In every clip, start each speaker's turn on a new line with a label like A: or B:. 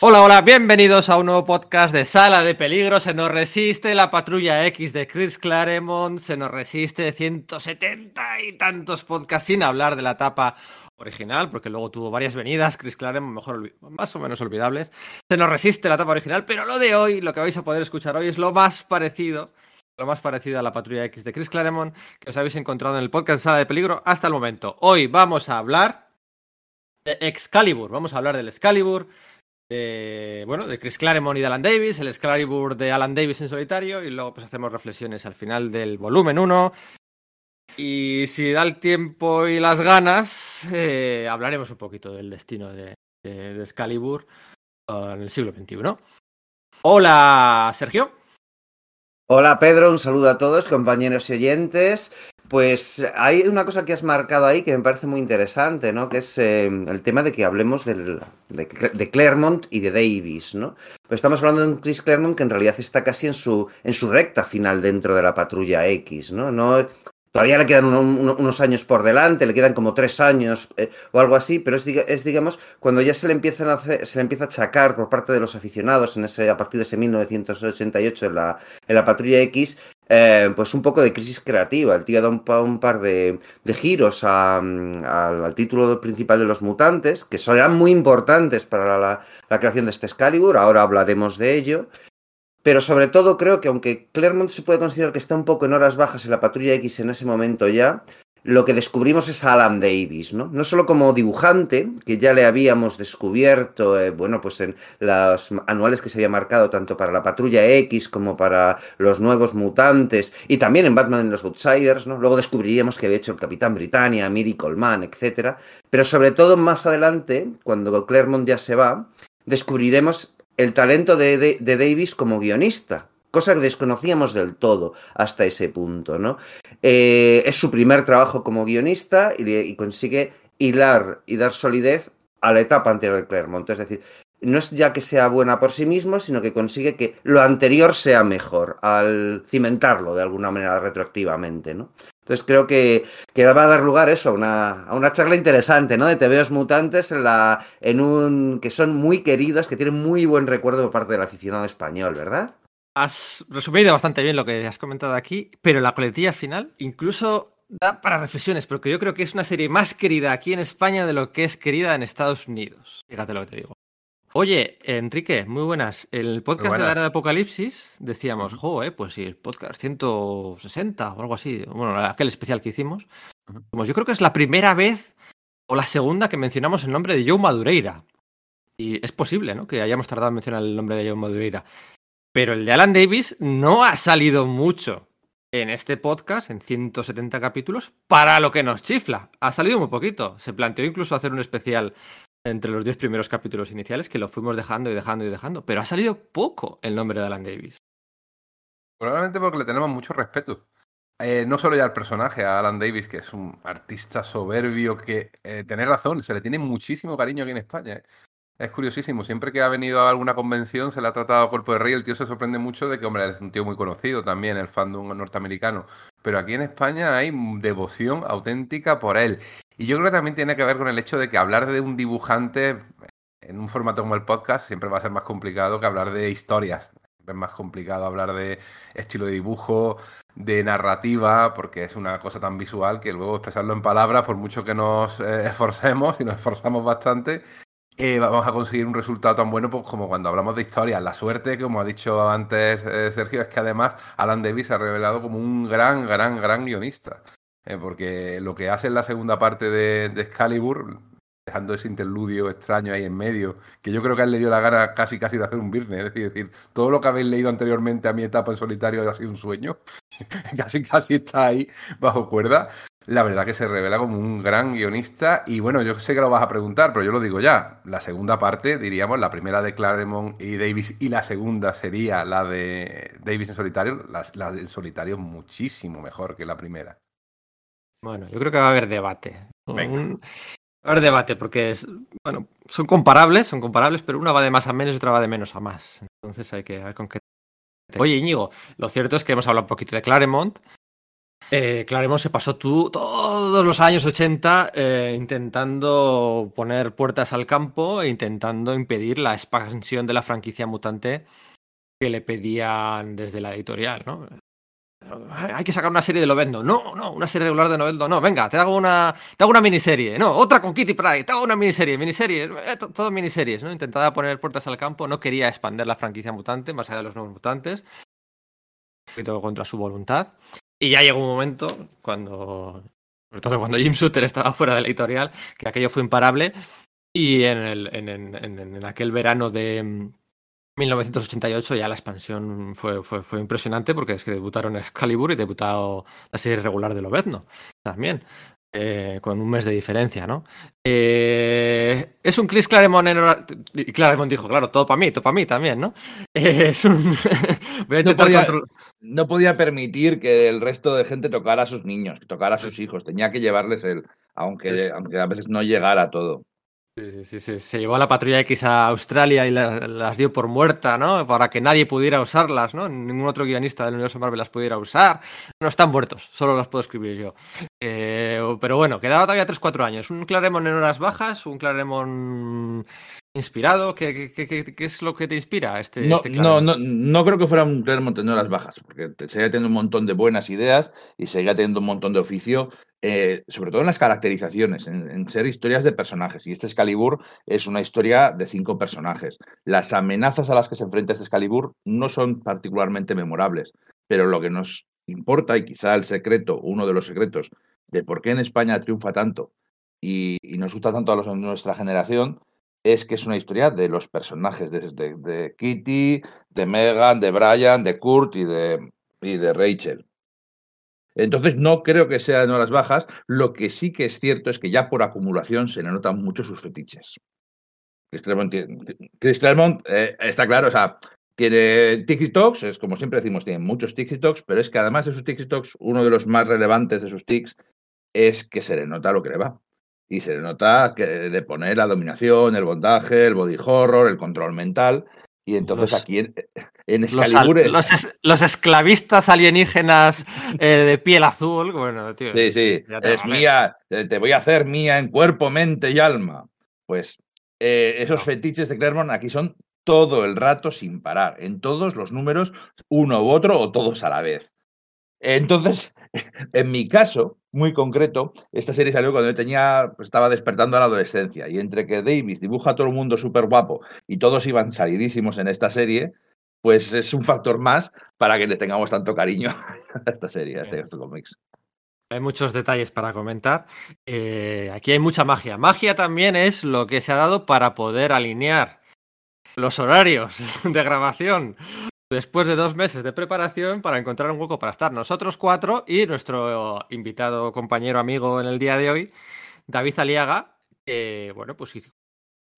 A: Hola, hola, bienvenidos a un nuevo podcast de Sala de Peligro. Se nos resiste la patrulla X de Chris Claremont, se nos resiste 170 y tantos podcasts sin hablar de la etapa original, porque luego tuvo varias venidas, Chris Claremont, mejor más o menos olvidables. Se nos resiste la etapa original, pero lo de hoy, lo que vais a poder escuchar hoy es lo más parecido, lo más parecido a la patrulla X de Chris Claremont que os habéis encontrado en el podcast de Sala de Peligro hasta el momento. Hoy vamos a hablar de Excalibur, vamos a hablar del Excalibur de, bueno, de Chris Claremont y de Alan Davis, el Excalibur de Alan Davis en solitario, y luego pues hacemos reflexiones al final del volumen 1. Y si da el tiempo y las ganas, eh, hablaremos un poquito del destino de, de, de Excalibur en el siglo XXI. Hola, Sergio.
B: Hola Pedro, un saludo a todos, compañeros y oyentes. Pues hay una cosa que has marcado ahí que me parece muy interesante, ¿no? Que es eh, el tema de que hablemos del, de, de, Claremont y de Davis, ¿no? Pues estamos hablando de un Chris Claremont que en realidad está casi en su, en su recta final dentro de la patrulla X, ¿no? no Todavía le quedan un, un, unos años por delante, le quedan como tres años eh, o algo así, pero es, es, digamos, cuando ya se le, empiezan a hacer, se le empieza a achacar por parte de los aficionados en ese, a partir de ese 1988 en la, en la Patrulla X, eh, pues un poco de crisis creativa. El tío da un, un par de, de giros a, a, al título principal de los mutantes, que serán muy importantes para la, la, la creación de este Excalibur, ahora hablaremos de ello. Pero sobre todo creo que aunque Claremont se puede considerar que está un poco en horas bajas en la patrulla X en ese momento ya, lo que descubrimos es a Alan Davis, ¿no? No solo como dibujante, que ya le habíamos descubierto, eh, bueno, pues en los anuales que se había marcado tanto para la Patrulla X como para los nuevos mutantes y también en Batman en los Outsiders, ¿no? Luego descubriríamos que había hecho el Capitán Britannia, Miri Coleman, etc. Pero sobre todo más adelante, cuando Claremont ya se va, descubriremos el talento de, Davis como guionista, cosa que desconocíamos del todo hasta ese punto, ¿no? Eh, es su primer trabajo como guionista y, consigue hilar y dar solidez a la etapa anterior de Claremont, es decir, no es ya que sea buena por sí mismo, sino que consigue que lo anterior sea mejor al cimentarlo de alguna manera retroactivamente, ¿no? Entonces creo que, que va a dar lugar eso, a una, a una charla interesante, ¿no? De TVOs mutantes en, la, en un que son muy queridos, que tienen muy buen recuerdo por parte del aficionado español, ¿verdad?
A: Has resumido bastante bien lo que has comentado aquí, pero la coletilla final incluso da para reflexiones, porque yo creo que es una serie más querida aquí en España de lo que es querida en Estados Unidos. Fíjate lo que te digo. Oye, Enrique, muy buenas. El podcast buenas. de la era de Apocalipsis decíamos, uh -huh. jo, eh, pues sí, el podcast 160 o algo así, bueno, aquel especial que hicimos. Uh -huh. Pues yo creo que es la primera vez o la segunda que mencionamos el nombre de Joe Madureira. Y es posible, ¿no? Que hayamos tardado en mencionar el nombre de Joe Madureira. Pero el de Alan Davis no ha salido mucho en este podcast, en 170 capítulos, para lo que nos chifla. Ha salido muy poquito. Se planteó incluso hacer un especial entre los 10 primeros capítulos iniciales que lo fuimos dejando y dejando y dejando, pero ha salido poco el nombre de Alan Davis.
C: Probablemente porque le tenemos mucho respeto. Eh, no solo ya al personaje, a Alan Davis, que es un artista soberbio que, eh, razón, se le tiene muchísimo cariño aquí en España. Es curiosísimo, siempre que ha venido a alguna convención se le ha tratado a cuerpo de rey, el tío se sorprende mucho de que, hombre, es un tío muy conocido también, el fandom norteamericano. Pero aquí en España hay devoción auténtica por él. Y yo creo que también tiene que ver con el hecho de que hablar de un dibujante en un formato como el podcast siempre va a ser más complicado que hablar de historias. Es más complicado hablar de estilo de dibujo, de narrativa, porque es una cosa tan visual que luego expresarlo en palabras, por mucho que nos eh, esforcemos y nos esforzamos bastante, eh, vamos a conseguir un resultado tan bueno pues, como cuando hablamos de historias. La suerte, como ha dicho antes eh, Sergio, es que además Alan Davis se ha revelado como un gran, gran, gran guionista. Eh, porque lo que hace en la segunda parte de, de, Excalibur, dejando ese interludio extraño ahí en medio, que yo creo que a él le dio la gana casi casi de hacer un business, es decir, decir todo lo que habéis leído anteriormente a mi etapa en solitario ha sido un sueño, casi casi está ahí bajo cuerda. La verdad que se revela como un gran guionista y bueno, yo sé que lo vas a preguntar, pero yo lo digo ya. La segunda parte, diríamos, la primera de Claremont y Davis y la segunda sería la de Davis en solitario. La, la de solitario muchísimo mejor que la primera.
A: Bueno, yo creo que va a haber debate. Un... Va a haber debate porque es, bueno, son comparables, son comparables, pero una va de más a menos y otra va de menos a más. Entonces hay que ver con qué. Oye, Íñigo, lo cierto es que hemos hablado un poquito de Claremont. Eh, Claremont se pasó tú, todos los años 80 eh, intentando poner puertas al campo e intentando impedir la expansión de la franquicia mutante que le pedían desde la editorial, ¿no? Hay que sacar una serie de Lobezno. No, no, una serie regular de Lobezno. No, venga, te hago una, te hago una miniserie. No, otra con Kitty Pryde. Te hago una miniserie, miniserie. Eh, todo miniseries, ¿no? Intentaba poner puertas al campo. No quería expandir la franquicia mutante más allá de los nuevos mutantes. Un poquito contra su voluntad. Y ya llegó un momento cuando, sobre todo cuando Jim Shooter estaba fuera de la editorial, que aquello fue imparable. Y en, el, en, en, en aquel verano de 1988 ya la expansión fue, fue, impresionante porque es que debutaron Excalibur y debutado la serie regular de Lobezno también, eh, con un mes de diferencia, ¿no? Eh, es un Chris Claremont en... Claremont dijo, claro, todo para mí, todo para mí también, ¿no? Es un...
D: Voy a no, podía, no, podía, permitir que el resto de gente tocara a sus niños, que tocara a sus hijos, tenía que llevarles él, aunque, aunque a veces no llegara todo.
A: Sí, sí, sí, se llevó a la patrulla X a Australia y la, las dio por muerta, ¿no? Para que nadie pudiera usarlas, ¿no? Ningún otro guionista del universo Marvel las pudiera usar. No están muertos, solo las puedo escribir yo. Eh, pero bueno, quedaba todavía 3-4 años. Un Claremont en horas bajas, un Claremont inspirado? ¿Qué, qué, qué, qué, es lo que te inspira este,
D: no,
A: este
D: no, no, no, creo que fuera un Claremont en horas bajas, porque seguía teniendo un montón de buenas ideas y seguía teniendo un montón de oficio, eh, sobre todo en las caracterizaciones, en, en, ser historias de personajes. Y este Excalibur es una historia de cinco personajes. Las amenazas a las que se enfrenta este Excalibur no son particularmente memorables, pero lo que nos importa, y quizá el secreto, uno de los secretos, de por qué en España triunfa tanto y, y nos gusta tanto a los de nuestra generación, es que es una historia de los personajes, de, de, de Kitty, de Megan, de Brian, de Kurt y de, y de Rachel. Entonces no creo que sea en horas bajas, lo que sí que es cierto es que ya por acumulación se le notan mucho sus fetiches. Chris Claremont eh, está claro, o sea, tiene TikToks, es como siempre decimos, tiene muchos TikToks, pero es que además de sus TikToks, uno de los más relevantes de sus tics es que se le nota lo que le va. Y se nota que de poner la dominación, el bondaje, el body horror, el control mental. Y entonces los, aquí en, en Excalibur.
A: Los, los, es, los, esclavistas alienígenas eh, de piel azul. Bueno, tío.
D: Sí, sí. Es mía. Te voy a hacer mía en cuerpo, mente y alma. Pues eh, esos no. fetiches de Claremont aquí son todo el rato sin parar. En todos los números, uno u otro o todos a la vez. Entonces, en mi caso, muy concreto, esta serie salió cuando yo tenía, pues estaba despertando a la adolescencia. Y entre que Davis dibuja a todo el mundo súper guapo y todos iban salidísimos en esta serie, pues es un factor más para que le tengamos tanto cariño a esta serie, a este, cómics.
A: Hay muchos detalles para comentar. Eh, aquí hay mucha magia. Magia también es lo que se ha dado para poder alinear los horarios de grabación después de dos meses de preparación para encontrar un hueco para estar nosotros cuatro y nuestro invitado, compañero, amigo en el día de hoy, David Aliaga, que, bueno, pues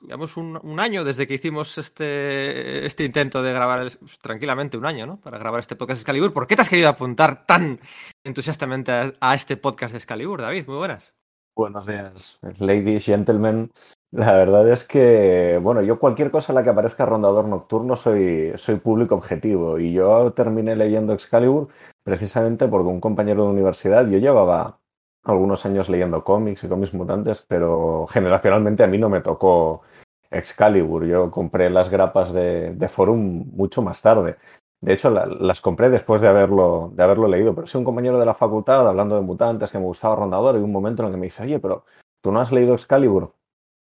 A: digamos un, un, año desde que hicimos este, este intento de grabar el, tranquilamente un año, ¿no? Para grabar este podcast de Excalibur. ¿Por qué te has querido apuntar tan entusiastamente a, a este podcast de Excalibur, David? Muy buenas.
E: Buenos días, ladies, gentlemen. La verdad es que, bueno, yo cualquier cosa en la que aparezca Rondador Nocturno soy, soy público objetivo y yo terminé leyendo Excalibur precisamente porque un compañero de universidad, yo llevaba algunos años leyendo cómics y cómics mutantes, pero generacionalmente a mí no me tocó Excalibur. Yo compré las grapas de, de Forum mucho más tarde. De hecho, la, las compré después de haberlo, de haberlo leído, pero soy un compañero de la facultad hablando de mutantes que me gustaba Rondador y un momento en el que me dice, oye, pero tú no has leído Excalibur.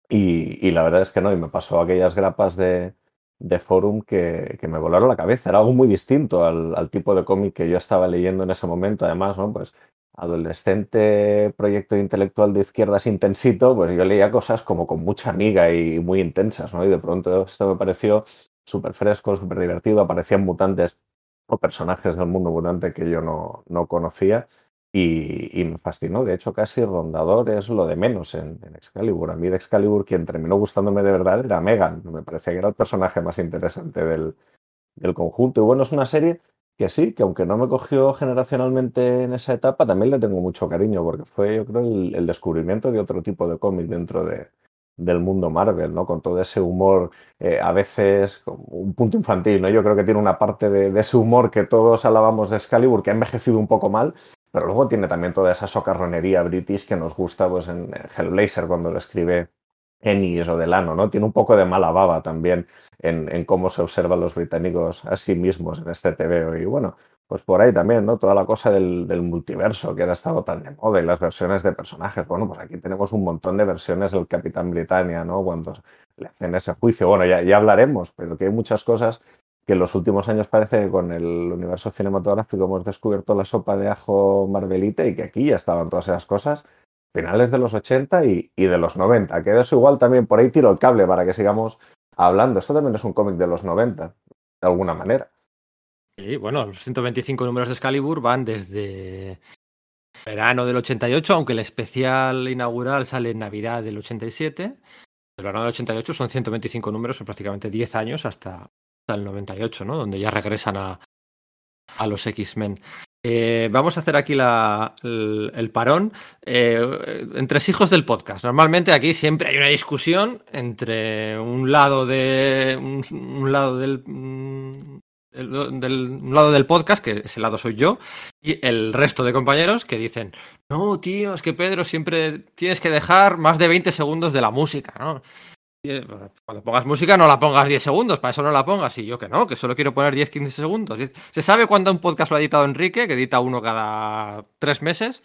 E: Y, la verdad es que no, y me pasó aquellas grapas de, de Forum que, que, me volaron la cabeza. Era algo muy distinto al, al tipo de cómic que yo estaba leyendo en ese momento. Además, ¿no? Pues adolescente proyecto intelectual de izquierdas intensito, pues yo leía cosas como con mucha amiga y muy intensas, ¿no? Y de pronto esto me pareció súper fresco, súper divertido. Aparecían mutantes o personajes del mundo mutante que yo no, no conocía. Y, me fascinó. De hecho, casi Rondador es lo de menos en, Excalibur. A mí de Excalibur quien terminó gustándome de verdad era Megan. Me parecía que era el personaje más interesante del, del conjunto. Y bueno, es una serie que sí, que aunque no me cogió generacionalmente en esa etapa, también le tengo mucho cariño porque fue, yo creo, el, el descubrimiento de otro tipo de cómic dentro de, del mundo Marvel, ¿no? Con todo ese humor, eh, a veces un punto infantil, ¿no? Yo creo que tiene una parte de, de, ese humor que todos alabamos de Excalibur, que ha envejecido un poco mal, pero luego tiene también toda esa socarronería british que nos gusta pues, en Hellblazer cuando lo escribe Ennis o Delano, ¿no? Tiene un poco de mala baba también en, en cómo se observan los británicos a sí mismos en este TVO. Y bueno, pues por ahí también, ¿no? Toda la cosa del, del, multiverso que ha estado tan de moda y las versiones de personajes. Bueno, pues aquí tenemos un montón de versiones del Capitán Britannia, ¿no? Cuando le hacen ese juicio. Bueno, ya, ya hablaremos, pero que hay muchas cosas que en los últimos años parece que con el universo cinematográfico hemos descubierto la sopa de ajo Marvelita y que aquí ya estaban todas esas cosas finales de los 80 y, de los 90. Que eso igual también por ahí tiro el cable para que sigamos hablando. Esto también es un cómic de los 90, de alguna manera.
A: Sí, bueno, los 125 números de Excalibur van desde verano del 88, aunque el especial inaugural sale en Navidad del 87. El verano del 88 son 125 números, son prácticamente 10 años hasta el 98, ¿no? Donde ya regresan a, a los X-Men. Eh, vamos a hacer aquí la, el, parón eh, entre hijos del podcast. Normalmente aquí siempre hay una discusión entre un lado de un, un lado del el, del lado del podcast, que ese lado soy yo, y el resto de compañeros que dicen, no, tío, es que Pedro siempre tienes que dejar más de 20 segundos de la música, ¿no? Cuando pongas música no la pongas 10 segundos, para eso no la pongas. Y yo que no, que solo quiero poner 10-15 segundos. ¿Se sabe cuándo un podcast lo ha editado Enrique, que edita uno cada tres meses?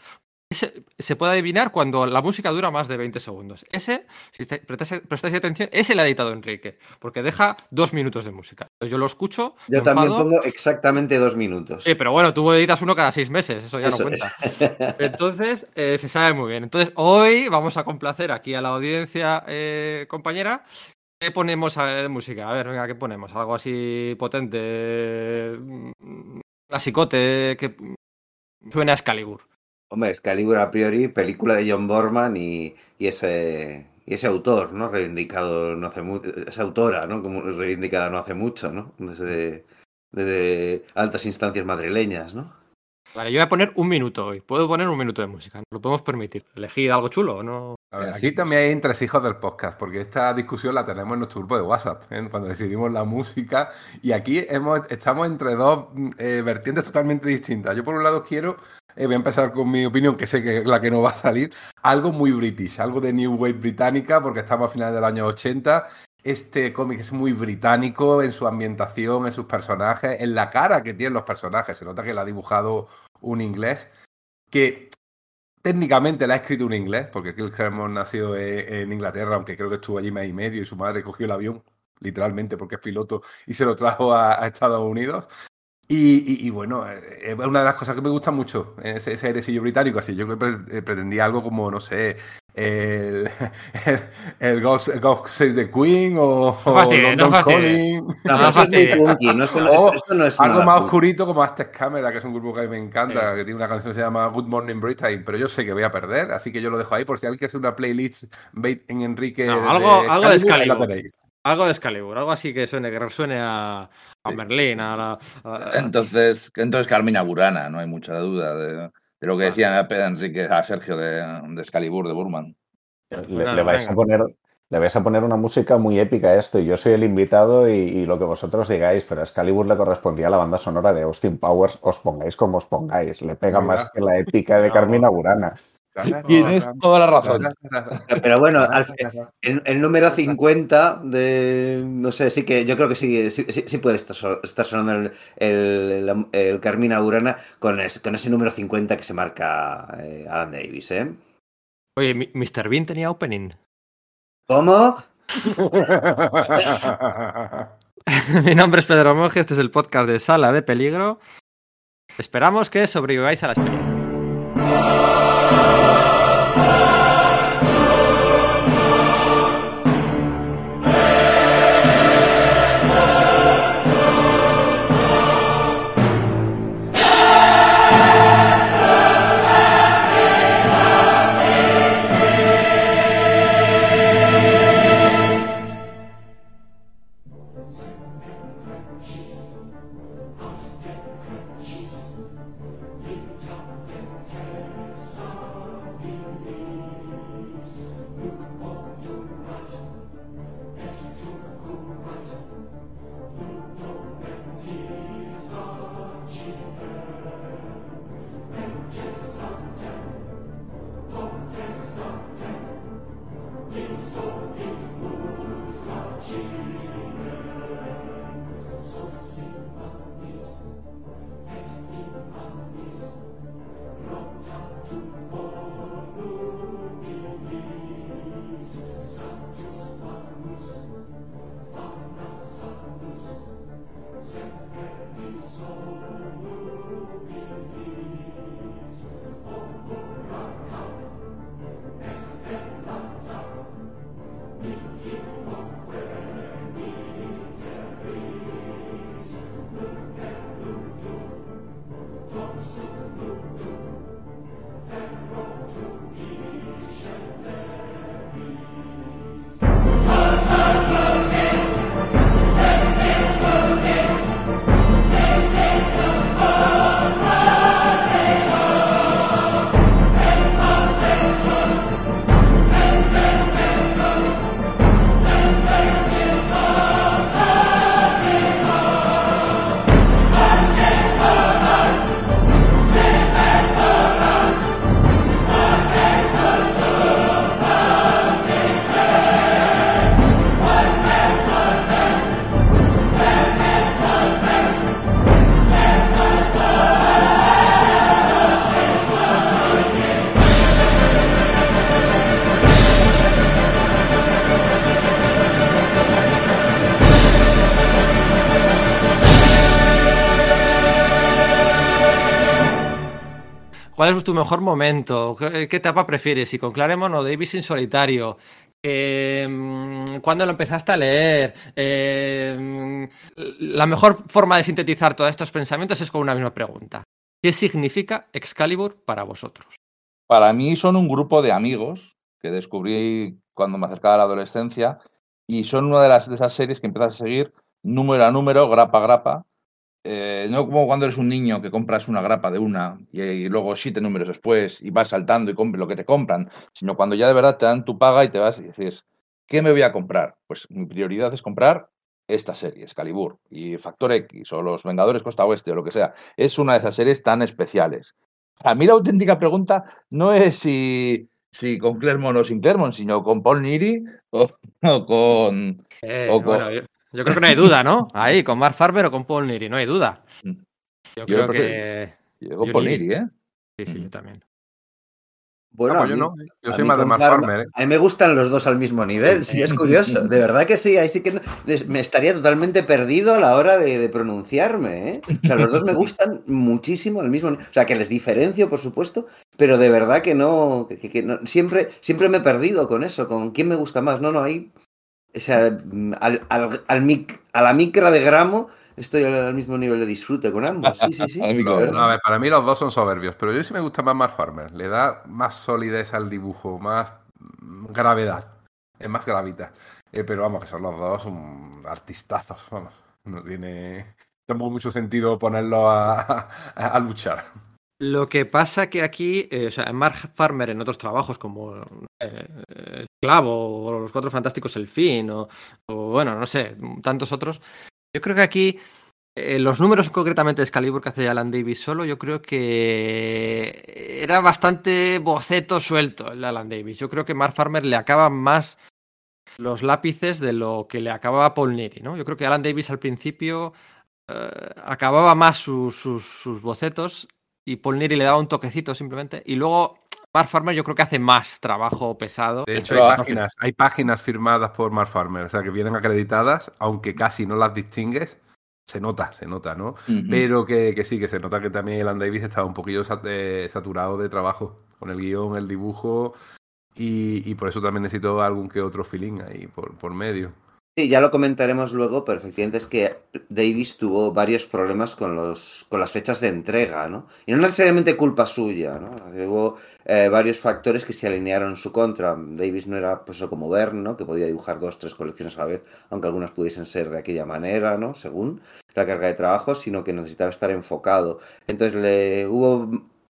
A: Ese, se puede adivinar cuando la música dura más de 20 segundos. Ese, si prestáis, prestáis atención, ese le ha editado Enrique, porque deja dos minutos de música. Yo lo escucho.
B: Yo también enfado. pongo exactamente dos minutos.
A: Sí, pero bueno, tú editas uno cada seis meses, eso ya eso no cuenta. Es. Entonces, eh, se sabe muy bien. Entonces, hoy vamos a complacer aquí a la audiencia eh, compañera. ¿Qué ponemos de música? A ver, venga, ¿qué ponemos? Algo así potente, clasicote, que suena a Excalibur.
B: Hombre, Excalibur a priori, película de John Borman y, y, ese, y ese autor, ¿no? Reivindicado no hace mucho, esa autora, ¿no? Como reivindicada no hace mucho, ¿no? Desde, desde altas instancias madrileñas, ¿no?
A: Vale, yo voy a poner un minuto hoy. Puedo poner un minuto de música. Lo podemos permitir. Elegir algo chulo o no.
C: A ver, aquí también hay entresijos del podcast, porque esta discusión la tenemos en nuestro grupo de WhatsApp, ¿eh? cuando decidimos la música. Y aquí hemos, estamos entre dos eh, vertientes totalmente distintas. Yo, por un lado, quiero eh, voy a empezar con mi opinión, que sé que es la que no va a salir. Algo muy british, algo de New Wave británica, porque estamos a finales del año 80. Este cómic es muy británico en su ambientación, en sus personajes, en la cara que tienen los personajes. Se nota que la ha dibujado un inglés que técnicamente la ha escrito un inglés, porque Kill Claremont nació en Inglaterra, aunque creo que estuvo allí mes y medio y su madre cogió el avión, literalmente porque es piloto, y se lo trajo a Estados Unidos. Y, y, y, bueno, es una de las cosas que me gusta mucho, ese, ese airecillo británico. Así yo pretendía algo como, no sé, el, el, el Ghost, el Ghost Saves the Queen o,
A: no fastidie,
C: London
A: no
C: Calling.
B: No, no, es muy punky, no es que no,
C: O
B: esto no es
C: algo más
B: punky.
C: oscurito como Aztec Camera, que es un grupo que a mí me encanta, que tiene una canción que se llama Good Morning Britain, pero yo sé que voy a perder, así que yo lo dejo ahí por si alguien quiere hacer una playlist en Enrique.
A: No, algo- algo de
C: la tenéis.
A: Algo de Excalibur, algo así que suene, que resuene a, a Merlín, a la. a-
D: Entonces, entonces Carmina Burana, no hay mucha duda de, de lo que decía a Pedro Enrique, a Sergio de, de Excalibur, de Burman.
E: Le,
A: Venga,
E: le vais
A: venga.
E: a poner, le vais a poner una música muy épica a esto y yo soy el invitado y, y lo que vosotros digáis, pero a Excalibur le correspondía a la banda sonora de Austin Powers, os pongáis como os pongáis, le pega más que la épica de
C: No.
E: Carmina Burana.
D: Tienes toda la razón.
B: Pero bueno, al- el, el número 50 de. No sé, sí que yo creo que sí, sí, puede estar, so- estar sonando el, el, el- Carmina Burana con, es- con ese número 50 que se marca eh, Alan Davis, ¿eh?
A: Oye, Mr. Bean tenía opening.
B: ¿Cómo?
A: Mi nombre es Pedro Monge, este es el podcast de Sala de Peligro. Esperamos que sobreviváis a la experiencia. ¿Cuál es tu mejor momento? ¿Qué, etapa prefieres? ¿Si con Claremont o Davis en solitario? Eh, ¿Cuándo lo empezaste a leer? Eh, la mejor forma de sintetizar todos estos pensamientos es con una misma pregunta. ¿Qué significa Excalibur para vosotros?
D: Para mí son un grupo de amigos que descubrí cuando me acercaba a la adolescencia y son una de, las, de esas series que empiezas a seguir número a número, grapa a grapa. Eh, no como cuando eres un niño que compras una grapa de una y, y luego siete números después y vas saltando y compras lo que te compran, sino cuando ya de verdad te dan tu paga y te vas y dices, ¿qué me voy a comprar? Pues mi prioridad es comprar esta serie, Excalibur, y Factor X, o Los Vengadores Costa Oeste, o lo que sea. Es una de esas series tan especiales. A mí la auténtica pregunta no es si, si con Clermont o sin Clermont, sino con Paul Niri o, o con...
A: Eh,
D: O con-
A: bueno, yo, creo que no hay duda, ¿no? Ahí, con Mark Farber o con Paul Niri, no hay duda.
D: Mm.
A: Yo
D: Yo
A: creo que.
D: yo con Paul
A: ni-
D: Niri, ¿eh?
A: Sí, sí,
D: Mm.
A: yo también.
B: Bueno,
C: Ah,
B: a
C: pues yo no. Yo soy más de Mark
B: Farmer-
C: ¿eh?
B: A mí me gustan los dos al mismo nivel, sí, es curioso. De verdad que sí, ahí sí que no- me estaría totalmente perdido a la hora de, de pronunciarme. ¿eh? O sea, los dos me gustan muchísimo al mismo nivel. O sea, que les diferencio, por supuesto, pero de verdad que no. que- no- siempre, siempre me he perdido con eso, con quién me gusta más. No, no, ahí. O sea, mm, al, al- al mic- a la micra de gramo estoy al, al mismo nivel de disfrute con ambos. Sí, sí, sí.
D: A
C: ver, para mí los dos son soberbios, pero yo sí me gusta más Mark Farmer. Le da más solidez al dibujo, más gravedad. Es más gravita. Eh, pero vamos, que son los dos un artistazos, vamos. No tiene tampoco mucho sentido ponerlo a, a- a luchar.
A: Lo que pasa que aquí, eh, o sea, Mark Farmer en otros trabajos como eh, eh, Clavo o Los Cuatro Fantásticos El Fin o, bueno, no sé, tantos otros, yo creo que aquí eh, los números concretamente de Excalibur que hace Alan Davis solo, yo creo que era bastante boceto suelto el Alan Davis. Yo creo que Mark Farmer le acaba más los lápices de lo que le acababa Paul Neri, ¿no? Yo creo que Alan Davis al principio acababa más sus bocetos y Paul Neri le daba un toquecito simplemente. Y luego Mark Farmer yo creo que hace más trabajo pesado.
C: De hecho, hay páginas, hay páginas firmadas por Mark Farmer, o sea, que vienen acreditadas, aunque casi no las distingues. Se nota, se nota, ¿no? Pero que, que sí, que se nota que también Alan Davis estaba un poquillo sat- eh, saturado de trabajo con el guion, el dibujo, y, y por eso también necesitó algún que otro feeling ahí por, por medio.
B: Sí, ya lo comentaremos luego, pero efectivamente es que Davis tuvo varios problemas con, los, con las fechas de entrega, ¿no? Y no necesariamente culpa suya, ¿no? Hubo eh, varios factores que se alinearon en su contra. Davis no era pues, como Verne, ¿no? Que podía dibujar dos, tres colecciones a la vez, aunque algunas pudiesen ser de aquella manera, ¿no? Según la carga de trabajo, sino que necesitaba estar enfocado. Entonces le hubo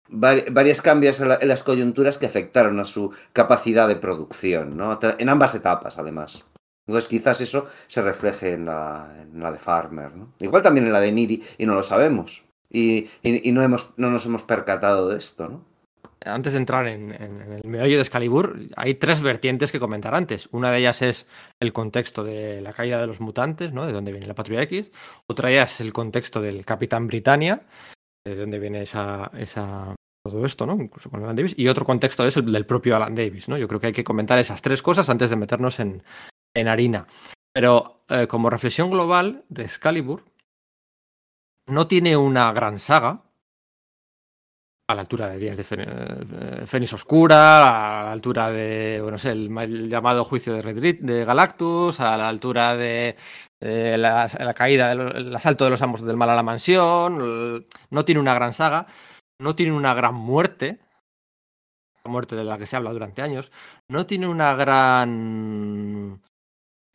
B: vari- varios cambios en, la- en las coyunturas que afectaron a su capacidad de producción, ¿no? En ambas etapas, además. Entonces quizás eso se refleje en la, de Farmer, ¿no? Igual también en la de Niri y no lo sabemos. Y, no, nos hemos percatado de esto, ¿no?
A: Antes de entrar en, el meollo de Excalibur, hay tres vertientes que comentar antes. Una de ellas es el contexto de la caída de los mutantes, ¿no? De dónde viene la Patrulla X. Otra de ellas es el contexto del Capitán Britannia, de dónde viene todo esto, ¿no? Incluso con Alan Davis. Y otro contexto es el del propio Alan Davis, ¿no? Yo creo que hay que comentar esas tres cosas antes de meternos en, en harina. Pero eh, como reflexión global de Excalibur, no tiene una gran saga, a la altura de Días de eh, Fénix Oscura, a la altura de, bueno, no sé, el, llamado juicio de, Redrit- de Galactus, a la altura de, la, caída, del el asalto de los amos del mal a la mansión. no tiene una gran saga, no tiene una gran muerte, la muerte de la que se habla durante años, no tiene una gran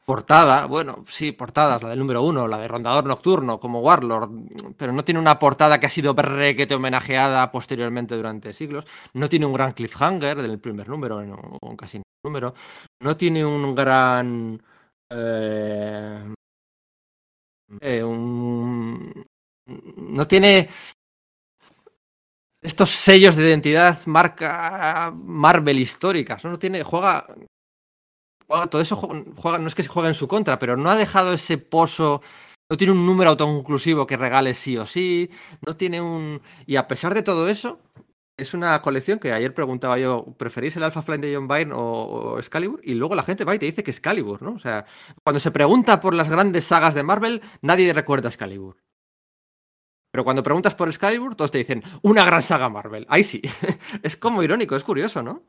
A: portada, bueno, sí, portadas, la del número uno, la de Rondador Nocturno, como Warlord, pero no tiene una portada que ha sido requete homenajeada posteriormente durante siglos, no tiene un gran cliffhanger del primer número, no, o casi ningún número, no tiene un gran... eh, eh, no tiene estos sellos de identidad marca Marvel históricas, ¿no? No tiene, juega, todo eso, juega, juega- no es que se juegue en su contra, pero no ha dejado ese pozo, no tiene un número autoconclusivo que regale sí o sí, no tiene un... Y a pesar de todo eso, es una colección que ayer preguntaba yo, ¿preferís el Alpha Flight de John Byrne o, o Excalibur? Y luego la gente va y te dice que Excalibur, ¿no? O sea, cuando se pregunta por las grandes sagas de Marvel, nadie recuerda Excalibur. Pero cuando preguntas por Excalibur, todos te dicen una gran saga Marvel. Ahí sí. es como irónico, es curioso, ¿no?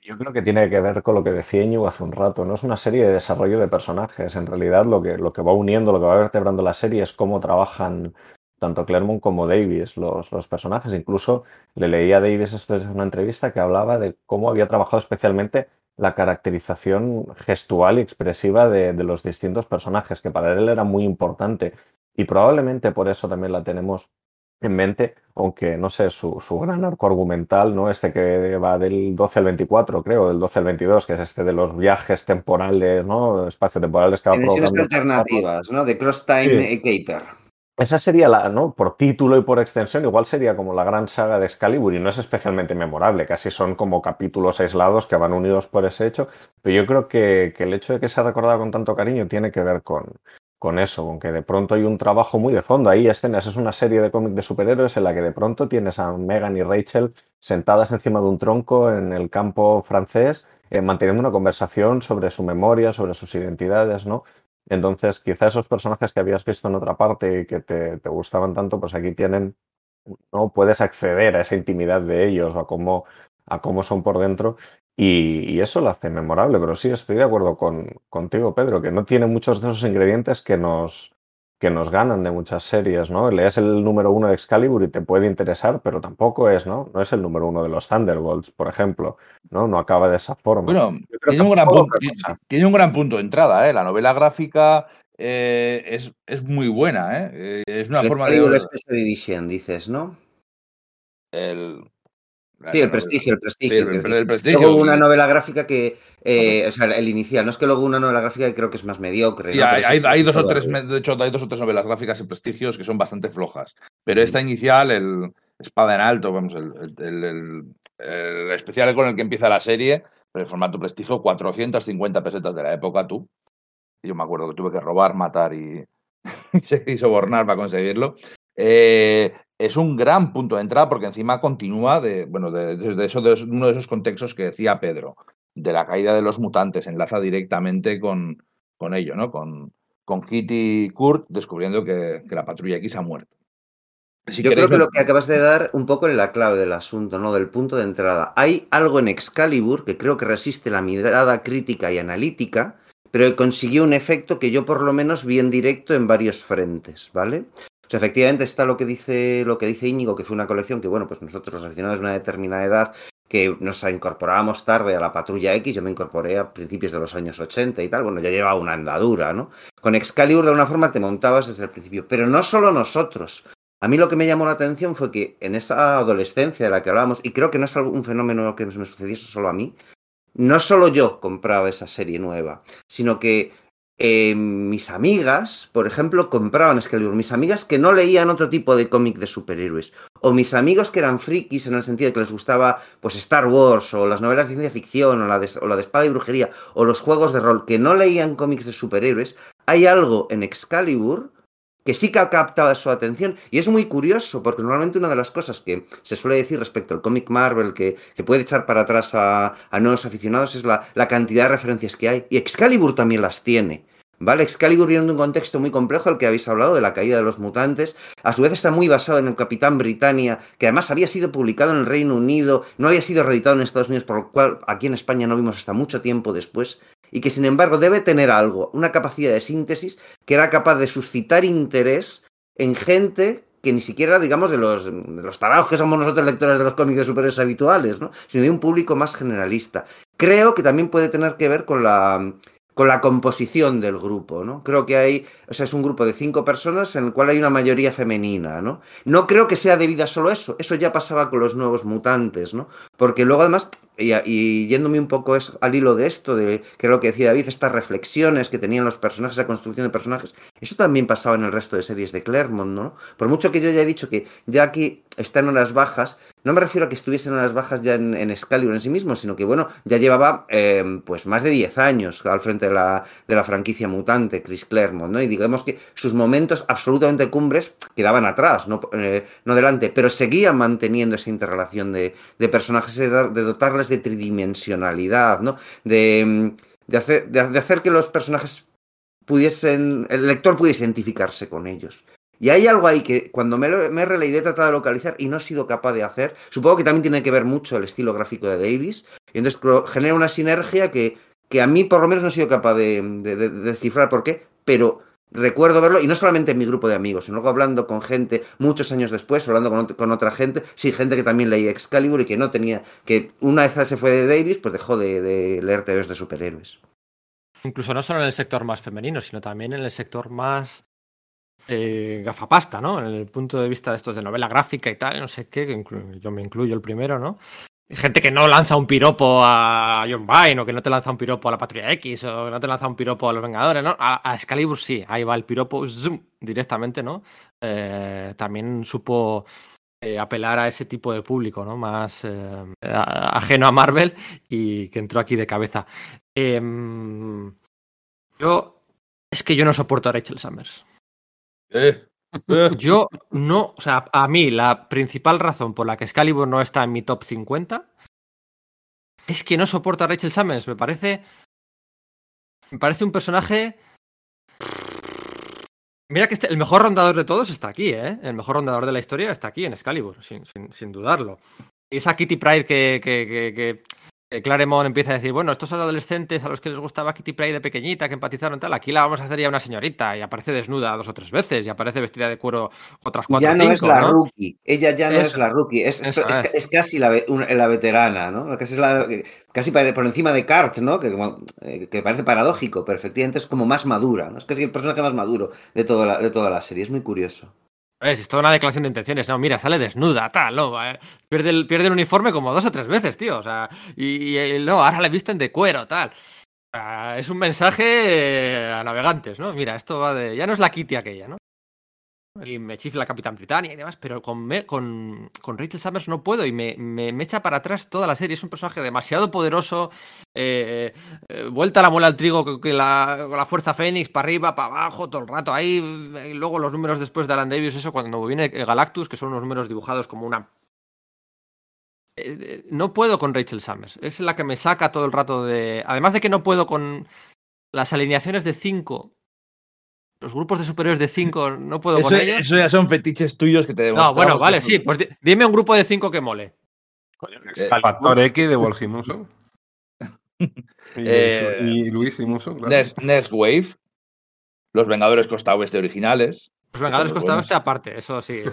E: Yo creo que tiene que ver con lo que decía Íñigo hace un rato, ¿no? Es una serie de desarrollo de personajes. En realidad, lo que, lo que va uniendo, lo que va vertebrando la serie es cómo trabajan tanto Claremont como Davis, los, los personajes. Incluso le leía a Davis esto desde una entrevista que hablaba de cómo había trabajado especialmente la caracterización gestual y expresiva de, de los distintos personajes, que para él era muy importante. Y probablemente por eso también la tenemos en mente, aunque no sé, su, su, gran arco argumental, ¿no? Este que va del 12 al 24, creo, del 12 al 22, que es este de los viajes temporales, ¿no? Espacio-temporales que va
B: provocando. alternativas, ¿no? De Cross Time sí. Caper.
E: Esa sería la, ¿no? Por título y por extensión, igual sería como la gran saga de Excalibur y no es especialmente memorable, casi son como capítulos aislados que van unidos por ese hecho, pero yo creo que, que el hecho de que se ha recordado con tanto cariño tiene que ver con, con eso, con que de pronto hay un trabajo muy de fondo. Ahí escenas, es una serie de cómics de superhéroes en la que de pronto tienes a Megan y Rachel sentadas encima de un tronco en el campo francés, eh, manteniendo una conversación sobre su memoria, sobre sus identidades, ¿no? Entonces, quizá esos personajes que habías visto en otra parte y que te, te gustaban tanto, pues aquí tienen, ¿no? Puedes acceder a esa intimidad de ellos o a cómo, a cómo son por dentro y, y, eso lo hace memorable, pero sí estoy de acuerdo con, contigo, Pedro, que no tiene muchos de esos ingredientes que nos, que nos ganan de muchas series, ¿no? Lees el número uno de Excalibur y te puede interesar, pero tampoco es, ¿no? No es el número uno de los Thunderbolts, por ejemplo, ¿no? No acaba de esa forma.
D: Bueno, tiene un, gran punto, tiene un, gran punto, de entrada, ¿eh? La novela gráfica eh, es, es, muy buena, ¿eh? Es una
B: el
D: forma
B: de... El Special Edition, dices, ¿no?
D: El,
B: Sí, el prestigio, el prestigio.
D: Sí, el, el prestigio.
B: Luego una novela gráfica que, eh, o sea, el inicial, no es que luego una novela gráfica que creo que es más mediocre. ¿no?
D: hay, hay, hay, dos o tres, de hecho, hay dos o tres novelas gráficas y prestigios que son bastante flojas. Pero esta inicial, el Espada en Alto, vamos, el, especial con el que empieza la serie, el formato prestigio, 450 pesetas de la época, tú. Yo me acuerdo que tuve que robar, matar y, y sobornar para conseguirlo. Eh, es un gran punto de entrada porque encima continúa de, bueno, de, de, eso, de uno de esos contextos que decía Pedro, de la caída de los mutantes, enlaza directamente con, con ello, ¿no? Con, con Kitty y Kurt descubriendo que, que la patrulla X ha muerto.
B: Si Yo creo que lo que acabas de dar un poco en la clave del asunto, ¿no? Del punto de entrada. Hay algo en Excalibur que creo que resiste la mirada crítica y analítica, pero que consiguió un efecto que yo por lo menos vi en directo en varios frentes, ¿vale? Efectivamente está lo que dice lo que dice Íñigo, que fue una colección que, bueno, pues nosotros los aficionados de una determinada edad que nos incorporábamos tarde a la patrulla X, yo me incorporé a principios de los años 80 y tal, bueno, ya llevaba una andadura, ¿no? Con Excalibur de alguna forma te montabas desde el principio, pero no solo nosotros. A mí lo que me llamó la atención fue que en esa adolescencia de la que hablábamos, y creo que no es un fenómeno que me sucediese solo a mí, no solo yo compraba esa serie nueva, sino que eh, mis amigas, por ejemplo, compraban Excalibur. Mis amigas que no leían otro tipo de cómic de superhéroes. O mis amigos que eran frikis en el sentido de que les gustaba pues Star Wars o las novelas de ciencia ficción o la de, o la de espada y brujería o los juegos de rol que no leían cómics de superhéroes. Hay algo en Excalibur que sí que ha captado su atención. Y es muy curioso, porque normalmente una de las cosas que se suele decir respecto al cómic Marvel, que, que, puede echar para atrás a, a nuevos aficionados, es la, la, cantidad de referencias que hay. Y Excalibur también las tiene. ¿Vale? Excalibur viene de un contexto muy complejo, al que habéis hablado, de la caída de los mutantes. A su vez está muy basado en el Capitán Britannia, que además había sido publicado en el Reino Unido, no había sido reeditado en Estados Unidos, por lo cual aquí en España no vimos hasta mucho tiempo después y que sin embargo debe tener algo, una capacidad de síntesis que era capaz de suscitar interés en gente que ni siquiera, digamos, de los, de los tarados que somos nosotros lectores de los cómics de superhéroes habituales, ¿no? sino de un público más generalista. Creo que también puede tener que ver con la, con la composición del grupo, ¿no? Creo que hay, o sea, es un grupo de cinco personas en el cual hay una mayoría femenina, ¿no? No creo que sea debido a solo eso, eso ya pasaba con los nuevos mutantes, ¿no? Porque luego además, y, y yéndome un poco al hilo de esto, de que es lo que decía David, estas reflexiones que tenían los personajes, esa construcción de personajes, eso también pasaba en el resto de series de Claremont, ¿no? Por mucho que yo ya he dicho que aquí están en horas bajas, no me refiero a que estuviesen en las bajas ya en, en en sí mismo, sino que, bueno, ya llevaba eh, pues más de 10 años al frente de la, de la franquicia mutante, Chris Claremont, ¿no? Y digamos que sus momentos absolutamente cumbres quedaban atrás, no, eh, no delante, pero seguían manteniendo esa interrelación de, de personajes, de, de, dotarles de tridimensionalidad, ¿no? De, de, hacer, de, hacer que los personajes pudiesen, el lector pudiese identificarse con ellos. Y hay algo ahí que cuando me, he releído he tratado de localizar y no he sido capaz de hacer. Supongo que también tiene que ver mucho el estilo gráfico de Davis. Y entonces genera una sinergia que, que a mí por lo menos no he sido capaz de, de descifrar por qué, pero recuerdo verlo, y no solamente en mi grupo de amigos, sino luego hablando con gente muchos años después, hablando con, otra gente, sí, gente que también leía Excalibur y que no tenía, que una vez se fue de Davis, pues dejó de, de leer teorías de superhéroes.
A: Incluso no solo en el sector más femenino, sino también en el sector más eh, gafapasta, ¿no? En el punto de vista de estos de novela gráfica y tal, no sé qué, que yo me incluyo el primero, ¿no? Gente que no lanza un piropo a John Byrne o que no te lanza un piropo a la Patrulla X o que no te lanza un piropo a los Vengadores, ¿no? A, a Excalibur sí, ahí va el piropo directamente, ¿no? Eh, también supo eh, apelar a ese tipo de público, ¿no? Más eh, ajeno a Marvel y que entró aquí de cabeza. Em, yo es que yo no soporto a Rachel Summers.
D: Eh.
A: Yo no, o sea, a mí la principal razón por la que Excalibur no está en mi top 50 es que no soporto a Rachel Summers. Me parece. Me parece un personaje. Mira que este, el mejor rondador de todos está aquí, ¿eh? El mejor rondador de la historia está aquí en Excalibur, sin, dudarlo. Y esa Kitty Pride que Claremont empieza a decir, bueno, estos adolescentes a los que les gustaba Kitty Pryde de pequeñita, que empatizaron tal, aquí la vamos a hacer ya una señorita y aparece desnuda dos o tres veces y aparece vestida de cuero otras cuatro
B: Ya no
A: cinco,
B: es la
A: ¿no?
B: rookie, ella ya no
A: Eso.
B: es la rookie, es, es, casi la, una- la veterana, ¿no? Casi, es la, casi por encima de Cart, ¿no? Que, como- eh, que parece paradójico, pero efectivamente es como más madura, ¿no? Es casi el personaje más maduro de toda la, de toda la serie, es muy curioso.
A: Es, es toda una declaración de intenciones. No, mira, sale desnuda, tal, no. eh, pierde, el, pierde el uniforme como dos o tres veces, tío. O sea, y, y, no, ahora le visten de cuero, tal. O sea, es un mensaje a navegantes, ¿no? Mira, esto va de. Ya no es la Kitty aquella, ¿no? Y me chifla Capitán Britannia y demás, pero con, con, con Rachel Summers no puedo y me, me, me, echa para atrás toda la serie. Es un personaje demasiado poderoso, eh, eh, vuelta la muela al trigo con la, la fuerza Fénix, para arriba, para abajo, todo el rato ahí. Y luego los números después de Alan Davis, eso cuando viene Galactus, que son unos números dibujados como una eh, no puedo con Rachel Summers. Es la que me saca todo el rato de. Además de que no puedo con las alineaciones de 5. Los grupos de superiores de 5 no puedo
D: eso,
A: con ellos.
D: Eso ya son fetiches tuyos que te
A: No, bueno, vale, sí. Pues di- dime un grupo de 5 que mole.
D: Eh,
C: Factor X de Walt Simonson. Y,
D: Eh,
C: y Luis Simonson, claro.
D: Nest, Nest Wave. Los Vengadores Costa Oeste originales.
A: Los Vengadores
D: Son muy
A: Costa
D: buenos.
A: Oeste aparte, eso sí.
C: Eso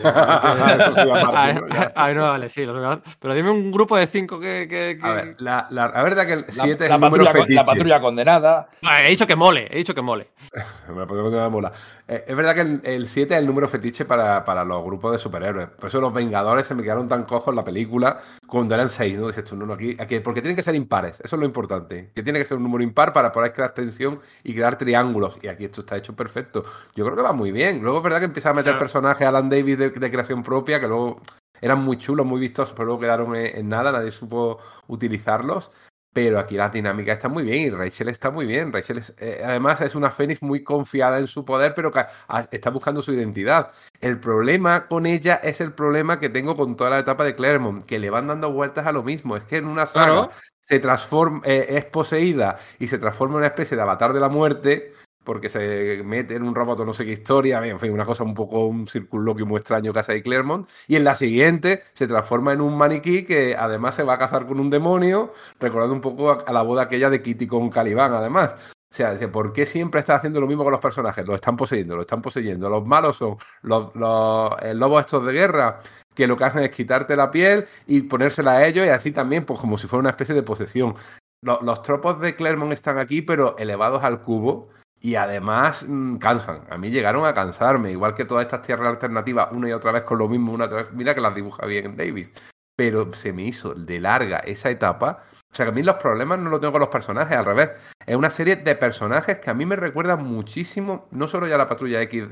C: sí, aparte.
A: Ay, no, vale, sí, los Vengadores. Pero dime un grupo de 5 que. que, que...
C: A ver, la, la, la verdad que el
D: La,
C: 7 es
D: la
C: el número
D: con-
C: fetiche.
D: la patrulla condenada.
A: He dicho que mole, he dicho que mole.
C: La mola. Eh, es verdad que el 7 es el número fetiche para, para los grupos de superhéroes. Por eso los Vengadores se me quedaron tan cojos en la película cuando eran 6, ¿no? Dices tú, no, no, aquí, aquí, porque tienen que ser impares. Eso es lo importante. Que tiene que ser un número impar para poder crear tensión y crear triángulos. Y aquí esto está hecho perfecto. Yo creo que va muy bien. Luego es verdad que empieza a meter
A: Claro.
C: personajes Alan Davis de, de creación propia que luego eran muy chulos, muy vistosos, pero luego quedaron en, en nada. Nadie supo utilizarlos. Pero aquí la dinámica está muy bien y Rachel está muy bien. Rachel es, eh, además es una Fénix muy confiada en su poder, pero que a- está buscando su identidad. El problema con ella es el problema que tengo con toda la etapa de Claremont, que le van dando vueltas a lo mismo. Es que en una saga
A: Claro.
C: se transforma, eh, es poseída y se transforma en una especie de avatar de la muerte. Porque se mete en un robot o no sé qué historia, en fin, una cosa un poco un circunloquio muy extraño que hace ahí Claremont. Y en la siguiente se transforma en un maniquí que además se va a casar con un demonio, recordando un poco a, la boda aquella de Kitty con Calibán, además. O sea, ¿por qué siempre está haciendo lo mismo con los personajes? Los están poseyendo, los están poseyendo. Los malos son los, los eh, lobos estos de guerra, que lo que hacen es quitarte la piel y ponérsela a ellos y así también, pues como si fuera una especie de posesión. Los, tropos de Claremont están aquí, pero elevados al cubo. Y además mm, cansan. A mí llegaron a cansarme. Igual que todas estas tierras alternativas, una y otra vez con lo mismo, una otra vez. Mira que las dibuja bien Davis. Pero se me hizo de larga esa etapa. O sea que a mí los problemas no los tengo con los personajes, al revés. Es una serie de personajes que a mí me recuerdan muchísimo, no solo ya a la patrulla X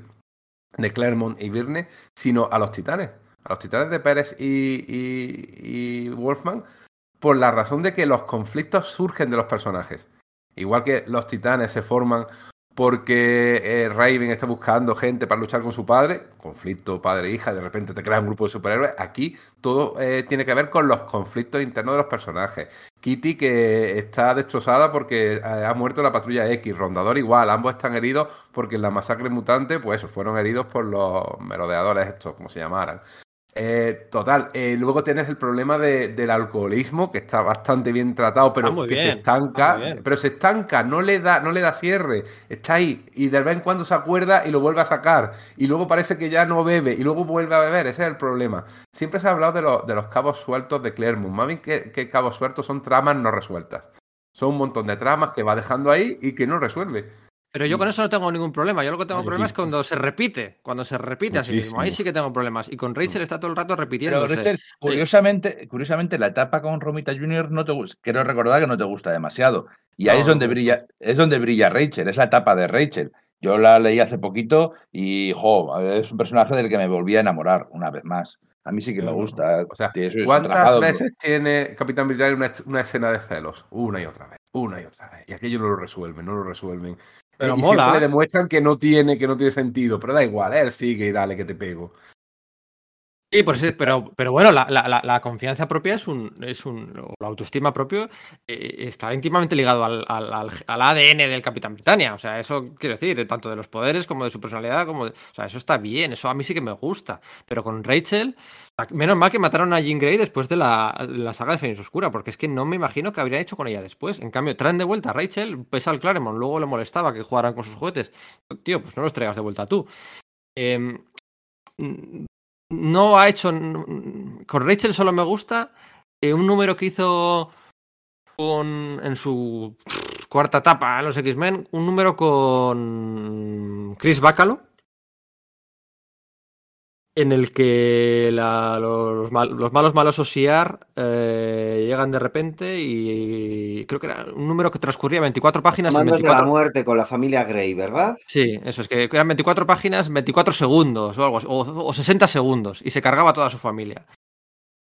C: de Claremont y Virne, sino a los titanes. A los titanes de Pérez y Wolfman, por la razón de que los conflictos surgen de los personajes. Igual que los titanes se forman porque eh, Raven está buscando gente para luchar con su padre, conflicto padre-hija, de repente te creas un grupo de superhéroes. Aquí todo eh, tiene que ver con los conflictos internos de los personajes. Kitty que está destrozada porque eh, ha muerto la patrulla X, Rondador igual, ambos están heridos porque en la masacre mutante, pues fueron heridos por los merodeadores estos, como se llamaran. Eh, total, eh, luego tienes el problema de, del alcoholismo, que está bastante bien tratado, pero que se estanca, pero se estanca, no le da, no le da cierre, está ahí, y de vez en cuando se acuerda y lo vuelve a sacar, y luego parece que ya no bebe, y luego vuelve a beber, ese es el problema. Siempre se ha hablado de, los- de los cabos sueltos de Claremont, más bien que, que cabos sueltos son tramas no resueltas. Son un montón de tramas que va dejando ahí y que no resuelve.
A: Pero yo con eso no tengo ningún problema. Yo lo que tengo
C: Yo
A: problema
C: sí.
A: es cuando se repite. Cuando se repite a sí mismo. Ahí
C: Muchísimo.
A: sí que tengo problemas. Y con Rachel está todo el rato
D: Pero
A: repitiéndose.
D: Rachel, curiosamente, curiosamente, la etapa con Romita Jr. no te quiero recordar que no te gusta demasiado. Y ahí
A: No,
D: es donde brilla, es donde brilla Rachel, es la etapa de Rachel. Yo la leí hace poquito y jo, es un personaje del que me volví a enamorar una vez más. A mí sí que me gusta.
C: O sea,
D: tiene sus
C: ¿cuántas veces tiene Capitán Britannia una, una escena de celos? Una y otra vez, una y otra vez. Y aquello no lo resuelven, no lo resuelven.
A: Pero
C: y
A: mola.
C: siempre le demuestran que no tiene, que no tiene sentido, pero da igual, él sigue y dale que te pego.
A: Sí, pues pero, pero bueno, la, la- la- confianza propia es un, es un. la autoestima propia eh, está íntimamente ligado al, al- al- ADN del Capitán Britannia. O sea, eso quiero decir, eh, tanto de los poderes como de su personalidad, como de- o sea, eso está bien, eso a mí sí que me gusta. Pero con Rachel, menos mal que mataron a Jean Grey después de la, la saga de Fénix Oscura, porque es que no me imagino que habrían hecho con ella después. En cambio, traen de vuelta a Rachel, pese al Claremont, luego le molestaba que jugaran con sus juguetes. Tío, pues no los traigas de vuelta tú. Mm, no ha hecho. Con Rachel solo me gusta eh, un número que hizo en su cuarta etapa en los X-Men, un número con Chris Bacalo, en el que la- los, mal- los malos malos Osiar eh, llegan de repente y, creo que era un número que transcurría 24 páginas
B: Mandos de la
A: 24
B: muerte con la familia Grey, ¿verdad?
A: Sí, eso es que eran 24 páginas, 24 segundos o algo, o, o 60 segundos y se cargaba toda su familia.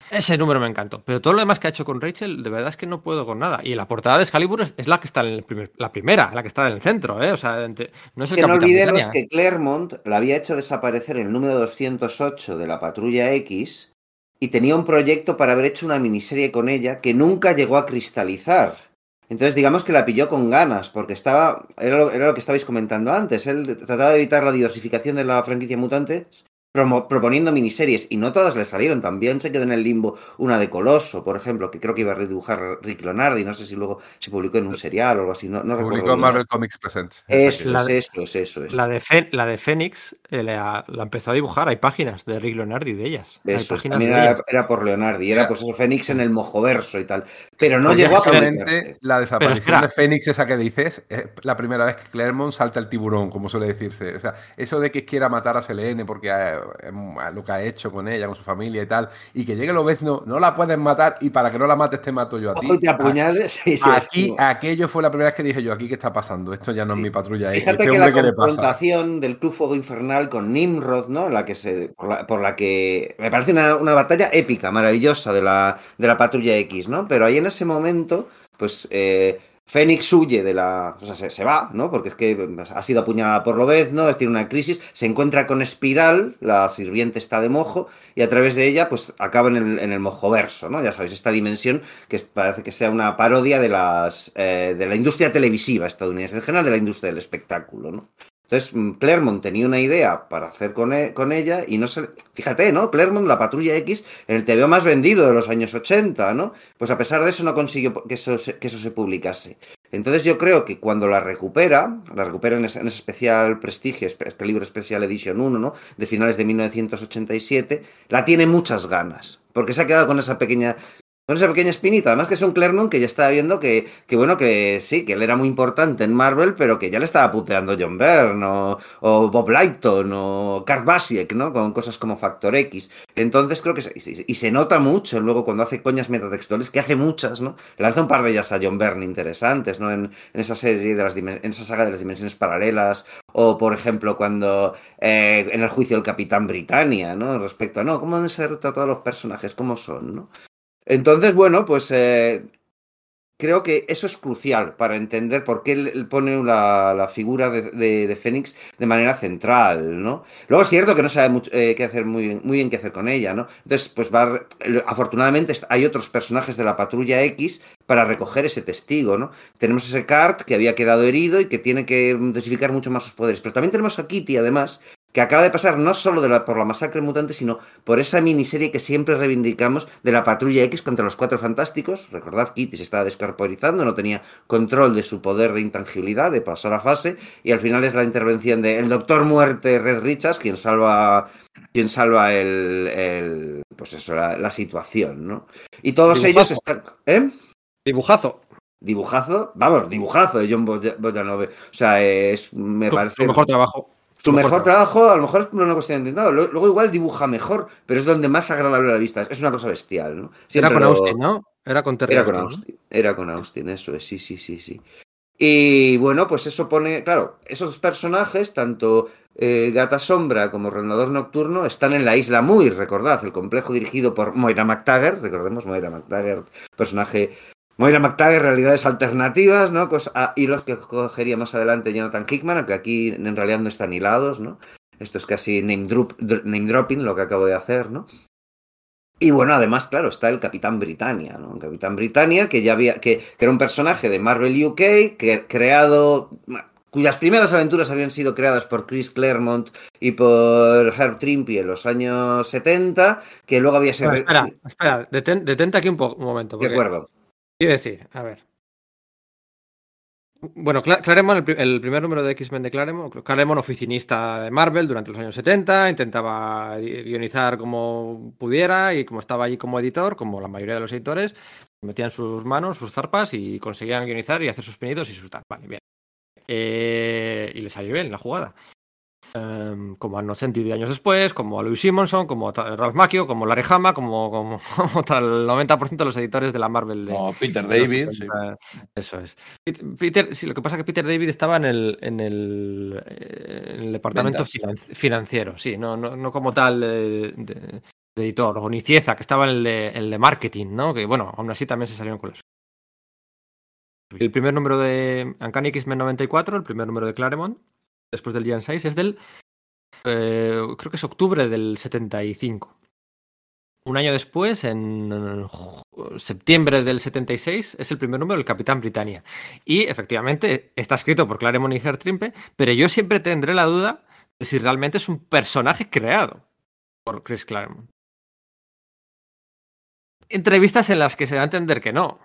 A: Ese número me encantó, pero todo lo demás que ha hecho con Rachel, de verdad es que no puedo con nada. Y la portada de Excalibur es, es la que está en el primer, la primera, la que está en el centro, ¿eh? O sea, ente- no es el
B: Que no olvidemos
A: Britannia.
B: que Claremont la había hecho desaparecer el número 208 de la Patrulla X y tenía un proyecto para haber hecho una miniserie con ella que nunca llegó a cristalizar. Entonces, digamos que la pilló con ganas, porque estaba. Era lo, era lo que estabais comentando antes. Él trataba de evitar la diversificación de la franquicia mutante promo- proponiendo miniseries, y no todas le salieron. También se quedó en el limbo una de Coloso, por ejemplo, que creo que iba a redibujar Rick Leonardi. No sé si luego se publicó en un serial o algo así. No, no
C: Publicó
B: recuerdo.
C: Marvel Comics Presents.
B: Eso
A: La
B: es,
A: de-
B: eso es, eso es.
A: La de, Fe- la de Fénix eh, la, la empezó a dibujar, hay páginas de Rick Leonardi de ellas. Hay
B: Eso es,
A: páginas
B: también
A: de
B: era, por Leonardi, era
C: Mira.
B: pues eso, Fénix en el mojoverso y tal. Pero no
C: Pues
B: llegó a
C: la desaparición de Fénix, esa que dices, es la primera vez que Claremont salta el tiburón, como suele decirse. O sea, eso de que quiera matar a Selene porque eh, eh, lo que ha hecho con ella, con su familia y tal, y que llegue el obezno, no la puedes matar y para que no la mates te mato yo a ti.
B: Ojo y te apuñales. Sí, sí, es
C: Aquí, aquello fue la primera vez que dije yo, aquí qué está pasando, esto ya no
B: Sí.
C: es mi patrulla. X.
B: Fíjate
C: este
B: que la confrontación del Club Fuego Infernal con Nimrod, ¿no? La que se, por, la, por la que me parece una, una batalla épica, maravillosa de la, de la Patrulla X, ¿no? Pero ahí en ese momento, pues eh, Fénix huye de la. O sea, se, se va, ¿no? Porque es que ha sido apuñalada por Lobezno, tiene una crisis, se encuentra con Espiral, la sirviente está de mojo, y a través de ella, pues acaba en el, en el mojoverso, ¿no? Ya sabéis, esta dimensión que parece que sea una parodia de, las, eh, de la industria televisiva estadounidense, en general de la industria del espectáculo, ¿no? Entonces, mm, Claremont tenía una idea para hacer con, e- con ella y no se... Fíjate, ¿no? Claremont, la Patrulla X, el TVO más vendido de los años 80, ¿no? Pues a pesar de eso no consiguió que eso se, que eso se publicase. Entonces yo creo que cuando la recupera, la recupera en ese, en ese especial prestigio, este libro Special Edition 1, ¿no? De finales de 1987, la tiene muchas ganas, porque se ha quedado con esa pequeña con esa pequeña espinita. Además que es un Claremont que ya estaba viendo que, que, bueno, que sí, que él era muy importante en Marvel, pero que ya le estaba puteando John Byrne o, Bob Lighton o Kurt Basiek, ¿no? Con cosas como Factor X. Entonces creo que se, y, se nota mucho luego cuando hace coñas metatextuales, que hace muchas, ¿no? Lanza un par de ellas a John Byrne interesantes, ¿no? En, esa serie de las en esa saga de las dimensiones paralelas, o por ejemplo cuando eh, en el juicio del Capitán Britannia, ¿no? Respecto a, no, cómo deben ser tratados los personajes, cómo son, ¿no? Entonces, bueno, pues eh, creo que eso es crucial para entender por qué él pone la, figura de, de, Fénix de manera central, ¿no? Luego es cierto que no sabe mucho, eh, qué hacer muy, muy bien qué hacer con ella, ¿no? Entonces, pues va, afortunadamente hay otros personajes de la patrulla X para recoger ese testigo, ¿no? Tenemos ese Cart que había quedado herido y que tiene que dosificar mucho más sus poderes, pero también tenemos a Kitty, además, que acaba de pasar no solo de la, por la masacre mutante, sino por esa miniserie que siempre reivindicamos de la Patrulla X contra los Cuatro Fantásticos. Recordad, Kitty se estaba descorporizando, no tenía control de su poder de intangibilidad, de pasar a fase, y al final es la intervención del Doctor Muerte Red Richards quien salva quien salva el, el pues eso, la, la, situación, ¿no? Y todos
A: Dibujazo.
B: ellos están... ¿Eh?
A: Dibujazo.
B: Dibujazo, vamos, dibujazo de John Boyanove. O sea, es, me parece...
A: Su mejor trabajo.
B: Su mejor
A: mejor
B: trabajo, a lo mejor es una cuestión de intentado. Luego, igual dibuja mejor, pero es donde más agradable a la vista. Es una cosa bestial, ¿no?
A: Era con
B: lo-
A: Austin, ¿no? Era con Terry
B: Era con
A: Austin, ¿no?
B: Era con Austin, eso es, sí, sí, sí, sí. Y bueno, pues eso pone, claro, esos personajes, tanto eh, Gata Sombra como Rondador Nocturno, están en la isla Muy, recordad, el complejo dirigido por Moira McTaggart, recordemos Moira McTaggart, personaje... Moira McTaggart, realidades alternativas, ¿no? Cosa, ah, y los que cogería más adelante Jonathan Hickman, aunque aquí en realidad no están hilados, ¿no? Esto es casi name, drop, name dropping lo que acabo de hacer, ¿no? Y bueno, además, claro, está el Capitán Britannia, ¿no? El Capitán Britannia, que ya había, que, que era un personaje de Marvel UK, que creado, cuyas primeras aventuras habían sido creadas por Chris Claremont y por Herb Trimpe en los años 70, que luego había sido...
A: Espera, espera, detente aquí un, po- un momento.
B: de
A: porque
B: acuerdo.
A: Quiero decir, a ver. Bueno, Cla- Claremont, el, pri- el primer número de X-Men de Claremont, Claremont oficinista de Marvel durante los años 70, intentaba gui- guionizar como pudiera y como estaba allí como editor, como la mayoría de los editores, metían sus manos, sus zarpas y conseguían guionizar y hacer sus pinitos y sus tal. Vale, bien. Eh, y le salió bien la jugada. Em, como a No Sentido años después, como a Louis Simonson, como a Ralph Macchio, como Larry Hama, como, como, como tal, el 90% de los editores de la Marvel de,
D: Como Peter
A: de
D: David. sí.
A: 70. Eso es. Pet- Peter, sí, lo que pasa es que Peter David estaba en el, en el, en el departamento finan- financiero, sí, no, no, no como tal de, de- de editor. O Nicieza, que estaba en el de, el de marketing, ¿no? Que bueno, aún así también se salieron con las. El primer número de Uncanny X-Men 94, el primer número de Claremont, después del Gen 6, es del. eh, creo que es octubre del 75. Un año después, en septiembre del 76, es el primer número del Capitán Britannia. Y efectivamente está escrito por Claremont y Hertrimpe, pero yo siempre tendré la duda de si realmente es un personaje creado por Chris Claremont. Entrevistas en las que se da a entender que no.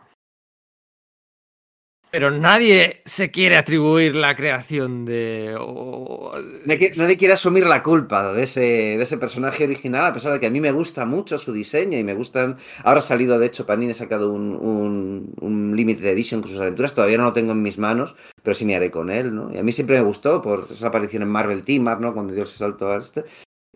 A: Pero nadie se quiere atribuir la creación de.
B: nadie quiere asumir la culpa de ese, de ese personaje original, a pesar de que a mí me gusta mucho su diseño y me gustan. Ahora ha salido, de hecho, Panini ha sacado un, un, un Limited Edition con sus aventuras. Todavía no lo tengo en mis manos, pero sí me haré con él, ¿no? Y a mí siempre me gustó por esa aparición en Marvel Team Up, ¿no? Cuando dio ese salto a este.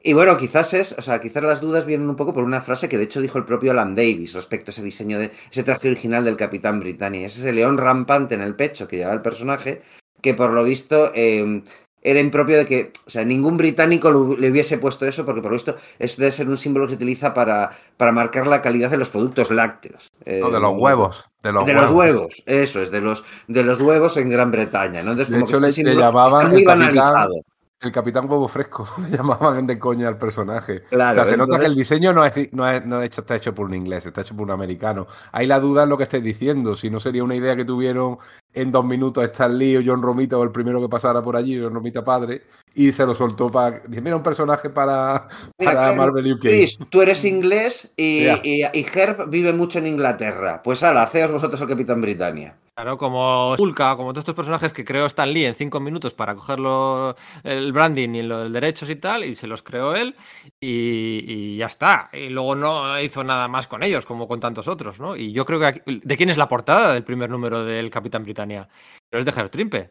B: Y bueno, quizás es, o sea, quizás las dudas vienen un poco por una frase que de hecho dijo el propio Alan Davis respecto a ese diseño de ese traje original del Capitán Britannia. Es ese león rampante en el pecho que lleva el personaje, que por lo visto eh, era impropio de que, o sea, ningún británico lo- le hubiese puesto eso, porque por lo visto es de ser un símbolo que se utiliza para, para marcar la calidad de los productos lácteos. Eh,
C: No, de los huevos. De los
B: de
C: huevos.
B: los huevos, eso es, de los, de los huevos en Gran Bretaña, ¿no? Entonces,
C: De
B: como
C: hecho,
B: que este
C: le- llamaban
B: está muy
C: el capitán-
B: banalizado.
C: El Capitán Huevo Fresco, le llamaban de coña al personaje.
B: Claro,
C: o sea, se nota que el diseño no, es, no, es- no hecho- está hecho por un inglés, está hecho por un americano. Ahí la duda es lo que estáis diciendo. Si no sería una idea que tuvieron en dos minutos Stan Lee o John Romita o el primero que pasara por allí, John Romita padre, y se lo soltó para. Dije, mira, un personaje para,
B: Mira,
C: para Marvel UK.
B: Chris, tú eres inglés y,
C: Ya.
B: y, y Herb vive mucho en Inglaterra. Pues ala, haceos vosotros el Capitán Britannia.
A: Claro, como Hulka, como todos estos personajes que creó Stan Lee en cinco minutos para cogerlo el branding y los derechos y tal, y se los creó él, y, y ya está. Y luego no hizo nada más con ellos, como con tantos otros, ¿no? Y yo creo que aquí- ¿De quién es la portada del primer número del Capitán Britannia? Pero es de Herb Trimpe.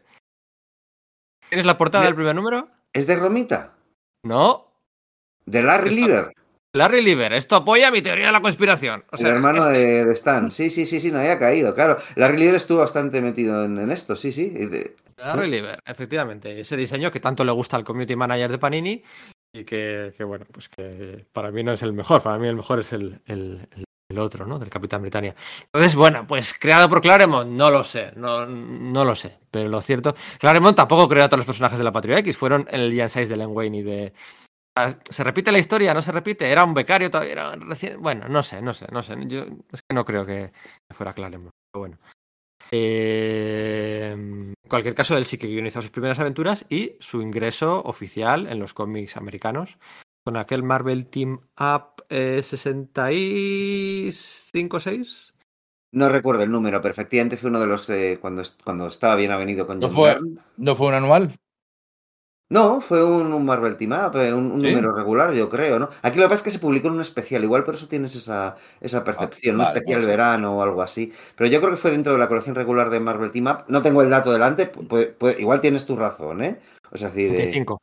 A: ¿Quién es la portada
B: De-
A: del primer número?
B: ¿Es de Romita?
A: No.
B: De Larry
A: Esto-
B: Lieber,
A: Larry Lieber. Esto apoya mi teoría de la conspiración. O sea,
B: el hermano
A: es-
B: de, de Stan. Sí, sí, sí, sí, no había caído, claro. Larry Lieber estuvo bastante metido en, en esto, sí, sí. De-
A: Larry Lieber, efectivamente. Ese diseño que tanto le gusta al community manager de Panini y que, que, bueno, pues que para mí no es el mejor. Para mí el mejor es el, el, el el otro, ¿no? Del Capitán Britannia. Entonces, bueno, pues creado por Claremont, no lo sé, no, lo sé. Pero lo cierto, Claremont tampoco creó a todos los personajes de la Patria X, fueron el Gen 6 de Len Wayne y de. ¿Se repite la historia? ¿No se repite? ¿Era un becario todavía? Recién... Bueno, no sé, no sé, no sé. Yo es que no creo que fuera Claremont. Pero bueno. Eh, en cualquier caso, él sí que guionizó sus primeras aventuras y su ingreso oficial en los cómics americanos con aquel Marvel Team Up eh, 65-6.
B: No recuerdo el número, pero efectivamente fue uno de los de cuando, cuando estaba bien avenido con
D: ¿No
B: John
D: fue,
B: Byrne.
D: ¿No fue un anual?
B: No, fue un, un Marvel Team Up, eh, un, un
D: ¿Sí?
B: número regular, yo creo, ¿no? Aquí lo que pasa es que se publicó en un especial, igual por eso tienes esa, esa percepción, un
D: Ah, vale,
B: especial verano o algo así. Pero yo creo que fue dentro de la colección regular de Marvel Team Up. No tengo el dato delante, pu- pu- igual tienes tu razón, ¿eh? O sea, es decir, eh,
A: 65.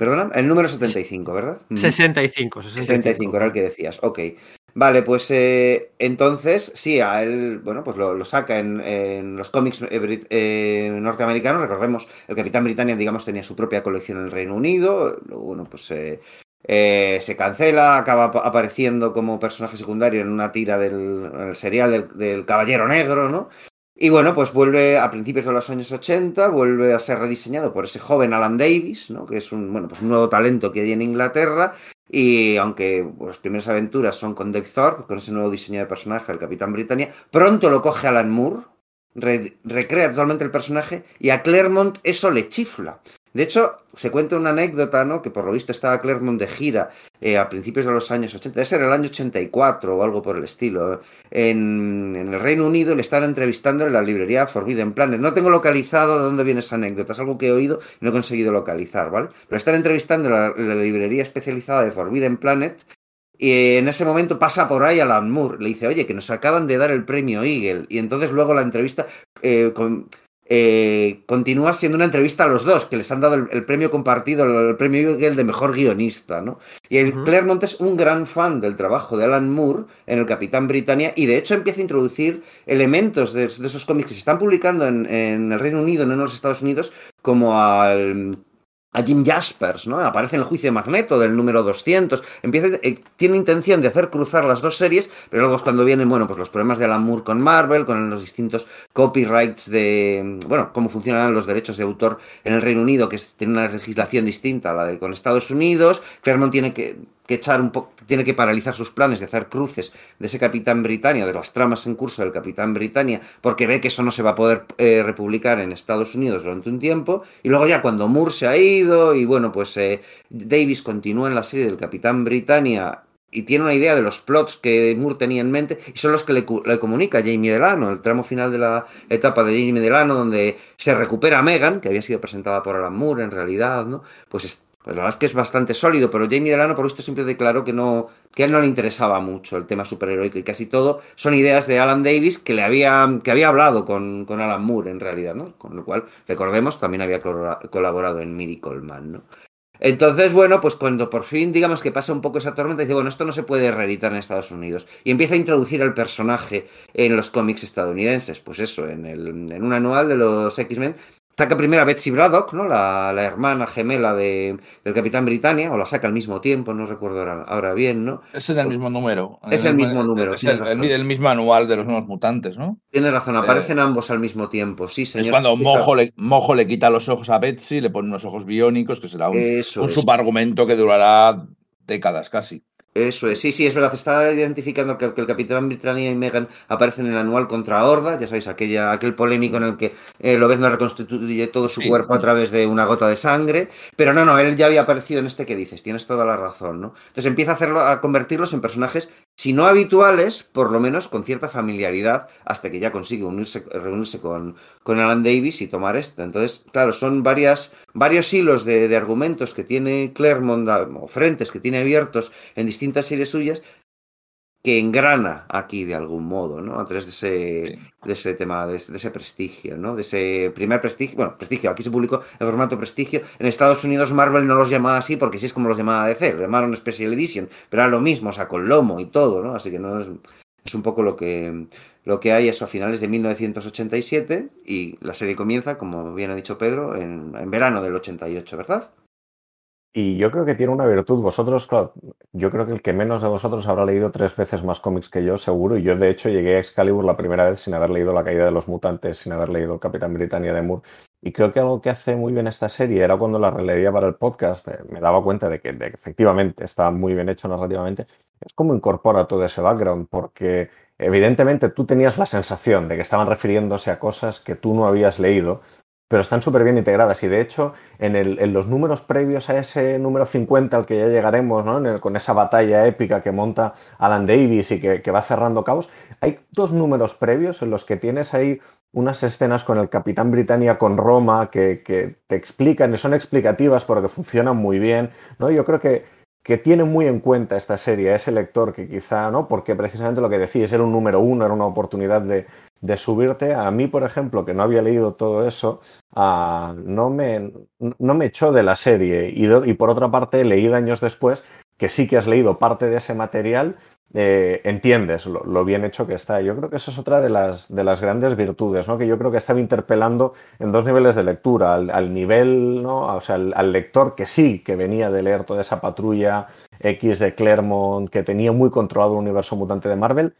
B: Perdona, el número 75, ¿verdad? Mm.
A: 65, 65.
B: 65 era el que decías, ok. Vale, pues eh, entonces, sí, a él, bueno, pues lo, lo saca en, en los cómics eh, eh, norteamericanos. Recordemos, el Capitán Britannia, digamos, tenía su propia colección en el Reino Unido. Luego, bueno, pues eh, eh, se cancela, acaba ap- apareciendo como personaje secundario en una tira del en el serial del, del Caballero Negro, ¿no? Y bueno, pues vuelve a principios de los años 80, vuelve a ser rediseñado por ese joven Alan Davis, ¿no? Que es un, bueno, pues un nuevo talento que hay en Inglaterra. Y aunque pues, las primeras aventuras son con Dave Thorpe, con ese nuevo diseño de personaje, el Capitán Britannia, pronto lo coge Alan Moore, re- recrea totalmente el personaje y a Claremont eso le chifla. De hecho, se cuenta una anécdota, ¿no? Que por lo visto estaba Claremont de gira eh, a principios de los años 80, debe ser el año 84 o algo por el estilo. ¿eh? En, el Reino Unido le están entrevistando en la librería Forbidden Planet. No tengo localizado de dónde viene esa anécdota, es algo que he oído y no he conseguido localizar, ¿vale? Pero están entrevistando en la, librería especializada de Forbidden Planet y en ese momento pasa por ahí Alan Moore, le dice, oye, que nos acaban de dar el premio Eagle. Y entonces luego la entrevista eh, con- eh, continúa siendo una entrevista a los dos, que les han dado el, el premio compartido, el, el premio Eagle de mejor guionista, ¿no? Y el
A: Ujú.
B: Claremont es un gran fan del trabajo de Alan Moore en el Capitán Britannia y de hecho empieza a introducir elementos de, de esos cómics que se están publicando en, en el Reino Unido, no en los Estados Unidos, como al a Jim Jaspers, ¿no? Aparece en el juicio de Magneto del número 200. Empieza, eh, tiene intención de hacer cruzar las dos series, pero luego es cuando vienen, bueno, pues los problemas de Alan Moore con Marvel, con los distintos copyrights de, bueno, cómo funcionan los derechos de autor en el Reino Unido, que tiene una legislación distinta a la de con Estados Unidos. Claremont tiene que, que echar un poco, tiene que paralizar sus planes de hacer cruces de ese Capitán Britannia, de las tramas en curso del Capitán Britannia, porque ve que eso no se va a poder eh, republicar en Estados Unidos durante un tiempo. Y luego ya cuando Moore se ha ido y bueno, pues eh, Davis continúa en la serie del Capitán Britannia y tiene una idea de los plots que Moore tenía en mente y son los que le, le comunica Jamie Delano, el tramo final de la etapa de Jamie Delano donde se recupera a Megan, que había sido presentada por Alan Moore en realidad, ¿no? Pues es- pues la verdad es que es bastante sólido, pero Jamie Delano por visto siempre declaró que no que a él no le interesaba mucho el tema superheroico y casi todo son ideas de Alan Davis que le había que había hablado con, con Alan Moore en realidad, ¿no? Con lo cual, recordemos, también había colaborado en Miracle Man, ¿no? Entonces, bueno, pues cuando por fin, digamos que pasa un poco esa tormenta, dice, bueno, esto no se puede reeditar en Estados Unidos. Y empieza a introducir al personaje en los cómics estadounidenses. Pues eso, en, el, en un anual de los X-Men, saca primero a Betsy Braddock, ¿no? La, la hermana gemela de, del Capitán Britannia, o la saca al mismo tiempo, no recuerdo ahora, ahora bien, ¿no?
D: Es en el mismo número.
B: Es el mismo número,
D: Es el, el- el mismo anual de los nuevos mutantes, ¿no?
B: Tienes razón, aparecen ambos al mismo tiempo, sí, señor.
D: Es cuando Mojo le, Mojo le quita los ojos a Betsy, le pone unos ojos biónicos, que será un,
B: Eso
D: un
B: es.
D: subargumento que durará décadas casi.
B: Eso es, sí, sí, es verdad. Está identificando que, que el Capitán Britannia y Megan aparecen en el anual contra Horda, ya sabéis, aquella, aquel polémico en el que eh, Lobezno reconstituye todo su
D: Sí.
B: cuerpo a través de una gota de sangre. Pero no, no, él ya había aparecido en este que dices, tienes toda la razón, ¿no? Entonces empieza a hacerlo, a convertirlos en personajes, si no habituales, por lo menos con cierta familiaridad, hasta que ya consigue unirse, reunirse con, con Alan Davis y tomar esto. Entonces, claro, son varias, varios hilos de, de argumentos que tiene Claremont, a- o frentes que tiene abiertos en distintas series suyas, que engrana aquí de algún modo, ¿no? A través de ese, de ese tema, de ese, de ese prestigio, ¿no? De ese primer prestigio, bueno, prestigio, aquí se publicó en formato prestigio. En Estados Unidos Marvel no los llamaba así porque sí es como los llamaba DC, lo llamaron Special Edition, pero era lo mismo, o sea, con lomo y todo, ¿no? Así que no es, es un poco lo que, lo que hay eso a finales de 1987 y la serie comienza, como bien ha dicho Pedro, en, en verano del 88, ¿verdad?
E: Y yo creo que tiene una virtud. Vosotros, claro, yo creo que el que menos de vosotros habrá leído tres veces más cómics que yo, seguro. Y yo, de hecho, llegué a Excalibur la primera vez sin haber leído La caída de los mutantes, sin haber leído El Capitán Britannia de Moore. Y creo que algo que hace muy bien esta serie era cuando la releía para el podcast, eh, me daba cuenta de que, de que efectivamente está muy bien hecho narrativamente. Es como incorpora todo ese background, porque evidentemente tú tenías la sensación de que estaban refiriéndose a cosas que tú no habías leído pero están súper bien integradas. Y de hecho, en, los números previos a ese número 50 al que ya llegaremos, ¿no? Con esa batalla épica que monta Alan Davis y que, que, va cerrando cabos, hay dos números previos en los que tienes ahí unas escenas con el Capitán Britannia con Roma que, que te explican y son explicativas porque funcionan muy bien. ¿no? Yo creo que, que tiene muy en cuenta esta serie, ese lector que quizá, ¿no? Porque precisamente lo que decís, era un número uno, era una oportunidad de, de subirte. A mí, por ejemplo, que no había leído todo eso, uh, no, me, no me echó de la serie. Y, y, por otra parte, leído años después que sí que has leído parte de ese material, eh, entiendes lo, bien hecho que está. Yo creo que eso es otra de las, de las grandes virtudes, ¿no? que yo creo que estaba interpelando en dos niveles de lectura. Al, nivel, ¿no? o sea, al, al, lector que sí, que venía de leer toda esa patrulla X de Claremont, que tenía muy controlado el universo mutante de Marvel,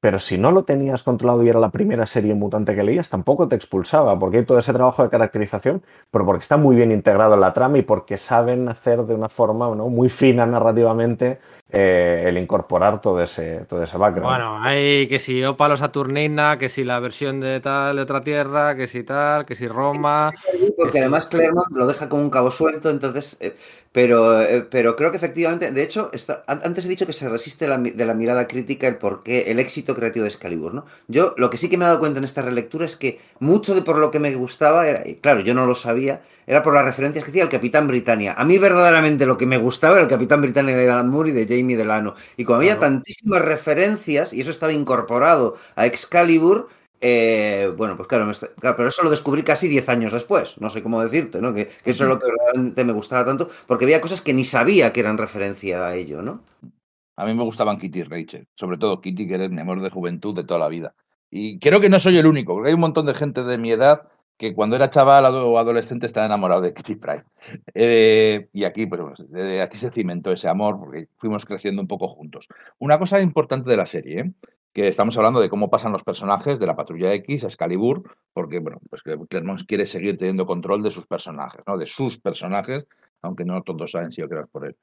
E: pero si no lo tenías controlado y era la primera serie mutante que leías, tampoco te expulsaba, porque hay todo ese trabajo de caracterización, pero porque está muy bien integrado en la trama y porque saben hacer de una forma ¿no? muy fina narrativamente eh, el incorporar todo ese, todo ese background.
A: Bueno, hay que si Opalo Saturnina, que si la versión de tal de otra tierra, que si tal, que si Roma.
B: Porque
A: que
B: además
A: si...
B: Claremont lo deja como un cabo suelto, entonces. Eh, pero, eh, pero creo que efectivamente, de hecho, está, antes he dicho que se resiste la, de la mirada crítica el porqué, el éxito creativo de Excalibur, ¿no? Yo lo que sí que me he dado cuenta en esta relectura es que mucho de por lo que me gustaba, era, y claro, yo no lo sabía, era por las referencias que hacía el Capitán Britannia. A mí verdaderamente lo que me gustaba era el Capitán Britannia de Alan Moore y de Jamie Delano. Y como había claro. tantísimas referencias, y eso estaba incorporado a Excalibur, eh, bueno, pues claro, está, claro, pero eso lo descubrí casi 10 años después, no sé cómo decirte, ¿no? Que, que, eso es lo que realmente me gustaba tanto, porque había cosas que ni sabía que eran referencia a ello, ¿no?
D: A mí me gustaban Kitty y Rachel, sobre todo Kitty, que era mi amor de juventud de toda la vida. Y creo que no soy el único, porque hay un montón de gente de mi edad que cuando era chaval o adolescente estaba enamorado de Kitty Pride. Eh, y aquí, pues, aquí se cimentó ese amor, porque fuimos creciendo un poco juntos. Una cosa importante de la serie, que estamos hablando de cómo pasan los personajes de la Patrulla X a Excalibur, porque bueno, pues quiere seguir teniendo control de sus personajes, ¿no? De sus personajes, aunque no todos han sido creados por él.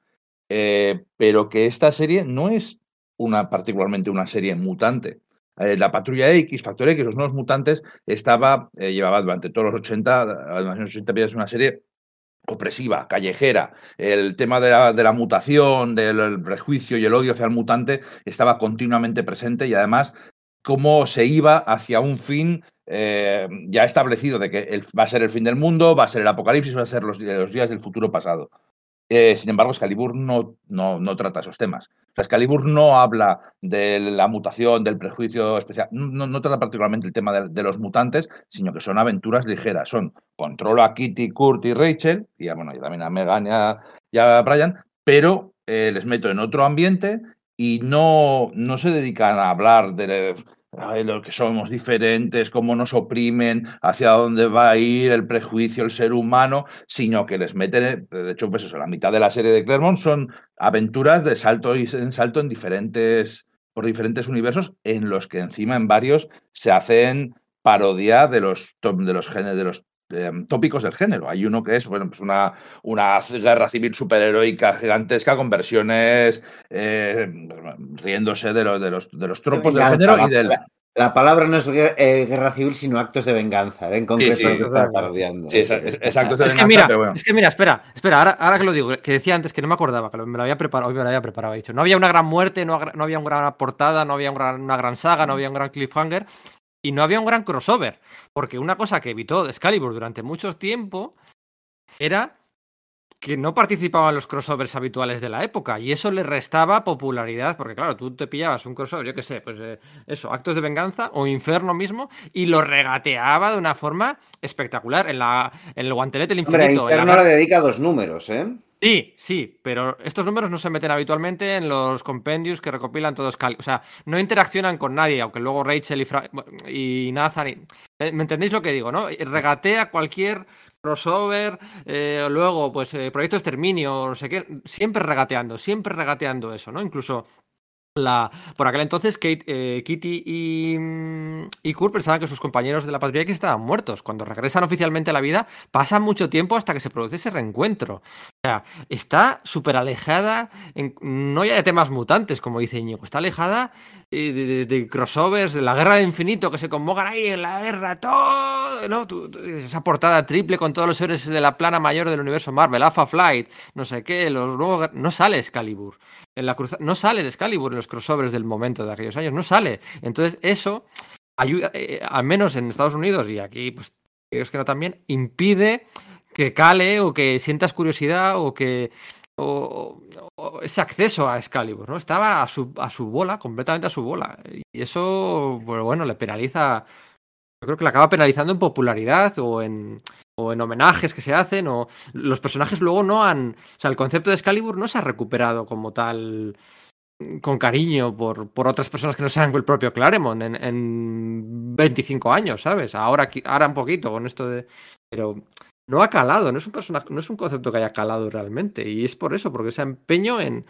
D: Eh, pero que esta serie no es una particularmente una serie mutante. Eh, la Patrulla X, Factor X, los nuevos mutantes, estaba, eh, llevaba durante todos los 80, además los 80 es una serie opresiva, callejera. El tema de la, de la, mutación, del prejuicio y el odio hacia el mutante estaba continuamente presente y además cómo se iba hacia un fin eh, ya establecido de que va a ser el fin del mundo, va a ser el apocalipsis, va a ser los, los días del futuro pasado. Eh, sin embargo, Excalibur no, no, no, trata esos temas. O no habla de la mutación, del prejuicio especial, no, no trata particularmente el tema de, los mutantes, sino que son aventuras ligeras. Son controlo a Kitty, Kurt y Rachel, y, bueno, y también a Megan y a, a Brian, pero eh, les meto en otro ambiente y no, no se dedican a hablar de Lo que somos diferentes, cómo nos oprimen, hacia dónde va a ir el prejuicio, el ser humano, sino que les meten, de hecho, pues eso, la mitad de la serie de Claremont son aventuras de salto y en salto en diferentes, por diferentes universos, en los que encima en varios se hacen parodia de los, de los de los eh, tópicos del género. Hay uno que es bueno, pues una, una guerra civil superheroica gigantesca con versiones eh, riéndose de, lo, de, los, de los tropos del género y del...
B: La, la palabra no es eh, guerra civil, sino actos de venganza, ¿eh? en concreto sí, sí, lo que está parodiando.
D: Sí, exacto.
A: Es que mira, bueno. es que mira, espera, espera, ahora, ahora, que lo digo, que decía antes que no me acordaba, que me lo había preparado, hoy me lo había preparado, he dicho, no había una gran muerte, no, no había una gran portada, no había una gran, una gran saga, no había un gran cliffhanger, y no había un gran crossover, porque una cosa que evitó Excalibur durante mucho tiempo era que no participaba en los crossovers habituales de la época y eso le restaba popularidad, porque claro, tú te pillabas un crossover, yo qué sé, pues eh, eso, actos de venganza o inferno mismo, y lo regateaba de una forma espectacular en, la, en el guantelete del infinito.
B: Hombre, inferno la... le dedica dos números, ¿eh?
A: Sí, sí, pero estos números no se meten habitualmente en los compendios que recopilan todos. O sea, no interaccionan con nadie, aunque luego Rachel y, Fra Nathan. Y... ¿Me entendéis lo que digo, no? Regatea cualquier crossover, eh, luego, pues, eh, Proyecto Exterminio, no sé qué, siempre regateando, siempre regateando eso, ¿no? Incluso la, por aquel entonces, Kate, eh, Kitty y, mm, y Kurt pensaban que sus compañeros de la Patrulla X estaban muertos. Cuando regresan oficialmente a la vida, pasa mucho tiempo hasta que se produce ese reencuentro. Sea, está súper alejada, en- no ya de temas mutantes, como dice Íñigo, está alejada eh, de, crossovers, de la guerra de infinito, que se convocan ahí en la guerra, todo, ¿no? Tú- esa portada triple con todos los héroes de la plana mayor del universo Marvel, Alpha Flight, no sé qué, los nuevos... No sale Excalibur. En la cruza- no sale el Excalibur en los crossovers del momento de aquellos años, no sale. Entonces, eso ayuda, eh, al menos en Estados Unidos y aquí, pues, es que no también, impide que cale o que sientas curiosidad o que. O, ese acceso a Excalibur, ¿no? Estaba a su, a su bola, completamente a su bola. Y eso, pues bueno, le penaliza. Yo creo que le acaba penalizando en popularidad o en, o en homenajes que se hacen. O los personajes luego no han. O sea, el concepto de Excalibur no se ha recuperado como tal con cariño por, por otras personas que no sean el propio Claremont en, en 25 años, ¿sabes? Ahora, ahora un poquito con esto de. Pero no ha calado, no es un personaje, no es un concepto que haya calado realmente. Y es por eso, porque ese empeño en,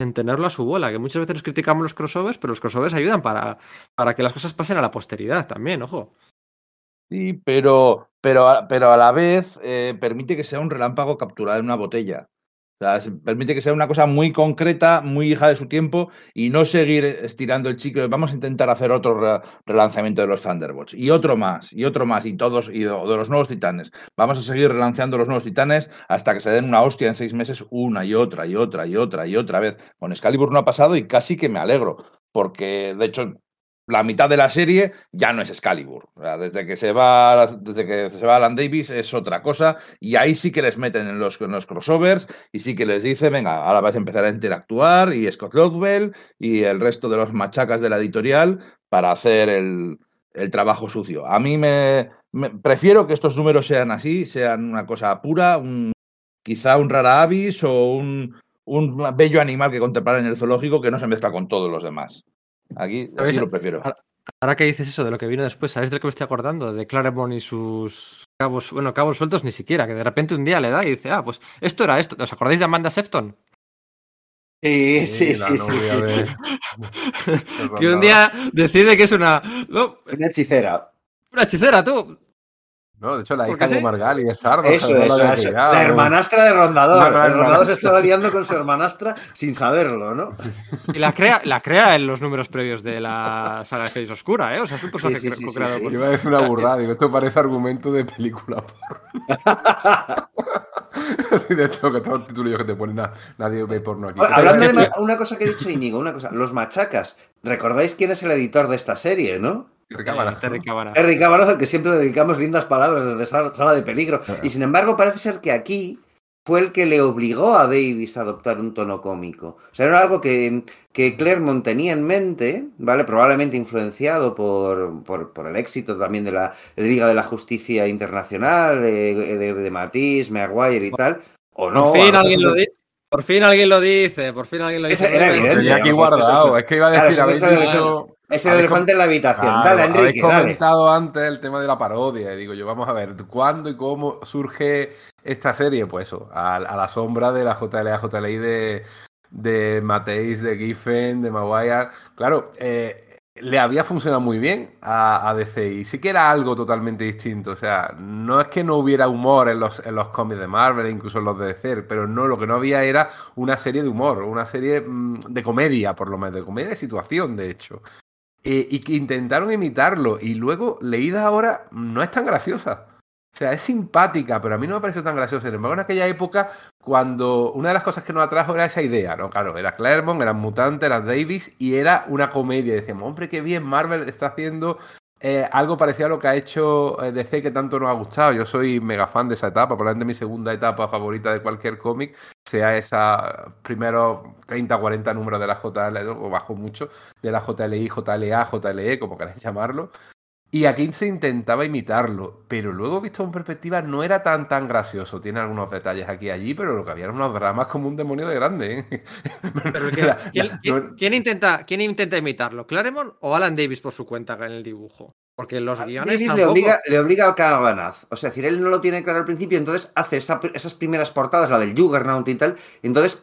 A: en tenerlo a su bola, que muchas veces criticamos los crossovers, pero los crossovers ayudan para, para que las cosas pasen a la posteridad también, ojo.
D: Sí, pero, pero, pero a la vez eh, permite que sea un relámpago capturado en una botella. O sea, se- permite que sea una cosa muy concreta, muy hija de su tiempo y no seguir estirando el chicle. Vamos a intentar hacer otro re- relanzamiento de los Thunderbolts y otro más y otro más y todos y de, los nuevos titanes. Vamos a seguir relanzando los nuevos titanes hasta que se den una hostia en seis meses una y otra y otra y otra y otra vez. Con Excalibur no ha pasado y casi que me alegro porque de hecho la mitad de la serie ya no es Excalibur. Desde que se va desde que se va Alan Davis es otra cosa y ahí sí que les meten en los, en los crossovers y sí que les dice, venga, ahora vais a empezar a interactuar y Scott Lobdell y el resto de los machacas de la editorial para hacer el, el trabajo sucio. A mí me, me- prefiero que estos números sean así, sean una cosa pura, un, quizá un rara avis o un, un bello animal que contemplar en el zoológico que no se mezcla con todos los demás. Aquí así lo prefiero.
A: Ahora que dices eso de lo que vino después, ¿sabes de lo que me estoy acordando? De Claremont y sus cabos, bueno, cabos sueltos ni siquiera, que de repente un día le da y dice, ah, pues esto era esto. ¿Os acordáis de Amanda Sefton?
B: Sí, sí, sí, sí, sí,
A: Que un día decide que es una, no,
B: Una hechicera.
A: una hechicera, tú.
C: No, de hecho, la
A: ¿Por
C: hija de? Margali es Sardo.
B: Eso, eso, eso. La
C: ¿no?
B: hermanastra de Rondador. El Rondador se estaba liando con su hermanastra sin saberlo, ¿no?
A: Y la crea, la crea en los números previos de la saga de Feliz Oscura, ¿eh? O sea, es un personaje
B: Sí, sí, sí,
A: cre-
B: sí,
A: creado
B: sí.
A: por-
C: iba a decir una burrada, digo, esto parece argumento de película porno. Así de esto, que todos los títulos que te ponen, "Na- nadie ve porno aquí.
B: Bueno, Hablando de una cosa que he dicho Íñigo, una cosa. Los machacas. ¿Recordáis quién es el editor de esta serie, no?
C: Terry Cavanagh,
A: Terry Cavanagh,
B: al que siempre dedicamos lindas palabras desde Sala de Peligro. Y sin embargo, parece ser que aquí fue el que le obligó a Davis a adoptar un tono cómico. O sea, era algo que, que Claremont tenía en mente, ¿vale? Probablemente influenciado por, por, por el éxito también de la Liga de la Justicia Internacional, de, de, de Matisse, Maguire y tal. O no.
A: por, fin alguien lo di- por fin alguien lo dice, por fin alguien lo dice.
B: Era evidente.
C: Tenía aquí guardado. Es que iba a
B: Claro,
C: decir,
B: eso
C: habéis dicho.
B: Es el elefante en la habitación.
C: Claro,
B: dale,
C: habéis
B: Enrique, dale.
C: comentado antes el tema de la parodia. y Digo yo, vamos a ver, ¿cuándo y cómo surge esta serie? Pues eso, a, a la sombra de la JLA, JLI de, de Mateis, de Giffen, de Maguire. Claro, eh, le había funcionado muy bien a, a DC y sí que era algo totalmente distinto. O sea, no es que no hubiera humor en los, en los cómics de Marvel, incluso en los de DC, pero no, lo que no había era una serie de humor, una serie mm, de comedia, por lo menos, de comedia de situación, de hecho. Eh, y que intentaron imitarlo y luego leída ahora no es tan graciosa. O sea, es simpática, pero a mí no me parece tan graciosa. Sin embargo, en aquella época, cuando una de las cosas que nos atrajo era esa idea, ¿no? Claro, era Claremont, eran mutantes, era Davis y era una comedia. Decíamos, hombre, qué bien, Marvel está haciendo eh, algo parecido a lo que ha hecho eh, DC que tanto nos ha gustado. Yo soy mega fan de esa etapa, probablemente mi segunda etapa favorita de cualquier cómic sea esa primeros 30, 40 números de la JL, o bajo mucho, de la JLI, JLA, JLE, como queráis llamarlo. Y aquí se intentaba imitarlo, pero luego visto en perspectiva no era tan tan gracioso. Tiene algunos detalles aquí y allí, pero lo que había eran unos dramas como un demonio de grande. ¿eh?
A: Pero ¿quién,
C: Era-
A: quién-
C: no-
A: quién- quién intenta, ¿Quién intenta imitarlo? ¿Claremont o Alan Davis por su cuenta en el dibujo? Porque los guiones
B: Davis le obliga, le obliga al Caravanaz. O sea, es decir, él no lo tiene claro al principio, entonces hace esa- esas primeras portadas, la del Juggernaut y tal. y entonces,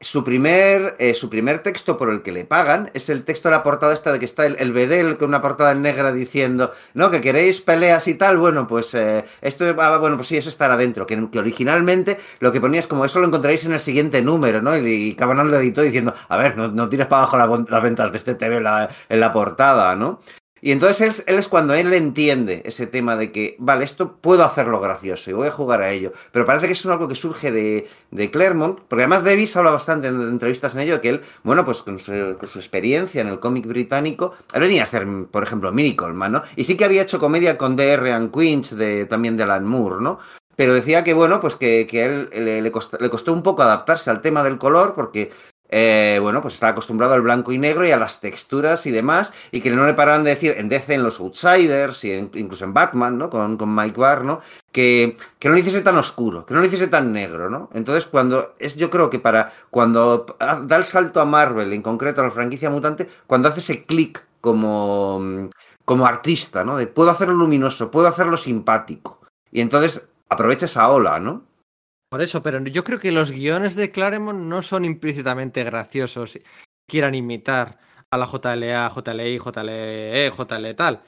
B: su primer, eh, su primer texto por el que le pagan es el texto de la portada esta de que está el, el Bedel con una portada en negra diciendo, no, que queréis peleas y tal. Bueno, pues eh, esto, ah, bueno, pues sí, eso estará dentro. Que, originalmente lo que ponía es como eso lo encontraréis en el siguiente número, ¿no? Y, y Cabanal lo editó diciendo, a ver, no, no para abajo la- las ventas de este TV la, en la portada, ¿no? Y entonces él, él es cuando él entiende ese tema de que, vale, esto puedo hacerlo gracioso y voy a jugar a ello. Pero parece que es algo que surge de, de Claremont, porque además Davis habla bastante en entrevistas en ello, que él, bueno, pues con su, con su experiencia en el cómic británico, él venía a hacer, por ejemplo, Miracle ¿no? Y sí que había hecho comedia con DR and Quinch, de, también de Alan Moore, ¿no? Pero decía que, bueno, pues que, que él le, le costó, le costó un poco adaptarse al tema del color, porque eh, bueno, pues estaba acostumbrado al blanco y negro y a las texturas y demás, y que no le paraban de decir en DC, en los Outsiders, y incluso en Batman, ¿no? Con, con Mike Barr, ¿no? Que, que no lo hiciese tan oscuro, que no lo hiciese tan negro, ¿no? Entonces, cuando es, yo creo que para cuando da el salto a Marvel, en concreto a la franquicia mutante, cuando hace ese clic como, como artista, ¿no? De puedo hacerlo luminoso, puedo hacerlo simpático. Y entonces aprovecha esa ola, ¿no?
A: Por eso, pero yo creo que los guiones de Claremont no son implícitamente graciosos, quieran imitar a la JLA, JLI, JLE, JLE tal.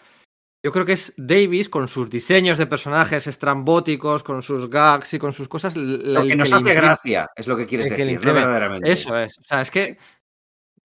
A: Yo creo que es Davis con sus diseños de personajes estrambóticos, con sus gags y con sus cosas.
B: Lo que nos hace gracia, es lo que quieres
A: el que
B: decir, no verdaderamente.
A: Eso es. O sea, es que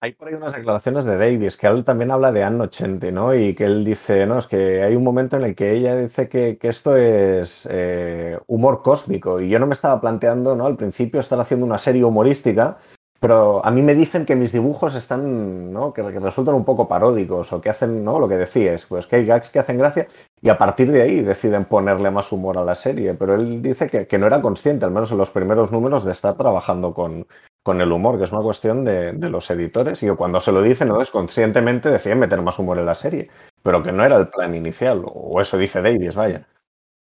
E: Hay por ahí unas declaraciones de Davis, que él también habla de Anno 80, ¿no? Y que él dice, no, es que hay un momento en el que ella dice que, que esto es eh, humor cósmico. Y yo no me estaba planteando, ¿no? Al principio estar haciendo una serie humorística, pero a mí me dicen que mis dibujos están, ¿no? Que, resultan un poco paródicos o que hacen, ¿no? Lo que decías, pues que hay gags que hacen gracia y a partir de ahí deciden ponerle más humor a la serie. Pero él dice que, que no era consciente, al menos en los primeros números, de estar trabajando con, con el humor, que es una cuestión de, de los editores, y que cuando se lo dicen, no es conscientemente deciden meter más humor en la serie, pero que no era el plan inicial, o eso dice Davis, vaya.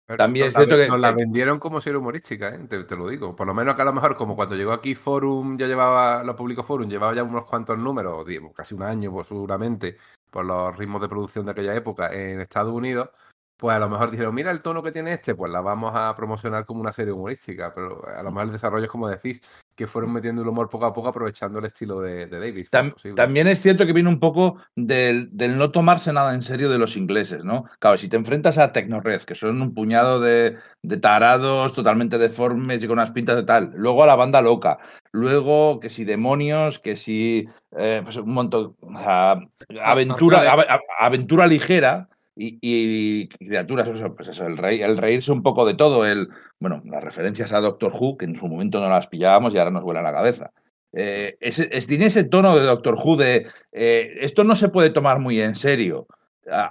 C: Pero
D: También
C: nos
D: es
C: la-
D: cierto que-
C: Nos la
D: que-
C: vendieron como serie humorística, ¿eh? te, te lo digo. Por lo menos que a lo mejor, como cuando llegó aquí Forum, ya llevaba, lo publicó Forum, llevaba ya unos cuantos números, digo, casi un año, pues, seguramente, por los ritmos de producción de aquella época en Estados Unidos, pues a lo mejor dijeron, mira el tono que tiene este, pues la vamos a promocionar como una serie humorística. Pero a lo mejor el desarrollo es como decís, que fueron metiendo el humor poco a poco, aprovechando el estilo de, de Davis.
D: Tam-
C: es posible.
D: también es cierto que viene un poco del, del no tomarse nada en serio de los ingleses, ¿no? Claro, si te enfrentas a Tecnored, que son un puñado de, de tarados totalmente deformes y con unas pintas de tal, luego a la banda loca, luego que si demonios, que si eh, pues un montón, o sea, aventura, aventura ligera y, criaturas, eso, pues el, rey, el reírse un poco de todo, el, bueno, las referencias a Doctor Who, que en su momento no las pillábamos y ahora nos vuela la cabeza. Eh, es- tiene ese tono de Doctor Who de eh, esto no se puede tomar muy en serio,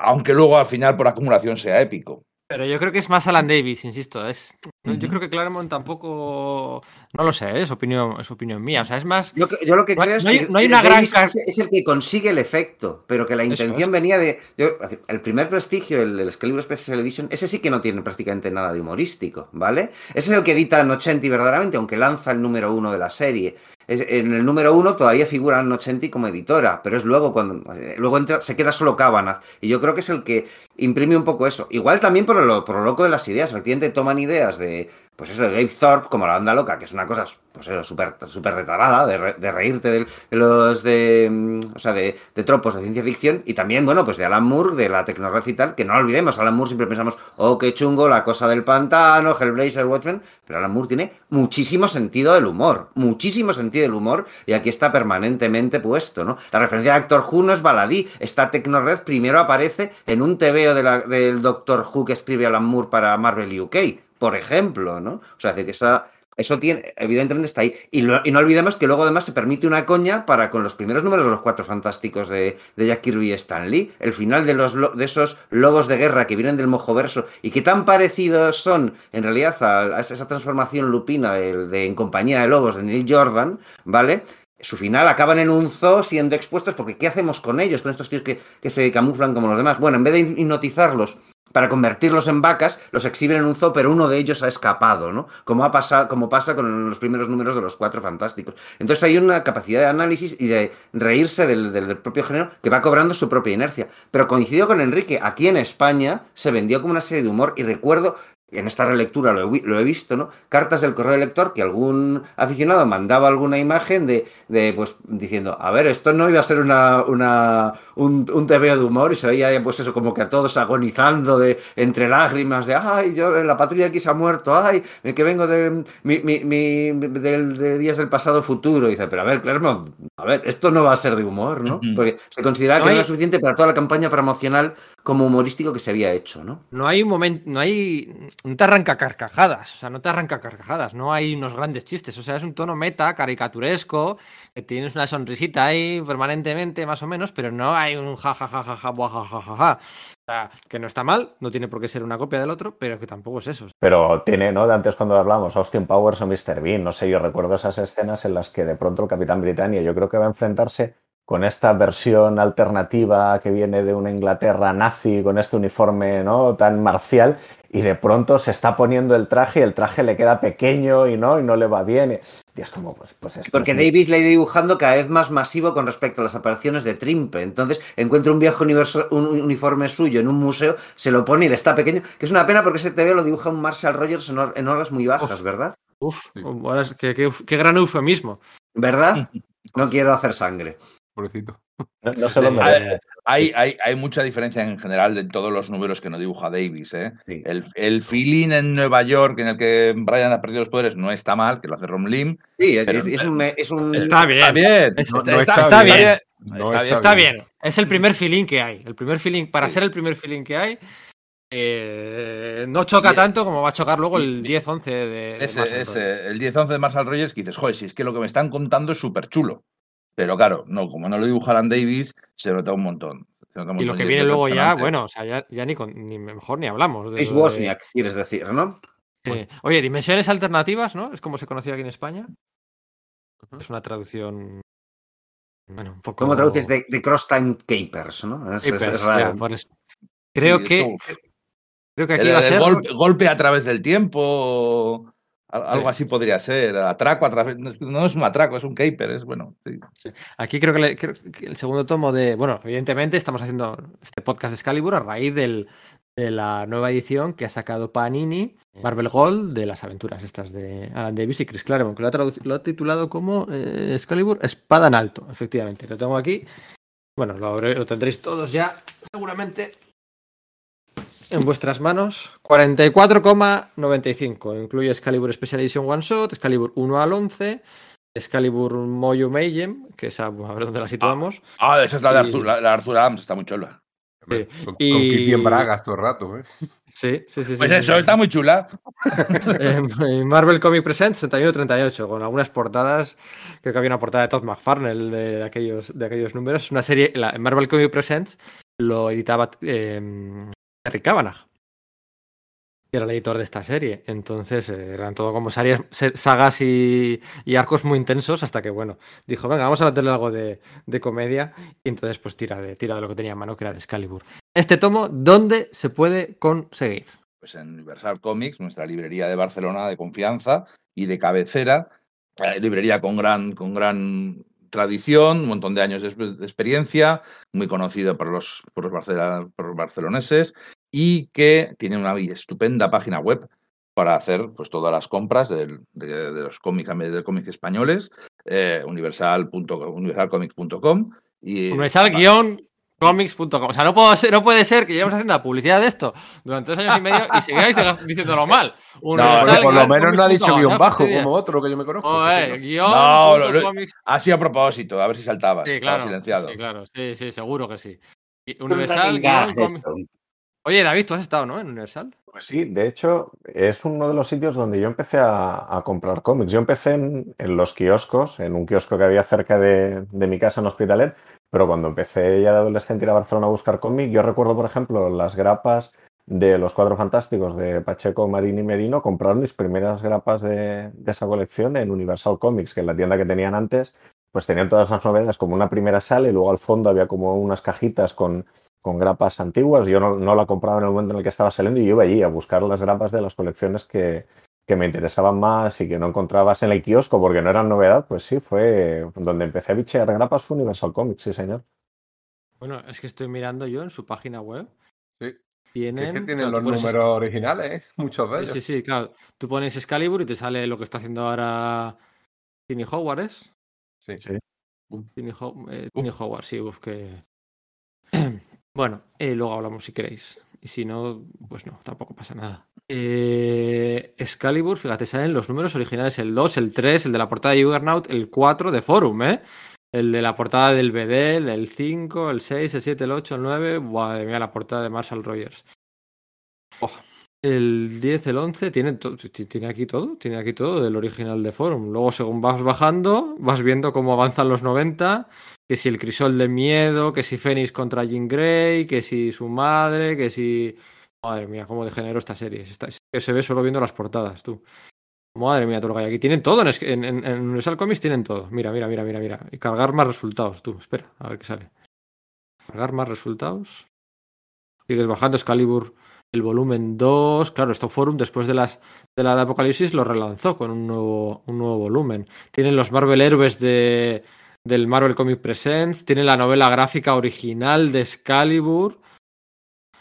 D: aunque luego al final por acumulación sea épico.
A: Pero yo creo que es más Alan Davis, insisto. Es, Yo creo que Claremont tampoco. No lo sé, es opinión, es opinión mía. O sea, es más.
B: Yo, yo lo que
A: No hay-
B: creo es
A: no hay-
B: que
A: no hay una gran
B: Davis es, es el que consigue el efecto, pero que la intención
A: es.
B: venía de. yo- el primer prestigio, el, el Excalibur Special Edition, ese sí que no tiene prácticamente nada de humorístico, ¿vale? Ese es el que edita Nocenti verdaderamente, aunque lanza el número uno de la serie. En el número uno todavía figura Nocenti como editora, pero es luego cuando. eh, Luego entra, se queda solo Cavanagh. Y yo creo que es el que imprime un poco eso. Igual también por lo, por lo loco de las ideas. Efectivamente, toman ideas de. Pues eso, de Gabe Thorpe, como la banda loca, que es una cosa, pues eso, súper súper retarada, de, re- de reírte de, los de. mm, O sea, de, de tropos de ciencia ficción. Y también, bueno, pues de Alan Moore, de la tecnología y tal, que no olvidemos. Alan Moore siempre pensamos, oh, qué chungo, la cosa del pantano, Hellblazer, Watchmen. Pero Alan Moore tiene muchísimo sentido del humor. Muchísimo sentido del humor. Y aquí está permanentemente puesto, ¿no? La referencia de Actor Who no es baladí. Esta Tecnored primero aparece en un TVO de del Doctor Who que escribe Alan Moore para Marvel UK, por ejemplo, ¿no? O sea, que esa, eso tiene, evidentemente está ahí. Y, lo- no olvidemos que luego además se permite una coña para con los primeros números de los cuatro fantásticos de, de Jack Kirby y Stan Lee. El final de, los, lo- de esos lobos de guerra que vienen del mojoverso y que tan parecidos son en realidad a, esa transformación lupina de, En compañía de lobos de Neil Jordan, ¿vale? su final acaban en un zoo siendo expuestos porque ¿qué hacemos con ellos, con estos tíos que se camuflan como los demás? Bueno, en vez de hipnotizarlos para convertirlos en vacas, los exhiben en un zoo, pero uno de ellos ha escapado, ¿no? Como, ha pasado, como pasa con los primeros números de los Cuatro Fantásticos. Entonces hay una capacidad de análisis y de reírse del, del propio género que va cobrando su propia inercia. Pero coincido con Enrique, aquí en España se vendió como una serie de humor y recuerdo en esta relectura lo he, lo he, visto, ¿no? Cartas del correo de lector que algún aficionado mandaba alguna imagen de, de pues, diciendo, a ver, esto no iba a ser una, una, un, un TVO de humor y se veía, pues eso, como que a todos agonizando de, entre lágrimas de, ay, yo, la patrulla aquí se ha muerto, ay, que vengo de, mi, mi, mi, de, de días del pasado futuro. Y dice, pero a ver, Claremont, a ver, esto no va a ser de humor, ¿no? Porque se consideraba que no era suficiente para toda la campaña promocional como humorístico que se había hecho, ¿no?
A: No hay un momento, no hay, no te arranca carcajadas, o sea, no te arranca carcajadas, no hay unos grandes chistes, o sea, es un tono meta, caricaturesco, que tienes una sonrisita ahí permanentemente, más o menos, pero no hay un jajajajaja, jajajaja. O sea, que no está mal, no tiene por qué ser una copia del otro, pero que tampoco es eso.
E: Pero tiene, ¿no? De antes cuando hablamos, Austin Powers o Mr. Bean, no sé, yo recuerdo esas escenas en las que de pronto el Capitán Britannia, yo creo que va a enfrentarse con esta versión alternativa que viene de una Inglaterra nazi, con este uniforme ¿no? tan marcial, y de pronto se está poniendo el traje y el traje le queda pequeño y no, y no le va bien. Y es como, pues, pues esto
B: Porque
E: es
B: Davis le ha ido dibujando cada vez más masivo con respecto a las apariciones de Trimpe. Entonces encuentra un viejo universo, un uniforme suyo en un museo, se lo pone y le está pequeño, que es una pena porque ese TV lo dibuja un Marshall Rogers en, hor en horas muy bajas,
A: Uf.
B: ¿verdad?
A: Uf, qué, qué, qué gran eufemismo.
B: ¿Verdad? No quiero hacer sangre.
C: Pobrecito.
E: No, no sé dónde
D: hay, hay, hay, hay, mucha diferencia en general de todos los números que nos dibuja Davis. ¿eh? Sí. El, el, feeling en Nueva York en el que Brian ha perdido los poderes no está mal, que lo hace Rom Lim.
B: Sí, es, es, es, un, es, un,
A: Está bien.
D: Está bien.
A: Es,
D: no,
A: está,
D: no
A: está,
D: está,
A: bien.
D: bien.
C: No
D: está bien.
A: Está bien. Es el primer feeling que hay. El primer feeling, para ser el primer feeling que hay, eh, no choca
D: Y-
A: tanto como va a chocar luego el
D: y-
A: 10-11 de, de
D: Ese,
A: Marshall
D: ese, el 10-11 de Marshall Rogers que dices, joder, si es que lo que me están contando es súper chulo. Pero claro, no, como no lo dibujaran Davis, se nota un montón. Se nota un
A: Y lo que viene luego ya, bueno, o sea, ya, ya ni, con, ni mejor ni hablamos. de
B: Es
A: de-
B: Wozniak, quieres decir, ¿no?
A: Eh, oye, dimensiones alternativas, ¿no? Es como se conocía aquí en España. Es una traducción. Bueno, un poco.
B: ¿Cómo traduces de, de Cross Time Capers, no? Es, es-
A: Papers,
B: es raro.
A: ya, por eso. Creo
D: Sí, es
A: que.
D: como-
A: Creo que aquí
D: El-
A: va a ser.
D: golpe, golpe a través del tiempo. Al- Algo
A: Sí.
D: así podría ser. Atraco a través. no es- un atraco, es un caper, es bueno. sí.
A: Aquí creo que, le- creo que el segundo tomo de. Bueno, evidentemente estamos haciendo este podcast de Excalibur a raíz del, de la nueva edición que ha sacado Panini, Marvel Gold, de las aventuras estas de Alan Davis y Chris Claremont, que lo ha, lo ha titulado como eh, Excalibur Espada en Alto, efectivamente. Lo tengo aquí. Bueno, lo, lo tendréis todos ya, seguramente, en vuestras manos. 44,95. Incluye Excalibur Special Edition One Shot, Excalibur 1 al 11. Excalibur Moyo Mayhem, que es a, a ver dónde la situamos.
D: Ah, esa es la de
A: Y-
D: Arthur, la, la de Arthur Adams, está muy chula.
A: Sí.
C: Con,
A: Y-
C: con Kitty en Bragas todo el rato, ¿eh?
A: Sí, sí, sí.
D: Pues
A: sí,
D: eso,
A: sí.
D: está muy chula.
A: Eh, Marvel Comic Presents 6138, con algunas portadas. Creo que había una portada de Todd McFarlane de, de aquellos, de aquellos números. Es una serie, la, Marvel Comic Presents lo editaba eh, Terry Cavanagh, que era el editor de esta serie. Entonces eh, eran todo como series, se- sagas y, arcos muy intensos hasta que, bueno, dijo, venga, vamos a meterle algo de, comedia. Y entonces, pues tira de, tira de lo que tenía a mano, que era de Excalibur. Este tomo, ¿dónde se puede conseguir?
D: Pues en Universal Comics, nuestra librería de Barcelona de confianza y de cabecera. eh, librería con gran, con gran tradición, un montón de años de, experiencia, muy conocida por los, por los, barcela- por los barceloneses y que tiene una estupenda página web para hacer pues, todas las compras de, de los cómics del cómic españoles, eh, universal.com universalcomics.com y
A: Universal-comics.com. O sea, no, puedo ser- no puede ser que llevemos haciendo la publicidad de esto durante tres años y medio y sigáis diciéndolo mal.
C: Porque por lo menos no ha dicho guion bajo
A: como
C: otro que yo me conozco.
A: Joder,
C: porque
A: guion.
D: No, lo- lo- sido a propósito, a ver si saltabas,
A: Sí,
D: estaba
A: claro.
D: silenciado.
A: Sí, claro. Sí, sí, seguro que sí. Universal. guion. Oye, David, tú has estado, ¿no? En Universal.
E: Pues sí, de hecho, es uno de los sitios donde yo empecé a, a comprar cómics. Yo empecé en, en los kioscos, en un kiosco que había cerca de, de mi casa en Hospitalet, pero cuando empecé ya de adolescente a ir a Barcelona a buscar cómic, yo recuerdo, por ejemplo, las grapas de los Cuatro Fantásticos de Pacheco, Marín y Merino, comprar mis primeras grapas de, de esa colección en Universal Comics, que en la tienda que tenían antes, pues tenían todas las novelas como una primera sala y luego al fondo había como unas cajitas con con grapas antiguas. Yo no, no la compraba en el momento en el que estaba saliendo y yo iba allí a buscar las grapas de las colecciones que, que me interesaban más y que no encontrabas en el kiosco porque no eran novedad, pues sí, fue donde empecé a bichear grapas fue Universal Comics, sí, señor.
A: Bueno, es que estoy mirando yo en su página web.
C: Sí.
A: Tienen,
C: es que tienen
A: claro,
C: los números originales, ¿eh? muchos de
A: Sí,
C: ellos.
A: sí, sí, claro. Tú pones Excalibur y te sale lo que está haciendo ahora Tiny Howard, ¿es?
C: Sí.
E: Sí.
A: Tiny, Ho- eh, Tiny Howard, sí, uf, que... bueno, eh, luego hablamos si queréis. Y si no, pues no, tampoco pasa nada. Eh, Excalibur, fíjate, salen los números originales, el 2, el 3, el de la portada de Juggernaut, el 4 de Forum, ¿eh? El de la portada del BD, el 5, el 6, el 7, el 8, el 9. Madre mía, la portada de Marshall Rogers. Oh, El 10, el 11, tiene, tiene aquí todo, tiene aquí todo del original de Forum. Luego, según vas bajando, vas viendo cómo avanzan los 90, que si el crisol de miedo, que si Fénix contra Jean Grey, que si su madre, que si... Madre mía, cómo degeneró esta serie. Que se ve solo viendo las portadas, tú. Madre mía, Turgay, aquí tienen todo, en, en- en Universal Comics tienen todo. Mira, mira, mira, mira, mira. Y cargar más resultados, tú. Espera, a ver qué sale. Cargar más resultados. Sigues bajando Excalibur el volumen 2. Claro, esto Forum después de las de la Apocalipsis lo relanzó con un nuevo, un nuevo volumen. Tienen los Marvel Héroes de, del Marvel Comic Presents. Tienen la novela gráfica original de Excalibur.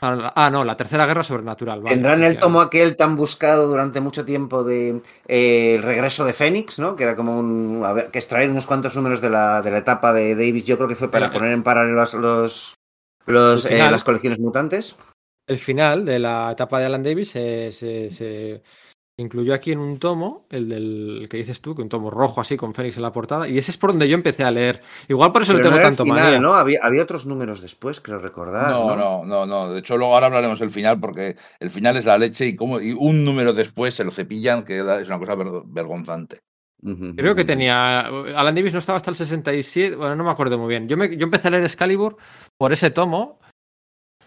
A: Ah, ah, no, la tercera guerra sobrenatural. vale,
B: Tendrán el tomo aquel tan buscado durante mucho tiempo de eh, El regreso de Fénix, ¿no? Que era como un. a ver, que extraer unos cuantos números de la, de la etapa de Davis, yo creo que fue para poner en paralelo los, los, los, eh, las colecciones mutantes.
A: El final de la etapa de Alan Davis se, se- se incluyó aquí en un tomo, el del que dices tú, que un tomo rojo así con Fénix en la portada, y ese es por donde yo empecé a leer. Igual por eso
B: Pero
A: le
B: no
A: tengo
B: el
A: tanto
B: final,
A: manía.
B: ¿no? Había, había otros números después, creo recordar.
D: No,
B: No,
D: no, no, no. De hecho, luego ahora hablaremos del final porque el final es la leche y, como, y un número después se lo cepillan, que es una cosa ver- vergonzante.
A: Creo que tenía. Alan Davis no estaba hasta el 67. Bueno, no me acuerdo muy bien. Yo, me, yo empecé a leer Excalibur por ese tomo.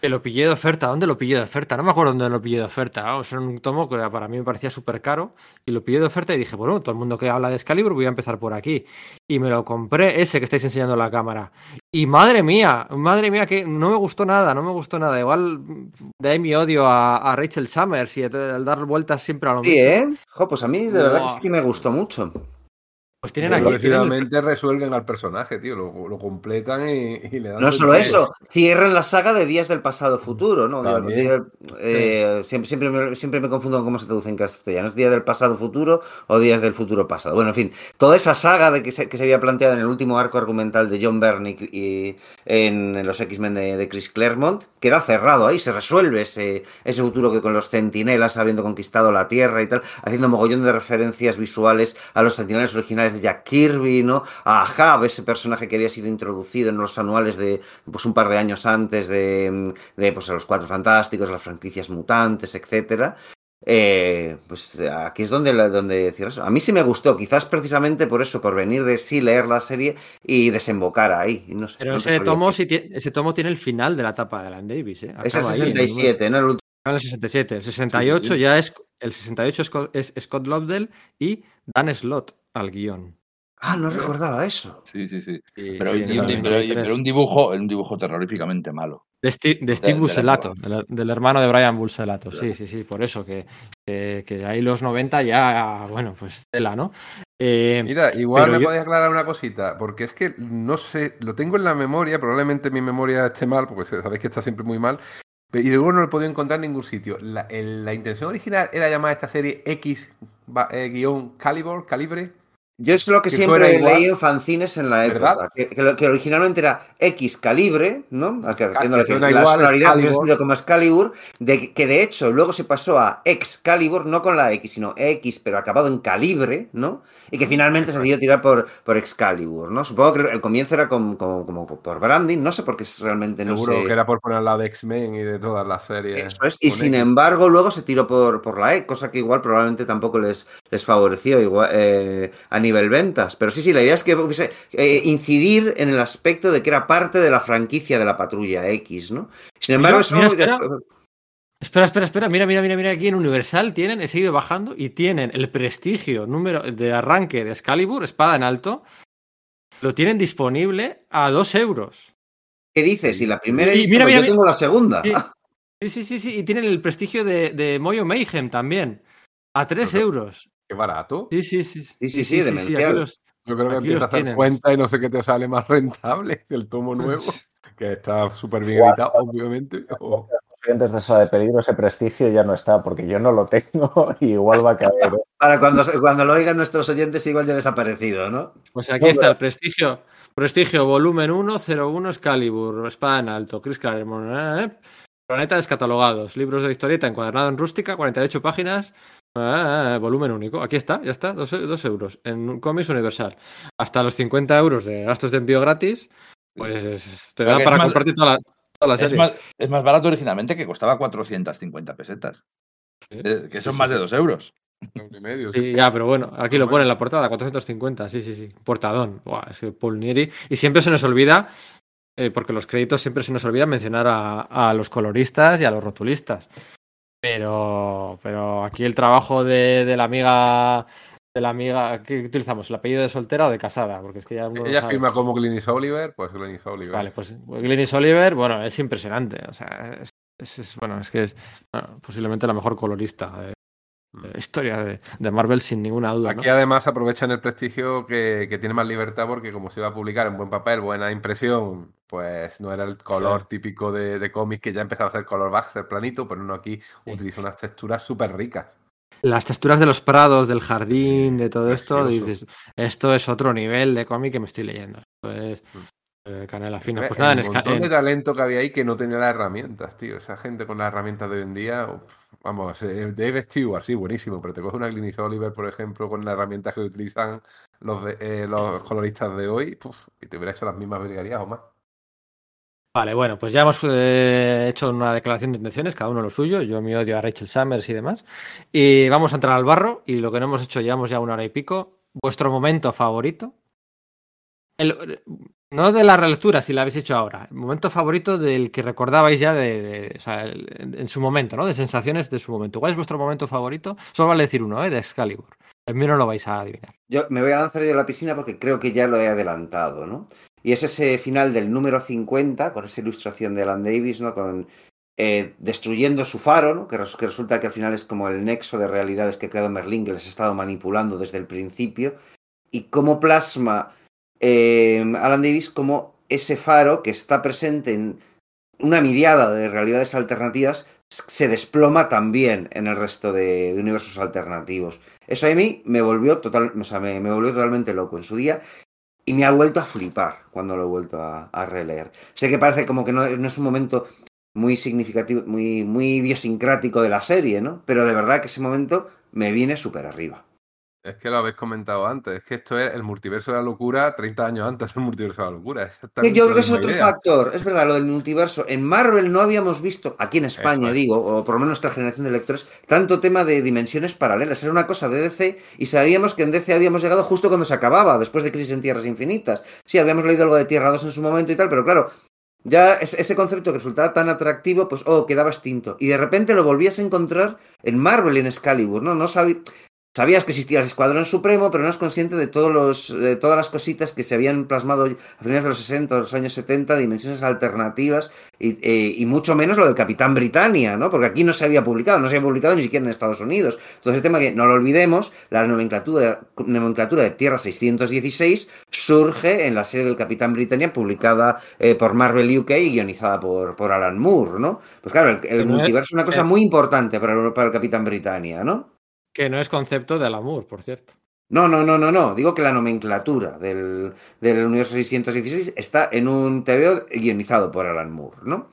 A: Que lo pillé de oferta. ¿Dónde lo pillé de oferta? No me acuerdo dónde lo pillé de oferta. Vamos, era un tomo que para mí me parecía súper caro. Y lo pillé de oferta y dije, bueno, todo el mundo que habla de Excalibur, voy a empezar por aquí. Y me lo compré, ese que estáis enseñando en la cámara. Y madre mía, madre mía, que no me gustó nada, no me gustó nada. Igual de ahí mi odio a, a Rachel Summers y el dar vueltas siempre a lo
B: Sí,
A: mismo.
B: ¿eh? Jo, pues a mí de verdad que sí que me gustó mucho.
A: Pues tienen aquí. tienen el-
C: resuelven al personaje, tío. Lo, lo completan y, y le dan.
B: No solo eso, cierran la saga de Días del Pasado Futuro, ¿no? Eh, siempre, siempre, me, siempre me confundo con cómo se traduce en castellano. ¿Es Día del Pasado Futuro o Días del Futuro Pasado? Bueno, en fin, toda esa saga de que se, que se había planteado en el último arco argumental de John Byrne y, y en, en los X-Men de, de Chris Claremont queda cerrado ahí, se resuelve ese, ese futuro que con los centinelas habiendo conquistado la Tierra y tal, haciendo mogollón de referencias visuales a los centinelas originales de Jack Kirby, ¿no? A Ahab, ese personaje que había sido introducido en los anuales de pues un par de años antes de, de pues, a los Cuatro Fantásticos, las franquicias mutantes, etcétera. Eh, pues aquí es donde, donde cierras. A mí sí me gustó, quizás precisamente por eso, por venir de sí leer la serie y desembocar ahí. y no sé,
A: Pero
B: no
A: ese tomo, ese tomo tiene el final de la etapa de Alan Davis. ¿eh?
B: Es el
A: Acaba ahí, en el número-
B: 67, ¿no? El último.
A: acaba en el 67. El 68
D: sí.
A: ya es. El 68 es, Co- es Scott Lobdell y Dan Slott al guion.
B: Ah, no recordaba eso.
D: Sí, sí, sí. Pero,
A: sí,
D: un,
A: el
D: di- pero-
A: 93.
D: pero un dibujo, un dibujo terroríficamente malo.
A: De, Sti- de Steve
D: de
A: Buscelato, del, del hermano de Brian Buscelato. Sí,
D: Claro.
A: sí, sí, por eso que, que, que ahí los 90 ya, bueno, pues tela, ¿no? Eh,
C: Mira, igual me
A: yo-
C: podéis aclarar una cosita, porque es que no sé, lo tengo en la memoria, probablemente mi memoria esté mal, porque sabéis que está siempre muy mal, pero- y luego no lo he podido encontrar en ningún sitio. La, el- la intención original era llamar a esta serie X va- eh, Calibre.
B: Yo es lo que
C: Que
B: siempre he leído en fanzines en la época. Que, que que originalmente era X calibre, ¿no? Haciendo la, la sonoridad
C: Excalibur.
B: como Excalibur, de, que de hecho luego se pasó a Excalibur, no con la X, sino X, pero acabado en calibre, ¿no? Y que finalmente se decidió tirar por, por Excalibur, ¿no? Supongo que el comienzo era como, como, como por branding, no sé por qué es realmente no
C: Seguro
B: sé.
C: que era por poner lado de X-Men y de todas las series.
B: Eso es, y sin
C: X.
B: embargo luego se tiró por, por la E, cosa que igual probablemente tampoco les, les favoreció igual, eh, a nivel ventas. Pero sí, sí, la idea es que hubiese, eh, incidir en el aspecto de que era parte de la franquicia de la Patrulla X, ¿no? Sin embargo,
A: Mira, mira, espera. Espera, espera, espera. Mira, mira, mira, mira. Aquí en Universal tienen, he seguido bajando y tienen el prestigio número de arranque de Excalibur, espada en alto. Lo tienen disponible a 2 euros.
B: ¿Qué dices? Y la primera
A: Y mira, mira,
B: yo
A: mira.
B: tengo la segunda.
A: Sí. Sí, sí, sí. Y tienen el prestigio de, de Moyo Mayhem también. A 3
C: Pero-
A: euros.
C: Qué barato.
A: Sí, sí, sí.
B: Sí, sí, sí, demencial.
A: los-
C: Yo creo que
A: Aquí
C: empieza
A: los
C: a hacer
A: tienen.
C: cuenta y no sé qué te sale más rentable que el tomo nuevo, que está súper bien editado, obviamente. o-
E: Los oyentes de Sala de Peligro, ese prestigio ya no está, porque yo no lo tengo y igual va a caer. ¿eh?
B: Para cuando, cuando lo oigan nuestros oyentes, igual ya ha desaparecido, ¿no?
A: Pues aquí está el prestigio. Prestigio, volumen 1, 01, Excalibur, espada en alto, Chris Claremont, eh, Planeta descatalogados, libros de historieta encuadernado en rústica, 48 páginas, eh, volumen único. Aquí está, ya está, 2 euros en cómics universal. Hasta los 50 euros de gastos de envío gratis, pues es- te da para
D: más-
A: comprarte toda la, toda la
D: Es
A: serie.
D: más, es más barato originalmente que costaba 450 pesetas. Eh, que son
A: sí,
D: más
A: sí.
D: de 2 euros.
C: y medio,
A: Sí, ya, pero bueno, aquí lo pone en la portada, 450, sí, sí, sí. Portadón. Buah, es que Paul Nieri. Y siempre se nos olvida, eh, porque los créditos siempre se nos olvida mencionar a, a los coloristas y a los rotulistas. Pero, pero aquí el trabajo de, de la amiga. De la amiga. ¿Qué utilizamos? ¿El apellido de soltera o de casada? Porque es que ya
C: Ella firma como Glynis Oliver, pues Glynis Oliver.
A: Vale, pues Glynis Oliver, bueno, es impresionante. O sea, es, es- es- bueno, es que es bueno, posiblemente la mejor colorista de, historia de, de Marvel, sin ninguna duda. ¿no?
C: Aquí además aprovechan el prestigio que, que tiene más libertad porque como se iba a publicar en buen papel, buena impresión, pues no era el color típico de, de cómic que ya empezaba a ser color Baxter planito, pero no aquí utiliza unas texturas súper ricas.
A: Las texturas de los prados, del jardín, de todo esto, dices, esto es otro nivel de cómic que me estoy leyendo. Esto es eh, canela fina. Pues nada, en, esca-
C: montón de
A: en-
C: talento que había ahí que no tenía las herramientas, tío. Esa gente con las herramientas de hoy en día, uf, vamos, Dave Stewart, sí, buenísimo, pero te coge una Glynis Oliver, por ejemplo, con las herramientas que utilizan los, eh, coloristas de hoy, y te hubiera hecho las mismas virguerías o más.
A: Vale, bueno, pues ya hemos eh, hecho una declaración de intenciones, cada uno lo suyo. Yo me odio a Rachel Summers y demás. Y vamos a entrar al barro. Y lo que no hemos hecho, llevamos ya una hora y pico. ¿Vuestro momento favorito? El- no de la relectura, si la habéis hecho ahora. Momento favorito del que recordabais ya de, en, su momento, ¿no? De sensaciones de su momento. ¿Cuál es vuestro momento favorito? Solo vale decir uno, ¿eh? De Excalibur. El mío no lo vais a adivinar.
B: Yo me voy a lanzar yo a la piscina porque creo que ya lo he adelantado, ¿no? Y es ese final del número 50, con esa ilustración de Alan Davis, ¿no? Con eh, destruyendo su faro, ¿no? Que resulta que al final es como el nexo de realidades que ha creado Merlín, que les ha estado manipulando desde el principio. Y cómo plasma eh, Alan Davis como ese faro que está presente en una miriada de realidades alternativas se desploma también en el resto de, universos alternativos. Eso a mí me volvió, total, o sea, me, volvió totalmente loco en su día y me ha vuelto a flipar cuando lo he vuelto a, a releer. Sé que parece como que no, no es un momento muy significativo, muy, muy idiosincrático de la serie, ¿no? Pero de verdad que ese momento me viene súper arriba.
C: Es que lo habéis comentado antes, es que esto es el multiverso de la locura 30 años antes del multiverso de la locura.
B: Yo creo que es otro
C: idea.
B: factor, es verdad, lo del multiverso. En Marvel no habíamos visto, aquí en España digo, o por lo menos nuestra generación de lectores, tanto tema de dimensiones paralelas. Era una cosa de DC y sabíamos que en DC habíamos llegado justo cuando se acababa, después de Crisis en Tierras Infinitas. Sí, habíamos leído algo de Tierra 2 en su momento y tal, pero claro, ya es- ese concepto que resultaba tan atractivo, pues, oh, quedaba extinto. Y de repente lo volvías a encontrar en Marvel en Excalibur, ¿no? No sabí- Sabías que existía el Escuadrón Supremo, pero no eras consciente de, todos los, de todas las cositas que se habían plasmado a finales de los 60, de los años 70, dimensiones alternativas y, eh, y mucho menos lo del Capitán Britannia, ¿no? Porque aquí no se había publicado, no se había publicado ni siquiera en Estados Unidos. Entonces el tema que no lo olvidemos, la nomenclatura, nomenclatura de Tierra 616 surge en la serie del Capitán Britannia publicada eh, por Marvel UK y guionizada por, por Alan Moore, ¿no? Pues claro, el,
A: es-
B: multiverso es una cosa muy importante para, el- para el Capitán Britannia, ¿no?
A: Que no es concepto de Alamur, por cierto.
B: No, no, no, no, no. Digo que la nomenclatura del, del universo 616 está en un TVO guionizado por Alan Moore, ¿no?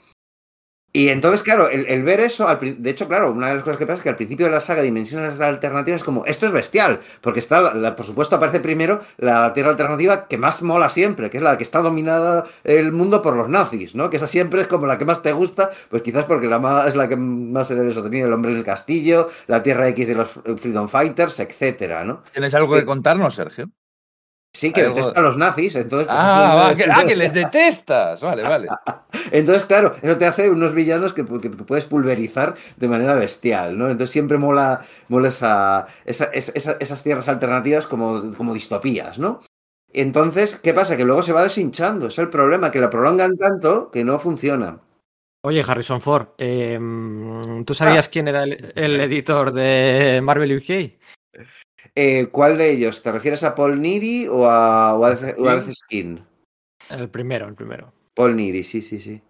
B: Y entonces, claro, el, el ver eso, al de hecho, claro, una de las cosas que pasa es que al principio de la saga Dimensiones Alternativas es como, esto es bestial, porque está, la- la- por supuesto, aparece primero la Tierra Alternativa que más mola siempre, que es la que está dominada el mundo por los nazis, ¿no? Que esa siempre es como la que más te gusta, pues quizás porque la más, es la que más se le ha tenido el hombre en el castillo, la Tierra X de los Freedom Fighters, etcétera, ¿no?
D: ¿Tienes algo que contarnos, Sergio?
B: Sí, que
D: algo-
B: detesta a los nazis, entonces... pues,
D: Ah, va, que, ah, que les detestas. Vale, vale.
B: Entonces, claro, eso te hace unos villanos que, que- que puedes pulverizar de manera bestial, ¿no? Entonces siempre mola, mola esa, esa- esa- esa- esas tierras alternativas como, como distopías, ¿no? Entonces, ¿qué pasa? Que luego se va deshinchando. Es el problema, que lo prolongan tanto que no funciona.
A: Oye, Harrison Ford, eh, ¿tú sabías quién era el, el editor de Marvel UK?
B: Eh, ¿Cuál de ellos? ¿Te refieres a Paul Neary o a, o a, o a Skin?
A: El primero, el primero.
B: Paul Neary, sí, sí, sí.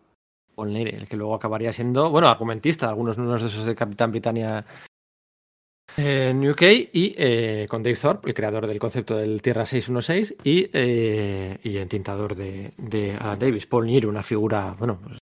A: Paul Neary, el que luego acabaría siendo, bueno, argumentista, algunos números de esos de Capitán Britannia en UK y eh, con Dave Thorpe, el creador del concepto del Tierra 616 y, eh, y entintador de, de Alan Davis. Paul Neary, una figura, bueno, pues,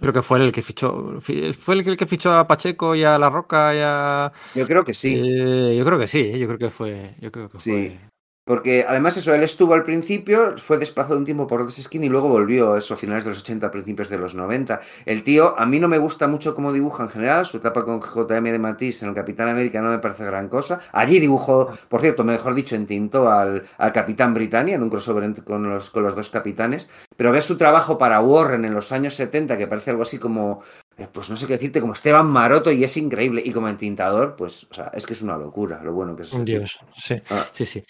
A: creo que fue el que fichó, fue el que fichó a Pacheco y a La Roca y a...
B: Yo creo que sí.
A: Eh, yo creo que sí, yo creo que fue... Yo creo que
B: Sí.
A: fue...
B: Porque además eso, él estuvo al principio, fue desplazado un tiempo por Skin y luego volvió, eso, a finales de los 80, principios de los 90. El tío, a mí no me gusta mucho cómo dibuja en general, su etapa con JM de Matisse en el Capitán América no me parece gran cosa. Allí dibujó, por cierto, mejor dicho, entintó al, al Capitán Britannia en un crossover con los, con los dos capitanes. Pero ves su trabajo para Warren en los años 70, que parece algo así como, eh, pues no sé qué decirte, como Esteban Maroto y es increíble. Y como entintador, pues, o sea, es que es una locura lo bueno que es.
A: dios, sí,
B: Ah.
A: sí, sí.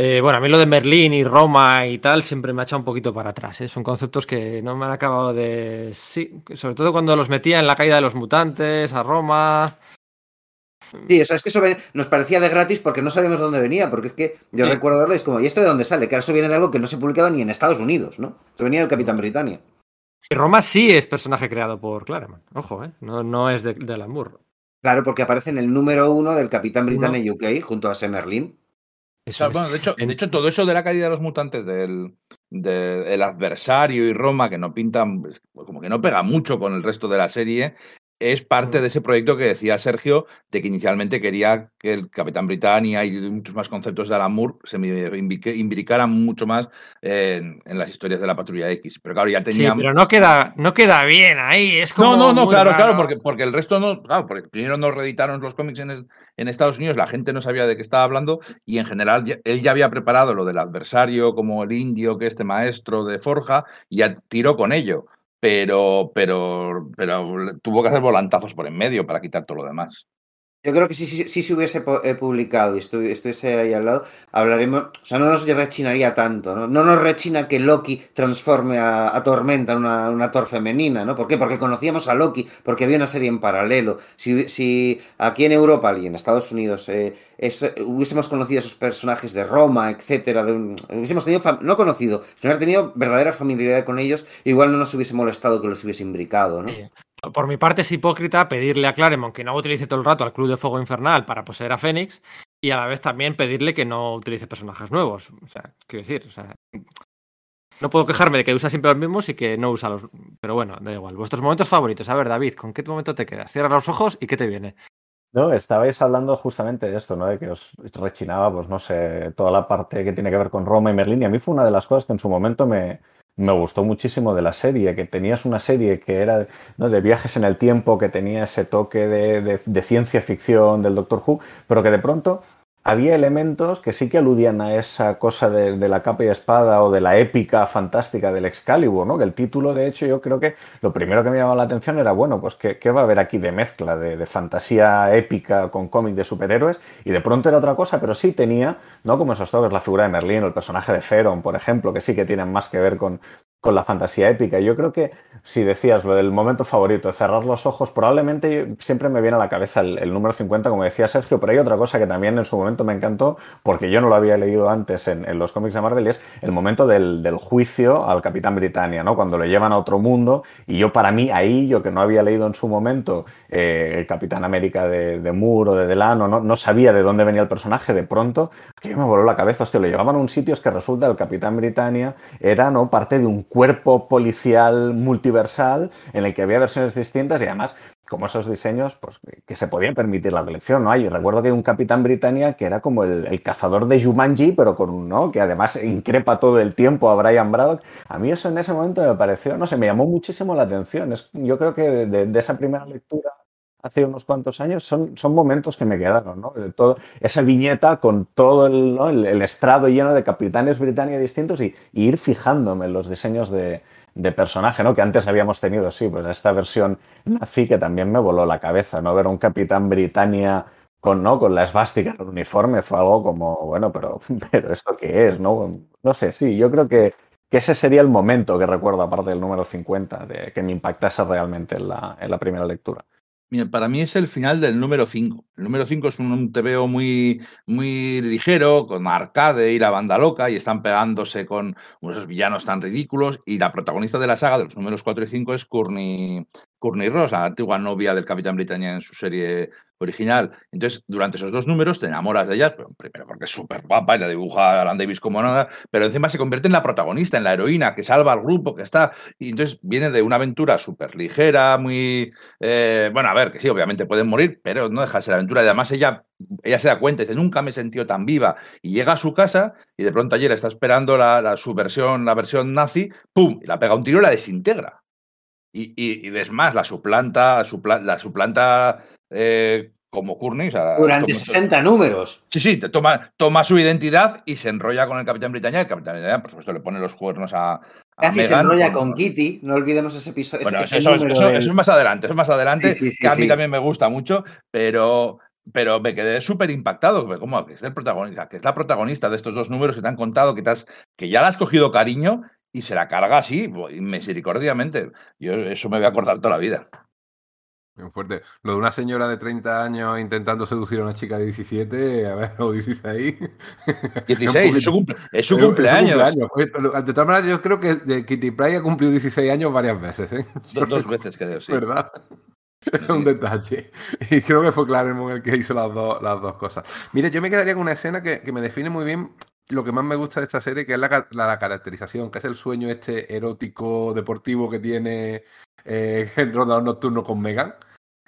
A: Eh, bueno, a mí lo de Merlín y Roma y tal siempre me ha echado un poquito para atrás. ¿eh? Son conceptos que no me han acabado de... Sí, sobre todo cuando los metía en la caída de los mutantes, a Roma...
B: Sí, o sea, es que eso nos parecía de gratis porque no sabíamos de dónde venía, porque es que yo
A: Sí.
B: recuerdo verlo y es como, ¿y esto de dónde sale? Que ahora eso viene de algo que no se publicaba ni en Estados Unidos, ¿no? Eso venía del Capitán Britannia.
A: Y Roma sí es personaje creado por Claremont. Ojo, ¿eh? No, no es de, de Alan Moore.
B: Claro, porque aparece en el número uno del Capitán
A: Uno.
B: Britannia UK junto a Semerlin.
A: Eso
D: bueno, de, hecho, de hecho, todo eso de la caída de los mutantes, del, de- del adversario y Roma, que no pintan, pues, como que no pega mucho con el resto de la serie, es parte de ese proyecto que decía Sergio, de que inicialmente quería que el Capitán Britannia y muchos más conceptos de Alan Moore se imbricaran mucho más en, en las historias de la Patrulla X. Pero claro, ya
A: Sí,
D: tenían...
A: pero no queda, no queda bien ahí. Es como
D: No, no, no, claro, claro, porque, porque el resto no, claro, porque primero no reeditaron los cómics en, en Estados Unidos, la gente no sabía de qué estaba hablando y en general ya- él ya había preparado lo del adversario como el indio, que este maestro de Forja, y ya tiró con ello, pero, pero, pero tuvo que hacer volantazos por en medio para quitar todo lo demás.
B: Yo creo que si, si, si se hubiese eh, publicado y estu- estuviese ahí al lado, hablaremos, o sea, no nos rechinaría tanto, ¿no? No nos rechina que Loki transforme a, Tormenta en una, una femenina, ¿no? ¿Por qué? Porque conocíamos a Loki, porque había una serie en paralelo. Si, si aquí en Europa y en Estados Unidos eh, hubiésemos conocido a esos personajes de Roma, etcétera, de un- hubiésemos tenido, no conocido, sino haber tenido verdadera familiaridad con ellos, igual no nos hubiese molestado que los hubiese imbricado, ¿no?
A: Sí. Por mi parte es hipócrita pedirle a Claremont que no utilice todo el rato al Club de Fuego Infernal para poseer a Fénix y a la vez también pedirle que no utilice personajes nuevos. O sea, quiero decir, o sea, no puedo quejarme de que usa siempre los mismos y que no usa los... Pero bueno, da igual. Vuestros momentos favoritos. A ver, David, ¿con qué momento te quedas? Cierra los ojos y ¿qué te viene?
E: No, estabais hablando justamente de esto, ¿no? De que os rechinaba, pues no sé, toda la parte que tiene que ver con Roma y Merlín. Y a mí fue una de las cosas que en su momento me, me gustó muchísimo de la serie, que tenías una serie que era ¿no? de viajes en el tiempo, que tenía ese toque de, de- de ciencia ficción del Doctor Who, pero que de pronto había elementos que sí que aludían a esa cosa de, la capa y espada o de la épica fantástica del Excalibur, ¿no? Que el título, de hecho, yo creo que lo primero que me llamaba la atención era, bueno, pues ¿qué, va a haber aquí de mezcla de, de fantasía épica con cómic de superhéroes? Y de pronto era otra cosa, pero sí tenía, ¿no? Como esos toques, la figura de Merlín o el personaje de Feron, por ejemplo, que sí que tienen más que ver con, con la fantasía épica. Yo creo que si decías lo del momento favorito, cerrar los ojos, probablemente siempre me viene a la cabeza el, el número 50, como decía Sergio, pero hay otra cosa que también en su momento me encantó, porque yo no lo había leído antes en, los cómics de Marvel, es el momento del, del juicio al Capitán Britannia, ¿no? Cuando lo llevan a otro mundo, y yo para mí ahí, yo que no había leído en su momento eh, el Capitán América de, de Moore o de Delano, no, no sabía de dónde venía el personaje, de pronto, que me voló la cabeza, hostia, lo llevaban a un sitio es que resulta el Capitán Britannia era ¿no? parte de un cuerpo policial multiversal en el que había versiones distintas y además como esos diseños pues, que se podían permitir la colección, ¿no? Hay, recuerdo que hay un Capitán Britannia que era como el, el cazador de Jumanji, pero con un, ¿no? Que además increpa todo el tiempo a Brian Braddock. A mí eso en ese momento me pareció, no sé, me llamó muchísimo la atención. Es, yo creo que de esa primera lectura hace unos cuantos años, son, son momentos que me quedaron, ¿no? Todo, esa viñeta con todo el, ¿no? el, el, estrado lleno de capitanes Britannia distintos y, y ir fijándome en los diseños de, de, personaje, ¿no? Que antes habíamos tenido, sí, pues esta versión nazi que también me voló la cabeza, ¿no? Ver un capitán Britannia con, ¿no? con la esvástica en el uniforme fue algo como, bueno, pero, pero ¿esto qué es? No, no sé, sí, yo creo que, que ese sería el momento que recuerdo, aparte del número 50, de que me impactase realmente en la, en la primera lectura.
D: Mira, para mí es el final del número 5. El número 5 es un TVO muy, muy ligero, con arcade y la banda loca, y están pegándose con unos villanos tan ridículos. Y la protagonista de la saga de los números 4 y 5 es Courtney, Courtney Ross, antigua novia del Capitán Britannia en su serie original. Entonces, durante esos dos números te enamoras de ella, primero porque es súper guapa y la dibuja Alan Davis como nada, pero encima se convierte en la protagonista, en la heroína que salva al grupo, que está. Y entonces viene de una aventura súper ligera, muy. Eh, bueno, a ver, que sí, obviamente pueden morir, pero no deja de ser aventura. Y además ella, ella se da cuenta, dice, nunca me he sentido tan viva. Y llega a su casa y de pronto ayer está esperando la, su versión, la versión nazi, ¡pum! Y la pega un tiro y la desintegra. Y, y, y más, la suplanta, supla, la suplanta eh, como Courtney. O sea,
B: Durante 60 números.
D: Sí, sí, toma, toma su identidad y se enrolla con el Capitán Britannia. El Capitán Britannia, por supuesto, le pone los cuernos a. a
B: Casi
D: Meghan,
B: se enrolla
D: con,
B: con Kitty, no olvidemos ese episodio.
D: Bueno,
B: ese,
D: eso,
B: ese
D: eso, eso, eso, es más adelante, eso es más adelante,
B: Sí, sí, sí,
D: que a mí también me gusta mucho, pero, pero me quedé súper impactado. ¿Cómo? Que es, el protagonista, que es la protagonista de estos dos números que te han contado, que, te has, que ya le has cogido cariño y se la carga así, misericordiamente. Yo eso me voy a acordar toda la vida.
C: Fuerte. Lo de una señora de 30 años intentando seducir a una chica de 17, a ver, o 16.
D: 16, es su, cumple, es su
C: Es- es
D: cumpleaños.
C: Oye, pero, De todas maneras, yo creo que Kitty Pryde ha cumplido 16 años varias veces, ¿eh?
D: Dos, dos veces, creo, sí.
C: ¿Verdad? Es un detalle. Y creo que fue Claremont el que hizo las dos, las dos cosas. Mire, yo me quedaría con una escena que, que me define muy bien lo que más me gusta de esta serie, que es la, la- la caracterización, que es el sueño este erótico deportivo que tiene eh, el rondador nocturno con Megan,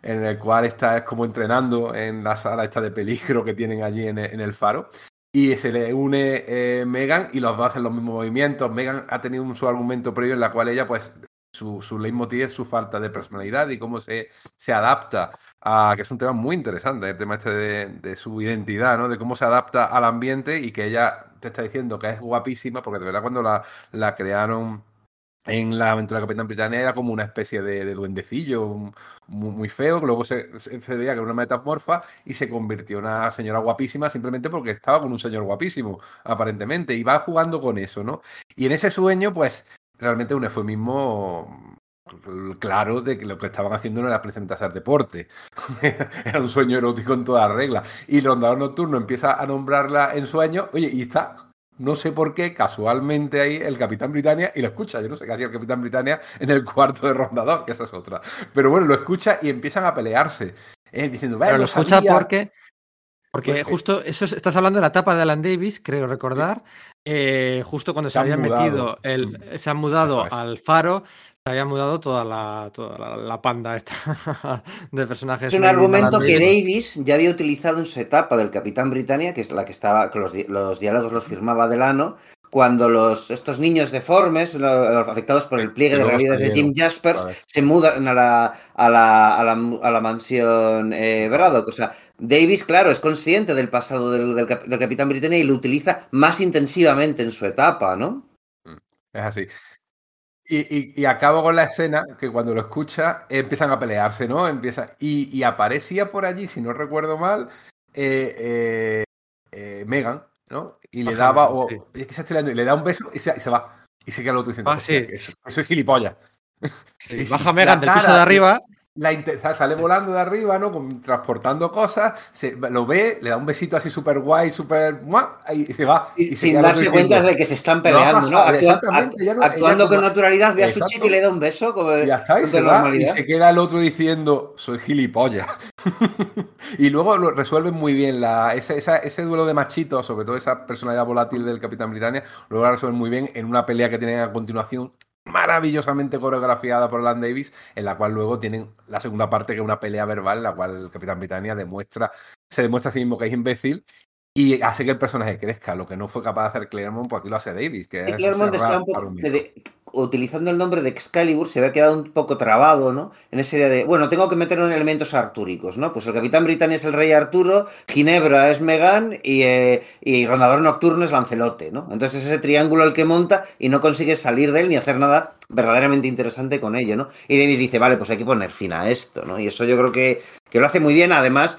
C: en el cual está es como entrenando en la sala esta de peligro que tienen allí en el, en faro. Y se le une eh, Megan y los dos hacen los mismos movimientos. Megan ha tenido un, su argumento previo en la cual ella, pues, su, su leitmotiv es su falta de personalidad y cómo se, se adapta a, que es un tema muy interesante, el tema este de, de su identidad, ¿no? De cómo se adapta al ambiente y que ella te está diciendo que es guapísima, porque de verdad cuando la, la crearon en la aventura de Capitán Britannia era como una especie de, de duendecillo muy, feo, que luego se, se veía que era una metamorfa y se convirtió en una señora guapísima simplemente porque estaba con un señor guapísimo, aparentemente, y va jugando con eso, ¿no? Y en ese sueño, pues, realmente un eufemismo claro de que lo que estaban haciendo no era precisamente hacer deporte. era un sueño erótico en toda regla. Y rondador nocturno empieza a nombrarla en sueños, oye, y está, no sé por qué, casualmente ahí el Capitán Britannia y lo escucha. Yo no sé qué hacía el Capitán Britannia en el cuarto de rondador, que esa es otra. Pero bueno, lo escucha y empiezan a pelearse. eh, diciendo, "Ve,
A: Pero lo escucha
C: sabía".
A: porque. Porque justo eso es- estás hablando de la etapa de Alan Davis, creo recordar, eh, justo cuando se, habían
C: mudado.
A: metido, el,
C: Mm.
A: se han mudado
C: Eso es.
A: al faro, se había mudado toda la, toda la, la panda esta de personajes.
B: Es un argumento que
A: Davis.
B: Ya había utilizado en su etapa del Capitán Britannia, que es la que estaba, que los, los diálogos los firmaba Delano, cuando los, estos niños deformes, los afectados por el pliegue de realidades de Jim Jaspers, se mudan a la, a la, a la, a la mansión eh, Braddock. O sea, Davis, claro, es consciente del pasado del, del cap- del Capitán Britannia y lo utiliza más intensivamente en su etapa, ¿no?
C: Es así. Y, y- y acabo con la escena que cuando lo escucha empiezan a pelearse, ¿no? Empieza, y, y aparecía por allí, si no recuerdo mal, eh, eh, eh, Megan, ¿no? Y le
A: Ajá,
C: daba, o,
A: sí.
C: es que se liando, y le da un beso y se, y se va. Y se queda el otro diciendo,
A: Ah,
C: "Hostia,
A: sí.
C: eso, eso es gilipollas.
A: Sí, Baja Megan del piso de arriba.
C: La sale volando de arriba, ¿no? Con- transportando cosas, se, lo ve, le da un besito así súper guay, súper... Y se va.
B: Y
C: y se
B: sin darse cuenta de que se están
C: "No ha
B: peleando, ¿no?
C: pasado",
B: Actua-
C: exactamente, no-
B: actuando con naturalidad, ve a su chico y le da un beso. Como,
C: ya está, y se
B: toda
C: va, y
B: normalidad.
C: se queda el otro diciendo, soy gilipollas. y luego lo resuelven muy bien la, ese, esa- ese duelo de machitos, sobre todo esa personalidad volátil del Capitán Britannia, luego lo resuelven muy bien en una pelea que tienen a continuación maravillosamente coreografiada por Alan Davis, en la cual luego tienen la segunda parte, que es una pelea verbal, en la cual el Capitán Britannia demuestra, se demuestra a sí mismo que es imbécil y hace que el personaje crezca, lo que no fue capaz de hacer Claremont, pues aquí lo hace Davis. Que
B: Y Claremont está un poco
C: argumentos.
B: de- utilizando el nombre de Excalibur, se había quedado un poco trabado, ¿no? En esa idea de, bueno, tengo que meter en elementos artúricos, ¿no? Pues el Capitán Britannia es el rey Arturo, Ginebra es Megan y, eh, y Rondador Nocturno es Lancelote, ¿no? Entonces ese triángulo el que monta y no consigue salir de él ni hacer nada verdaderamente interesante con ello, ¿no? Y Davis dice, vale, pues hay que poner fin a esto, ¿no? Y eso yo creo que, que lo hace muy bien, además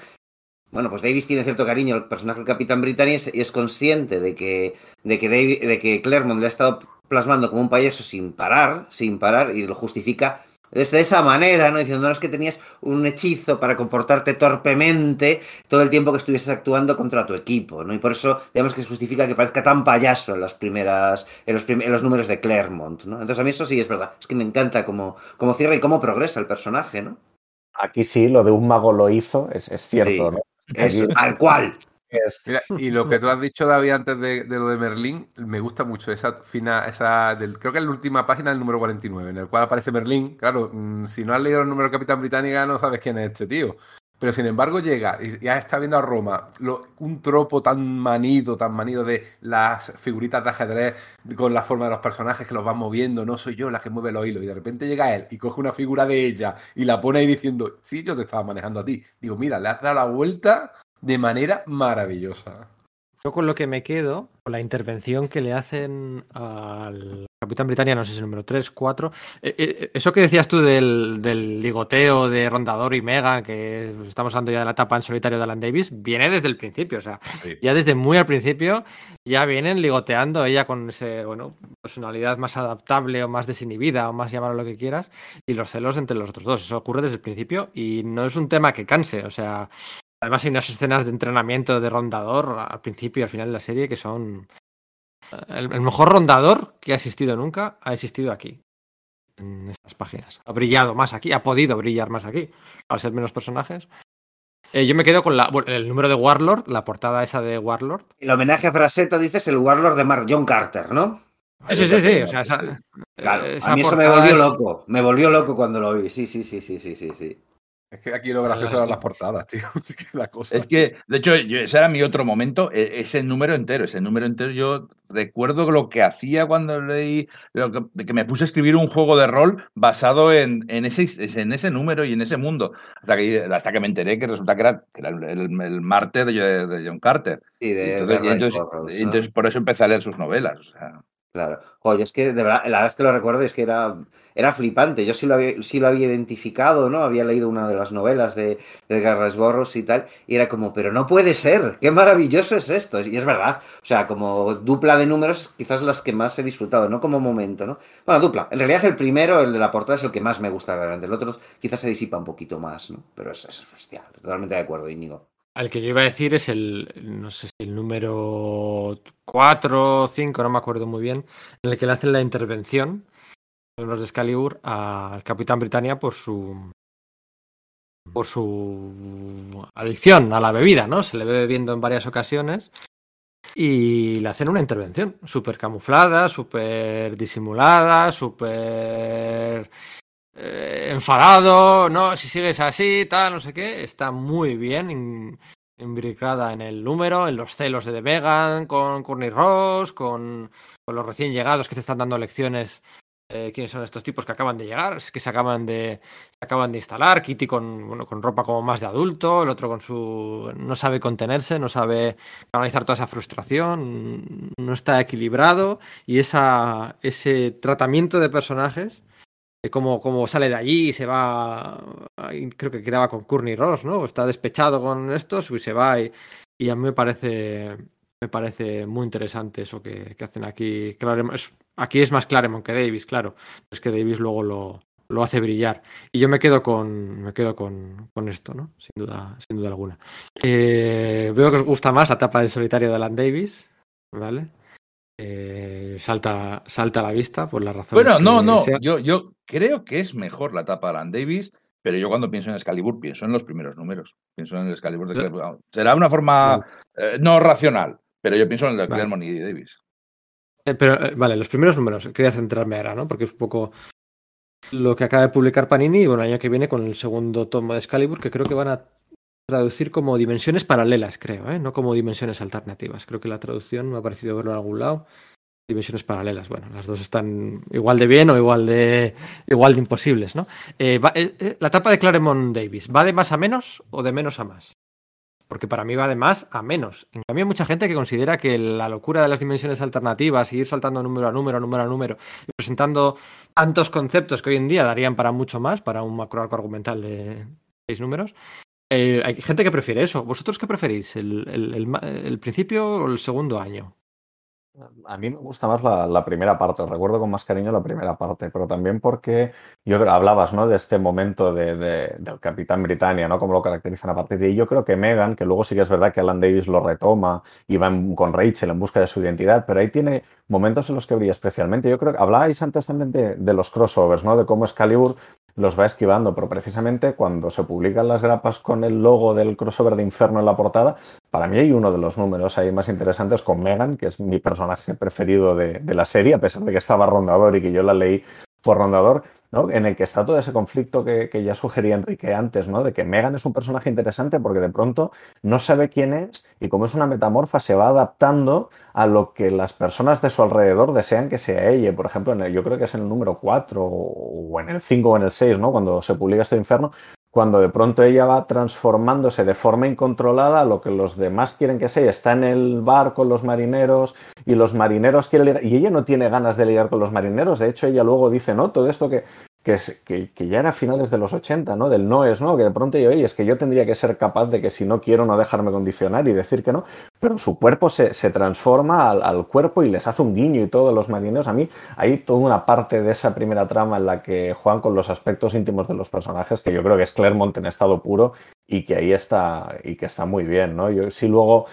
B: bueno, pues Davis tiene cierto cariño al personaje del Capitán Britannia y es consciente de que, de que, David, de que Claremont le ha estado plasmando como un payaso sin parar, sin parar, y lo justifica desde esa manera, ¿no? Diciendo, no es que tenías un hechizo para comportarte torpemente todo el tiempo que estuvieses actuando contra tu equipo, ¿no? Y por eso, digamos que se justifica que parezca tan payaso en las primeras, en los, prim en los números de Claremont, ¿no? Entonces a mí eso sí es verdad, es que me encanta cómo, cómo cierra y cómo progresa el personaje, ¿no?
E: Aquí sí, lo de un mago lo hizo, es, es cierto,
B: Sí.
E: ¿no?
B: Es tal cual.
C: Mira, y lo que tú has dicho, David, antes de, de lo de Merlín, me gusta mucho esa fina, esa del, creo que es la última página del número 49, en el cual aparece Merlín. Claro, mm, si no has leído el número de Capitán Británica, no sabes quién es este tío. Pero sin embargo llega y ya está viendo a Roma, un tropo tan manido, tan manido de las figuritas de ajedrez con la forma de los personajes que los van moviendo, no soy yo la que mueve los hilos. Y de repente llega él y coge una figura de ella y la pone ahí diciendo, sí, yo te estaba manejando a ti. Digo, mira, le has dado la vuelta de manera maravillosa.
A: Yo con lo que me quedo, con la intervención que le hacen al Capitán Britannia, no sé si es el número 3, 4. eh, eh, eso que decías tú del, del ligoteo de Rondador y Megan, que estamos hablando ya de la etapa en solitario de Alan Davis, viene desde el principio. O sea,
C: Sí.
A: ya desde muy al principio ya vienen ligoteando ella con ese, bueno, personalidad más adaptable o más desinhibida o más llamarlo lo que quieras y los celos entre los otros dos. Eso ocurre desde el principio y no es un tema que canse. O sea, además hay unas escenas de entrenamiento de rondador al principio y al final de la serie que son... El, el mejor rondador que ha existido nunca ha existido aquí. En estas páginas. Ha brillado más aquí, ha podido brillar más aquí, al ser menos personajes. Eh, yo me quedo con la, bueno, el número de Warlord, la portada esa de Warlord.
B: El homenaje a Fraseto, dices, el Warlord de Mark John Carter, ¿no?
A: Sí, sí, sí, sí, o sea, esa,
B: Claro,
A: eh,
B: a mí eso me volvió
A: es-
B: loco. Me volvió loco cuando lo vi. Sí, sí, sí, sí, sí, sí, sí.
C: Es que aquí lo gracioso eran las portadas, tío. Es que la cosa.
D: Es que, de hecho, yo- ese era mi otro momento, e- ese número entero, ese número entero, yo recuerdo lo que hacía cuando leí, lo que, de que me puse a escribir un juego de rol basado en, en, ese, en ese número y en ese mundo, hasta que, hasta que me enteré que resulta que era, que era el, el- el Marte de, de John Carter.
B: De,
D: entonces,
B: de
D: y entonces-
B: ¿no?
D: entonces por eso empecé a leer sus novelas. o sea.
B: Claro. Oye, es que de verdad, la verdad es que lo recuerdo, es que era, era flipante. Yo sí lo, había, sí lo había identificado, ¿no? Había leído una de las novelas de, de Garras Borros y tal, y era como, pero no puede ser, qué maravilloso es esto. Y es verdad, o sea, como dupla de números, quizás las que más he disfrutado, no como momento, ¿no? Bueno, dupla. En realidad el primero, el de la portada, es el que más me gusta realmente. El otro quizás se disipa un poquito más, ¿no? Pero es, es hostia, totalmente de acuerdo, Íñigo.
A: Al que yo iba a decir es el, no sé si el número 4 o 5, no me acuerdo muy bien, en el que le hacen la intervención en los de Excalibur al Capitán Britannia por su por su adicción a la bebida, ¿no? Se le ve bebiendo en varias ocasiones y le hacen una intervención súper camuflada, súper disimulada, súper eh, enfadado, no, si sigues así, tal, no sé qué, está muy bien imbricada en el número, en los celos de The Vegan, con Courtney Ross, con, con los recién llegados que te están dando lecciones. eh, quiénes son estos tipos que acaban de llegar, que se acaban de, se acaban de instalar, Kitty con, bueno, con ropa como más de adulto, el otro con su no sabe contenerse, no sabe canalizar toda esa frustración, no está equilibrado y esa, ese tratamiento de personajes cómo, cómo sale de allí y se va. Creo que quedaba con Courtney Ross, ¿no? Está despechado con estos y se va. Y, a mí me parece. Me parece muy interesante eso que, que hacen aquí. Claremont. Aquí es más Claremont que Davis, claro. Es que Davis luego lo, lo hace brillar. Y yo me quedo con. Me quedo con, con esto, ¿no? Sin duda, sin duda alguna. Eh, veo que os gusta más la etapa del solitario de Alan Davis. ¿Vale? Eh, salta, salta a la vista por la razón.
D: Bueno, no, no, yo, yo creo que es mejor la etapa de Alan Davis, pero yo cuando pienso en Excalibur pienso en los primeros números. Pienso en el Excalibur de Claremont. Será una forma eh, no racional, pero yo pienso en el de
A: Vale.
D: Claremont y Davis.
A: Eh, pero, vale, los primeros números, quería centrarme ahora, ¿no? Porque es un poco lo que acaba de publicar Panini y bueno, el año que viene con el segundo tomo de Excalibur, que creo que van a traducir como dimensiones paralelas, creo, ¿eh? No como dimensiones alternativas. Creo que la traducción me ha parecido verlo en algún lado. Dimensiones paralelas. Bueno, las dos están igual de bien o igual de igual de imposibles, ¿no? Eh, eh, la etapa de Claremont Davis, ¿va de más a menos o de menos a más? Porque para mí va de más a menos. En cambio, hay mucha gente que considera que la locura de las dimensiones alternativas y ir saltando número a número, número a número, y presentando tantos conceptos que hoy en día darían para mucho más, para un macroarco argumental de seis números, Eh, hay gente que prefiere eso. ¿Vosotros qué preferís? ¿El, principio o el segundo año?
E: A mí me gusta más la, primera parte, recuerdo con más cariño la primera parte, pero también porque yo hablabas, ¿no? de este momento de, de- del Capitán Britannia, ¿no? Cómo lo caracterizan a partir de ahí. Yo creo que Megan, que luego sí que es verdad que Alan Davis lo retoma y va con Rachel en busca de su identidad, pero ahí tiene momentos en los que brilla especialmente. Yo creo que hablabais antes también de, de los crossovers, ¿no? De cómo Excalibur los va esquivando, pero precisamente cuando se publican las grapas con el logo del crossover de Inferno en la portada, para mí hay uno de los números ahí más interesantes con Megan, que es mi personaje preferido de, de la serie, a pesar de que estaba rondador y que yo la leí por rondador, ¿no? en el que está todo ese conflicto que, que ya sugería Enrique antes, ¿no? de que Megan es un personaje interesante porque de pronto no sabe quién es y como es una metamorfa se va adaptando a lo que las personas de su alrededor desean que sea ella. Por ejemplo, en el- yo creo que es en el número 4 o en el 5 o en el 6, ¿no? cuando se publica este infierno, cuando de pronto ella va transformándose de forma incontrolada lo que los demás quieren que sea. Está en el bar con los marineros y los marineros quieren ligar, y ella no tiene ganas de ligar con los marineros. De hecho, ella luego dice, ¿no? Todo esto que, que, ya era finales de los 80, ¿no? Del no es, ¿no? Que de pronto yo, oye, es que yo tendría que ser capaz de que si no quiero no dejarme condicionar y decir que no, pero su cuerpo se, se transforma al, cuerpo y les hace un guiño y todos los marineros. A mí hay toda una parte de esa primera trama en la que juegan con los aspectos íntimos de los personajes que yo creo que es Claremont en estado puro y que ahí está y que está muy bien, ¿no? Yo sí luego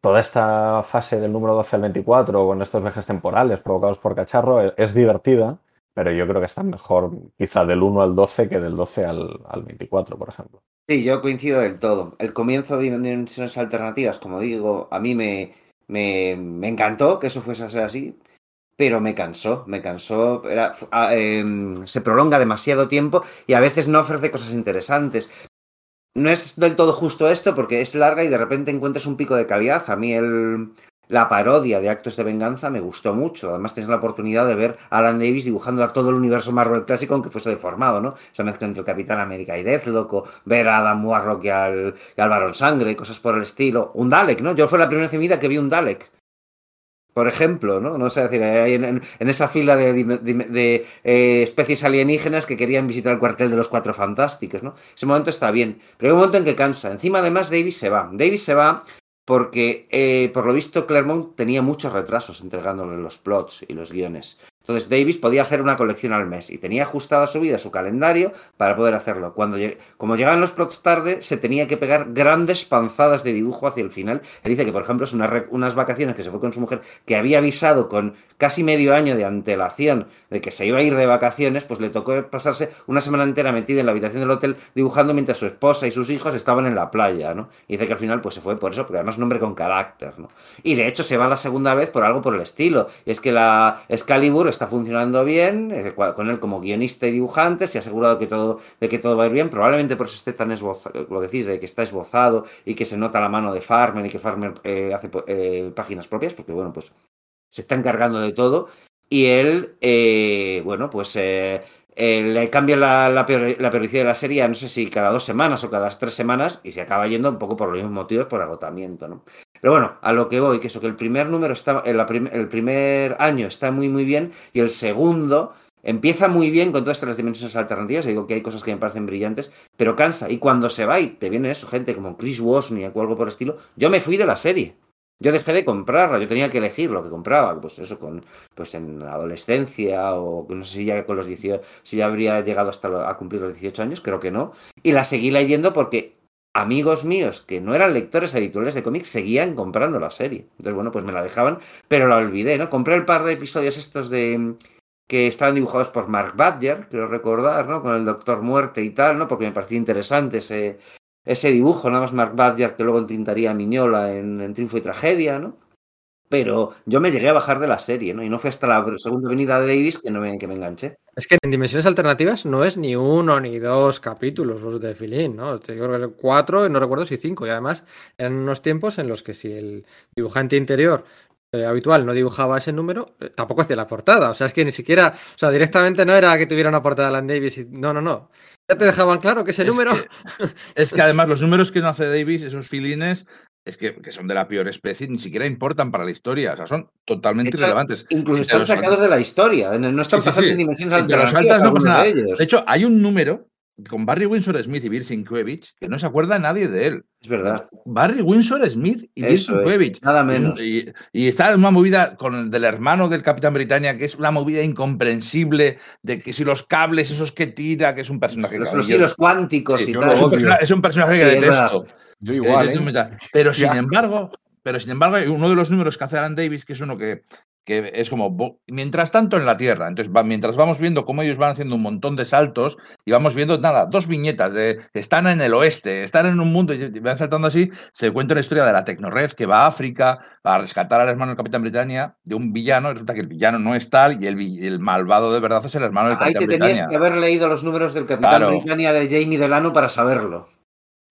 E: toda esta fase del número 12 al 24 con estos viajes temporales provocados por Cacharro es, es divertida, pero yo creo que está mejor quizá del 1 al 12 que del 12 al, al 24, por ejemplo.
B: Sí, yo coincido del todo. El comienzo de Dimensiones Alternativas, como digo, a mí me, me, me encantó que eso fuese a ser así, pero me cansó, me cansó. Era, ah, em, se prolonga demasiado tiempo y a veces no ofrece cosas interesantes. No es del todo justo esto porque es larga y de repente encuentras un pico de calidad. A mí el, la parodia de Actos de Venganza me gustó mucho. Además tienes la oportunidad de ver a Alan Davis dibujando a todo el universo Marvel clásico aunque fuese deformado, ¿no? Esa mezcla entre Capitán América y Deathlock, ver a Adam Warlock y al, al Barón Sangre, cosas por el estilo. Un Dalek, ¿no? Yo fue la primera vez en mi vida que vi un Dalek. Por ejemplo, ¿no? No sé, decir, en, en- esa fila de, eh, especies alienígenas que querían visitar el cuartel de los Cuatro Fantásticos, ¿no? Ese momento está bien, pero hay un momento en que cansa. Encima, además, Davis se va. Davis se va porque, eh, por lo visto, Claremont tenía muchos retrasos entregándole los plots y los guiones. Entonces Davis podía hacer una colección al mes y tenía ajustada su vida, su calendario, para poder hacerlo. Cuando lleg- como llegaban los plots tarde, se tenía que pegar grandes panzadas de dibujo hacia el final. Él dice que, por ejemplo, es una unas vacaciones que se fue con su mujer, que había avisado con casi medio año de antelación de que se iba a ir de vacaciones, pues le tocó pasarse una semana entera metida en la habitación del hotel dibujando mientras su esposa y sus hijos estaban en la playa, ¿no? Y dice que al final pues se fue por eso, porque además es un hombre con carácter, ¿no? Y de hecho se va la segunda vez por algo por el estilo. Y es que la Excalibur está funcionando bien, eh, con él como guionista y dibujante, se ha asegurado que todo, de que todo va a ir bien. Probablemente por eso esté tan esbozado, lo decís, de que está esbozado y que se nota la mano de Farmer y que Farmer eh, hace eh, páginas propias, porque bueno, pues se está encargando de todo. Y él, eh, bueno, pues le cambia la, la, periodicidad de la serie, no sé si cada dos semanas o cada tres semanas, y se acaba yendo un poco por los mismos motivos, por agotamiento, ¿no? Pero bueno, a lo que voy, que eso, que el primer número está, el, prim- el primer año está muy, muy bien, y el segundo empieza muy bien con todas estas dimensiones alternativas, y digo que hay cosas que me parecen brillantes, pero cansa, y cuando se va y te viene eso, gente como Chris Wozniak o algo por el estilo, yo me fui de la serie. Yo dejé de comprarla, yo tenía que elegir lo que compraba, pues eso con pues en adolescencia o no sé si ya con los 18, si ya habría llegado hasta a cumplir los 18 años, creo que no, y la seguí leyendo porque amigos míos que no eran lectores habituales de cómics seguían comprando la serie. Entonces, bueno, pues me la dejaban, pero la olvidé, ¿no? Compré el par de episodios estos de que estaban dibujados por Mark Badger, creo recordar, ¿no? Con el Doctor Muerte y tal, ¿no? Porque me parecía interesante ese, dibujo, nada más Mark Badger que luego entintaría a Miñola en Triunfo y Tragedia, ¿no? Pero yo me llegué a bajar de la serie, ¿no? Y no fue hasta la segunda venida de Davis que, no me, que me enganché.
A: Es que en Dimensiones Alternativas no es ni uno ni dos capítulos los de Filín, ¿no? Yo creo que son cuatro, y no recuerdo si cinco. Y además eran unos tiempos en los que si el dibujante interior eh, habitual no dibujaba ese número, eh, tampoco hacía la portada. O sea, es que ni siquiera, o sea, directamente no era que tuviera una portada de Alan Davis. Y, no, no, no. Ya te dejaban claro que ese
D: Es
A: número.
D: que- Es que además los números que no hace Davis, esos filines, es que, que son de la peor especie, ni siquiera importan para la historia. O sea, son totalmente
B: Hecho,
D: irrelevantes.
B: Incluso
D: Si
B: están sacados de la historia. No están
D: Sí, sí,
B: pasando
D: sí.
B: en dimensiones
D: Si te los
B: alternativas
D: saltas, no
B: algunos
D: pasa nada.
B: de ellos.
D: De hecho, hay un número con Barry Windsor Smith y Bill Sienkiewicz, que no se acuerda nadie de él.
B: Es verdad.
D: Barry Windsor Smith y Bill
B: Eso es,
D: Sienkiewicz.
B: nada menos.
D: Y, y está en una movida con el del hermano del Capitán Britannia, que es una movida incomprensible, de que si los cables, esos que tira, que es un personaje
B: Los, hilos cuánticos
C: Sí,
B: y tal.
D: es, un persona- es un personaje que
B: Sí, es
D: detesto.
C: Yo igual, ¿eh?
D: Pero sin embargo, pero sin embargo, hay uno de los números que hace Alan Davis, que es uno que, que es como mientras tanto en la Tierra. Entonces, va- mientras vamos viendo cómo ellos van haciendo un montón de saltos y vamos viendo nada, dos viñetas de están en el oeste, están en un mundo y van saltando así, se cuenta la historia de la Tecnored que va a África a rescatar al hermano del Capitán Britannia de un villano, y resulta que el villano no es tal y el, el malvado de verdad es el hermano del
B: Ahí
D: Capitán
B: te tenías
D: Britannia.
B: que haber leído los números del Capitán
D: Claro.
B: Britannia de Jamie Delano para saberlo.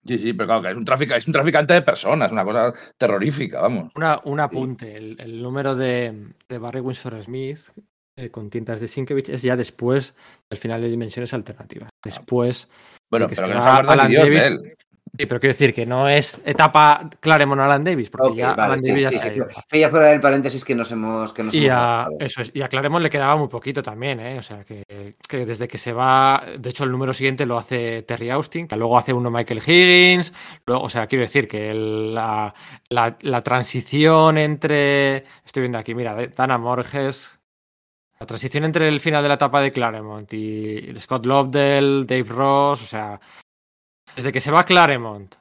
D: Sí, sí, pero claro, que es un, trafica- es un traficante de personas, una cosa terrorífica, vamos.
A: Una- un apunte, el, el número de, de Barry Windsor Smith eh, con tintas de Sienkiewicz es ya después del final de Dimensiones Alternativas. Después,
D: Bueno, pero que no se acuerda ni
A: Alan
D: Dios de él.
A: Sí, pero quiero decir que no es etapa Claremont Alan Davis, porque ya
B: vale,
A: Alan
B: sí,
A: Davis ya
B: sí, fuera del paréntesis que nos hemos que nos
A: Y
B: hemos
A: a,
B: marcado.
A: eso es, y a Claremont le quedaba muy poquito también, ¿eh? O sea, que, que desde que se va, de hecho el número siguiente lo hace Terry Austin, que luego hace uno Michael Higgins, luego, o sea, quiero decir que el- la, la- la transición entre, estoy viendo aquí, mira, Dana Morges, la transición entre el final de la etapa de Claremont y Scott Lobdell, Dave Ross, o sea, desde que se va Claremont,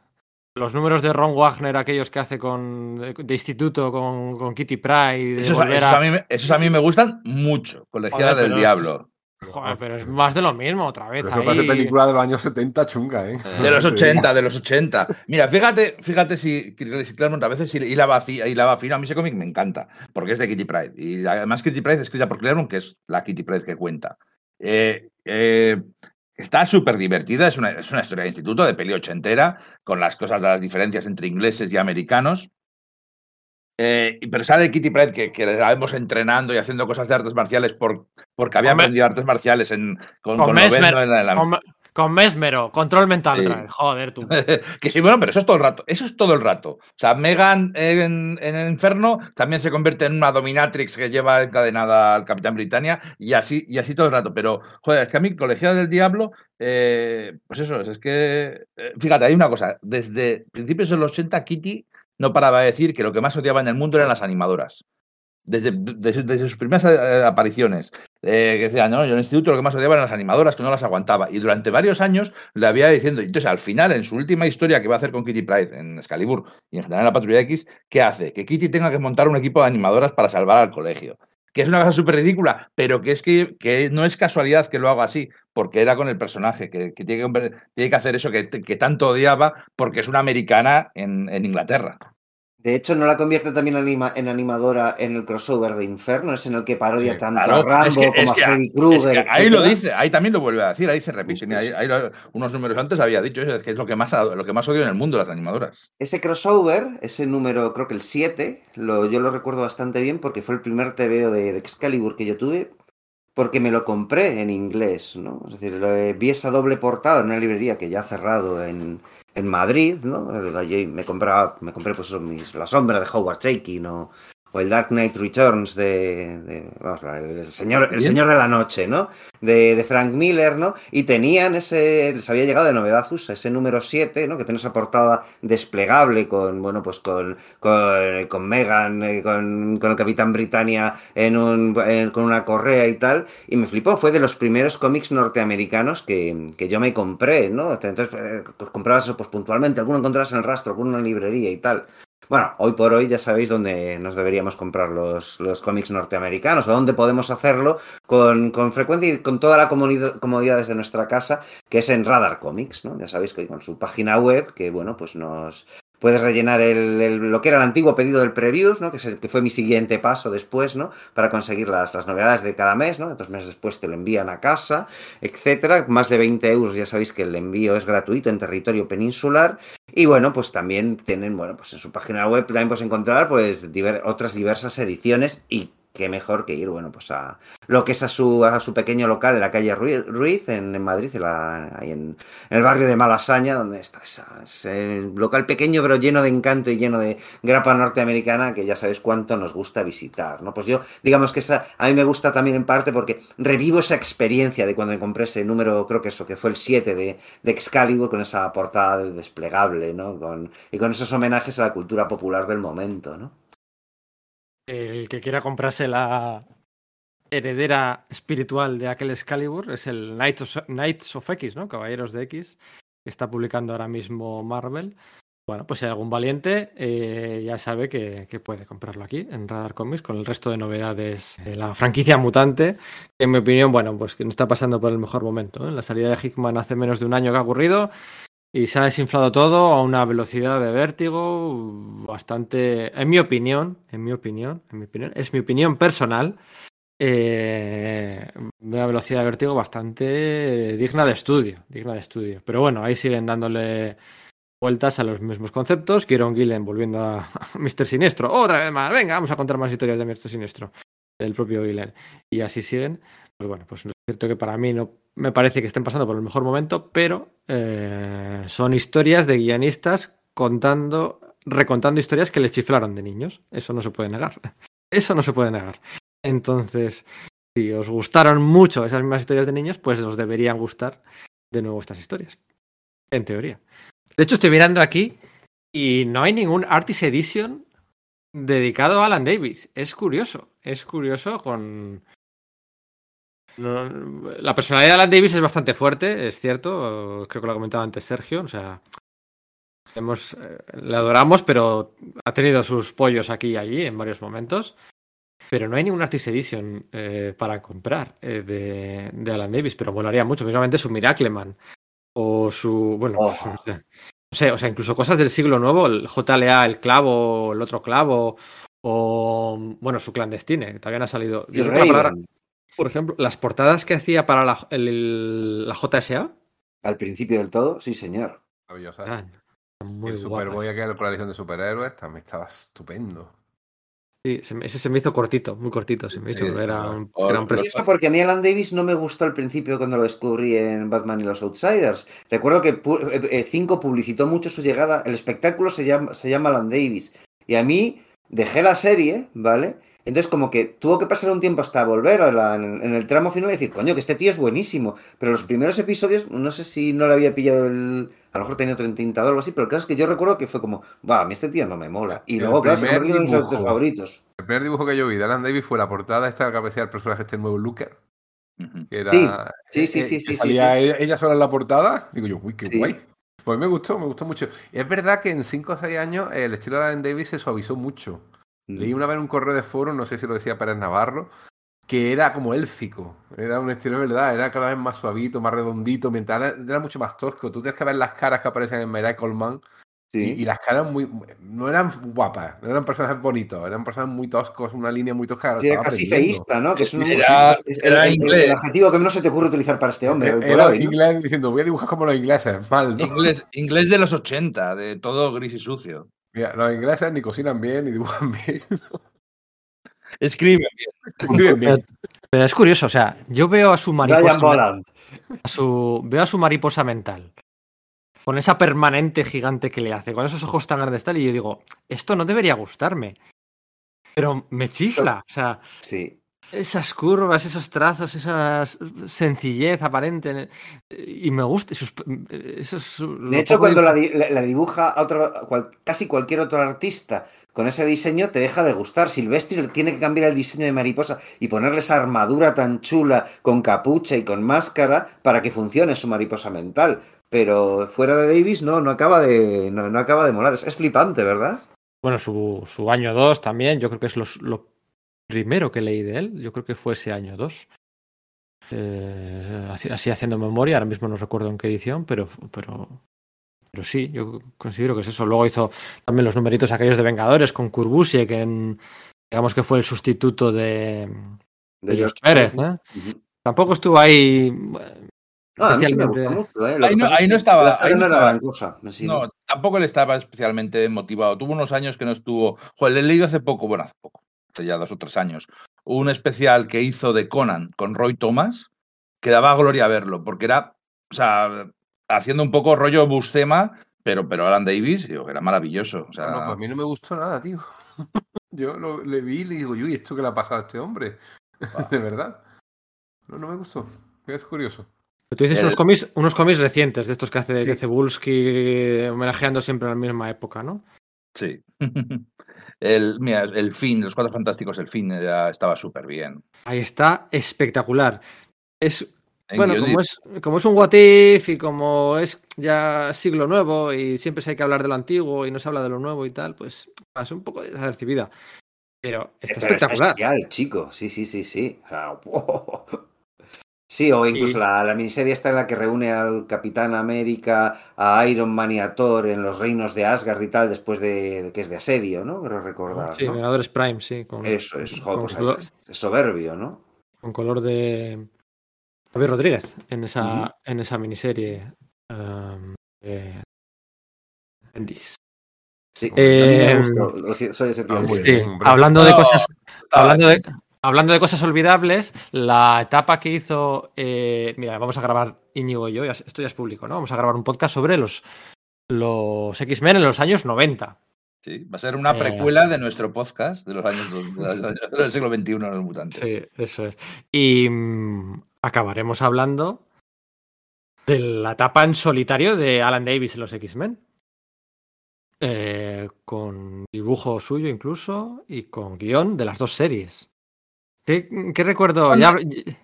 A: los números de Ron Wagner, aquellos que hace con de, de instituto con, con Kitty Pryde, de
D: Esos,
A: a-
D: a mí, me- esos a mí me gustan mucho. Colegiala
A: Joder,
D: del
A: pero-
D: Diablo.
A: Joder, pero es más de lo mismo otra vez.
C: Pero eso
A: ahí.
C: película de los años 70 chunga, ¿eh?
D: De los
C: Te digo.
D: 80, de los 80. Mira, fíjate, fíjate si, si Claremont a veces hilaba, hilaba fino. A mí ese cómic me encanta, porque es de Kitty Pride. Y además Kitty Pride es escrita por Claremont, que es la Kitty Pride que cuenta. Eh, eh, está súper divertida, es una, es una historia de instituto, de peli ochentera, con las cosas de las diferencias entre ingleses y americanos. Eh, pero sale Kitty Pride, que, que la vemos entrenando y haciendo cosas de artes marciales por, porque había aprendido artes marciales en, con,
A: con
D: con
A: Mesmer,
D: en la- en la-
A: Con, con Mesmero, control mental
D: Sí.
A: Joder, tú.
D: que sí, bueno, pero eso es todo el rato. Eso es todo el rato. O sea, Megan en, en el Inferno también se convierte en una dominatrix que lleva encadenada al Capitán Britannia y así, y así todo el rato. Pero, joder, es que a mí, Colegiado del Diablo, eh, pues eso, es, es que. eh, fíjate, hay una cosa. Desde principios de los 80, Kitty no paraba de decir que lo que más odiaba en el mundo eran las animadoras. Desde, desde- sus primeras eh, apariciones, eh, que decía, no, yo en el instituto lo que más odiaba eran las animadoras, que no las aguantaba. Y durante varios años le había diciendo, entonces al final, en su última historia que va a hacer con Kitty Pride en Excalibur y en general en la Patrulla X, ¿qué hace? Que Kitty tenga que montar un equipo de animadoras para salvar al colegio. Que es una cosa súper ridícula, pero que es que, que no es casualidad que lo haga así, porque era con el personaje, que, que tiene, que, tiene que hacer eso que, que tanto odiaba, porque es una americana en, en Inglaterra.
B: De hecho, ¿no la convierte también anima- en animadora en el crossover de Inferno? Es en el que parodia
C: Sí,
B: tanto
D: Claro,
B: a Rambo
D: es que-
B: como
D: es
B: a Freddy
D: es
B: Krueger.
D: que ahí lo dice, ahí también lo vuelve a decir, ahí se repite.
B: Sí,
D: ahí-
B: sí.
D: ahí lo- unos números antes había dicho eso, es que es lo que más, lo que más odio en el mundo, las animadoras.
B: Ese crossover, ese número, creo que el 7, lo, yo lo recuerdo bastante bien porque fue el primer TVO de, de Excalibur que yo tuve, porque me lo compré en inglés, ¿no? Es decir, lo- eh, vi esa doble portada en una librería que ya ha cerrado en, en Madrid, ¿no? Allí me compraba, me compré pues mis, La Sombra de Howard Chaykin o, o el Dark Knight Returns de, de- vamos, el señor, el señor de la noche, ¿no? De, de Frank Miller, ¿no? Y tenían ese, les había llegado de novedad USA, ese número 7, ¿no? Que tiene esa portada desplegable con, bueno, pues con, con, con Megan, eh, con, con el Capitán Britannia en un, en- con una correa y tal, y me flipó, fue de los primeros cómics norteamericanos que, que yo me compré, ¿no? Entonces, eh, pues comprabas eso pues puntualmente, alguno encontrabas en el rastro, alguno en la librería y tal. Bueno, hoy por hoy ya sabéis dónde nos deberíamos comprar los, los cómics norteamericanos o dónde podemos hacerlo con, con frecuencia y con toda la comodidad desde nuestra casa, que es en Radar Comics, ¿no? Ya sabéis que con su página web, que bueno, pues nos puedes rellenar el, el- lo que era el antiguo pedido del previews, ¿no? Que, es el, que fue mi siguiente paso después, ¿no? Para conseguir las, las novedades de cada mes, ¿no? Dos meses después te lo envían a casa, etcétera. Más de 20 euros, ya sabéis que el envío es gratuito en territorio peninsular. Y bueno, pues también tienen, bueno, pues en su página web también puedes encontrar pues otras diversas ediciones y qué mejor que ir, bueno, pues a lo que es a su, a su pequeño local en la calle Ruiz, en, en Madrid, en la, ahí en, en, el barrio de Malasaña, donde está ese local pequeño pero lleno de encanto y lleno de grapa norteamericana que ya sabéis cuánto nos gusta visitar, ¿no? Pues yo, digamos que esa, a mí me gusta también en parte porque revivo esa experiencia de cuando me compré ese número, creo que eso, que fue el 7 de, de Excalibur, con esa portada desplegable, ¿no? Con, y con esos homenajes a la cultura popular del momento, ¿no?
A: El que quiera comprarse la heredera espiritual de aquel Excalibur es el Knights of, X, ¿no? Caballeros de X, que está publicando ahora mismo Marvel. Bueno, pues si hay algún valiente, eh, ya sabe que, que, puede comprarlo aquí en Radar Comics con el resto de novedades de la franquicia mutante. Que en mi opinión, bueno, pues que no está pasando por el mejor momento. ¿eh? La salida de Hickman hace menos de un año que ha ocurrido y se ha desinflado todo a una velocidad de vértigo bastante, en mi opinión, en mi opinión, en mi opinión, es mi opinión personal, eh, una velocidad de vértigo bastante digna de estudio, digna de estudio. Pero bueno, ahí siguen dándole vueltas a los mismos conceptos. Kieron Gillen volviendo a, Mr. Siniestro. Otra vez más, venga, vamos a contar más historias de Mr. Siniestro, del propio Gillen. Y así siguen. Pues bueno, pues es cierto que para mí no me parece que estén pasando por el mejor momento, pero eh, son historias de guionistas contando, recontando historias que les chiflaron de niños. Eso no se puede negar. Eso no se puede negar. Entonces, si os gustaron mucho esas mismas historias de niños, pues os deberían gustar de nuevo estas historias. En teoría. De hecho, estoy mirando aquí y no hay ningún Artist Edition dedicado a Alan Davis. Es curioso. Es curioso con, no, la personalidad de Alan Davis es bastante fuerte, es cierto. Creo que lo ha comentado antes Sergio. O sea, hemos, eh, le adoramos, pero ha tenido sus pollos aquí y allí en varios momentos. Pero no hay ningún Artist Edition eh, para comprar eh, de, de, Alan Davis, pero molaría mucho. Mismamente su Miracleman o su. Bueno, oh. no, sé, no sé, o sea, incluso cosas del siglo nuevo, el JLA, el clavo, el otro clavo, o bueno, su clandestine, que todavía no ha salido. Yo creo que la palabra, por ejemplo, las portadas que hacía para la, el, el, la JSA.
B: Al principio del todo, sí, señor.
C: Maravillosa. Ah, muy el Superboy, aquella coalición de superhéroes, también estaba estupendo.
A: Sí, ese se me hizo cortito, muy cortito. Se me hizo, sí, era un, era un
B: Eso porque a mí Alan Davis no me gustó al principio cuando lo descubrí en Batman y los Outsiders. Recuerdo que eh, Cinco publicitó mucho su llegada. El espectáculo se llama, se llama Alan Davis. Y a mí dejé la serie, ¿vale? Entonces, como que tuvo que pasar un tiempo hasta volver a la, en, en, el tramo final y decir, coño, que este tío es buenísimo. Pero los primeros episodios, no sé si no le había pillado el. A lo mejor tenía otro entintado o algo así, pero el caso es que yo recuerdo que fue como, va, a mí este tío no me mola. Y
C: el
B: luego, claro, se convirtió en mis autores favoritos.
C: El primer dibujo que yo vi de Alan Davis fue la portada esta que aparecía el personaje este nuevo Looker. Que era,
B: sí, sí, sí, sí,
C: que
B: sí,
C: salía
B: sí, sí.
C: Ella, ella, sola en la portada. Digo yo, uy, qué
B: Sí.
C: guay. Pues me gustó, me gustó mucho. Es verdad que en 5 o 6 años el estilo de Alan Davis se suavizó mucho. Leí una vez en un correo de foro, no sé si lo decía Pérez Navarro, que era como élfico. Era un estilo de verdad, era cada vez más suavito, más redondito, mientras era, era mucho más tosco. Tú tienes que ver las caras que aparecen en Miracle Man.
B: Sí.
C: Y, y, las caras muy. No eran guapas, no eran personajes bonitos, eran personajes muy toscos, una línea muy tosca.
B: Sí, era casi feísta, ¿no? Que es un
D: Era-
B: es-
D: era
B: el-
D: inglés.
B: El adjetivo que no se te ocurre utilizar para este hombre.
C: Era
B: hoy, ¿no?
C: inglés diciendo, voy a dibujar como los ingleses. Mal, ¿no?
D: Inglés, inglés de los 80, de todo gris y sucio.
C: Mira, los ingleses ni cocinan bien, ni dibujan bien.
D: Escribe bien.
C: escriben bien.
A: Pero es curioso, o sea, yo veo a su mariposa, a su, veo a su mariposa mental, con esa permanente gigante que le hace, con esos ojos tan grandes tal, y yo digo, esto no debería gustarme. Pero me chifla, o sea,
B: Sí.
A: Esas curvas, esos trazos, esa sencillez aparente, eh, y me gusta. Esos, esos,
B: De hecho, cuando la, di- la- la dibuja a otro, cual- casi cualquier otro artista con ese diseño, te deja de gustar. Silvestri tiene que cambiar el diseño de mariposa y ponerle esa armadura tan chula, con capucha y con máscara, para que funcione su mariposa mental. Pero fuera de Davis, no, no acaba de, no, no acaba de molar. Es, es flipante, ¿verdad?
A: Bueno, su, su año 2 también, yo creo que es los- lo primero que leí de él, yo creo que fue ese año 2. Eh, así, así haciendo memoria, ahora mismo no recuerdo en qué edición, pero, pero, pero sí, yo considero que es eso. Luego hizo también los numeritos aquellos de Vengadores con Kurbusiek, en, digamos que fue el sustituto de, de George Pérez. Tampoco estuvo ahí.
B: Ah, a mí sí me
A: especialmente-
B: gusta mucho, ¿eh?
D: Ahí
B: que
D: no- ahí no
B: que
D: estaba-
B: La
D: ahí no estaba.
B: gran cosa. sí.
D: No, tampoco le estaba especialmente motivado. Tuvo unos años que no estuvo. Joder, le he leído hace poco, bueno, hace poco. Hace ya dos o tres años, un especial que hizo de Conan con Roy Thomas, que daba gloria verlo, porque era, o sea, haciendo un poco rollo Buscema, pero, pero Alan Davis, digo, que era maravilloso. O sea,
C: No, pues a mí no me gustó nada, tío. Yo lo, le vi y le digo, uy, ¿esto qué le ha pasado a este hombre? de verdad. No, no me gustó. Es curioso.
A: Tú dices
D: El-
A: unos cómics, unos cómics recientes, de estos que hace
C: Sí.
A: que Cebulski homenajeando siempre a la misma época, ¿no?
D: sí. El, mira, el fin, los cuatro fantásticos, el fin estaba súper bien.
A: Ahí está, espectacular. Es,
D: En
A: bueno, como es, como es un what if y como es ya siglo nuevo y siempre se hay que hablar de lo antiguo y no se habla de lo nuevo y tal, pues es un poco desapercibida. Pero está
B: Pero
A: espectacular.
B: bestial, chico. Sí, sí, sí, sí. O sea, Sí, o incluso
A: Y-
B: la, la miniserie está en la que reúne al Capitán América, a Iron Man y a Thor en los reinos de Asgard y tal, después de, de que es de asedio, ¿no? Creo recordar.
A: Sí,
B: ¿no?
A: Vengadores Prime, sí. Con,
B: Eso es, joder,
A: con
B: pues
A: color-
B: es, es soberbio, ¿no?
A: con color de Javier Rodríguez en esa, en esa miniserie. um, eh, Bendis.
B: Sí,
A: Eh,
B: me gustó, lo si- soy ese tío.
C: Ah,
B: que
C: muy
B: sí.
A: Hablando de cosas, hablando de, hablando de cosas olvidables, la etapa que hizo, eh, mira, vamos a grabar Íñigo y yo, esto ya es público, ¿no? Vamos a grabar un podcast sobre los, los X-Men en los años 90.
D: Sí, va a ser una
A: Eh.
D: precuela de nuestro podcast de los años del siglo XXI, los mutantes.
A: Sí, eso es. Y mm, acabaremos hablando de la etapa en solitario de Alan Davis en los X-Men. Eh, con dibujo suyo incluso y con guion de las dos series. ¿Qué, qué recuerdo? Ya,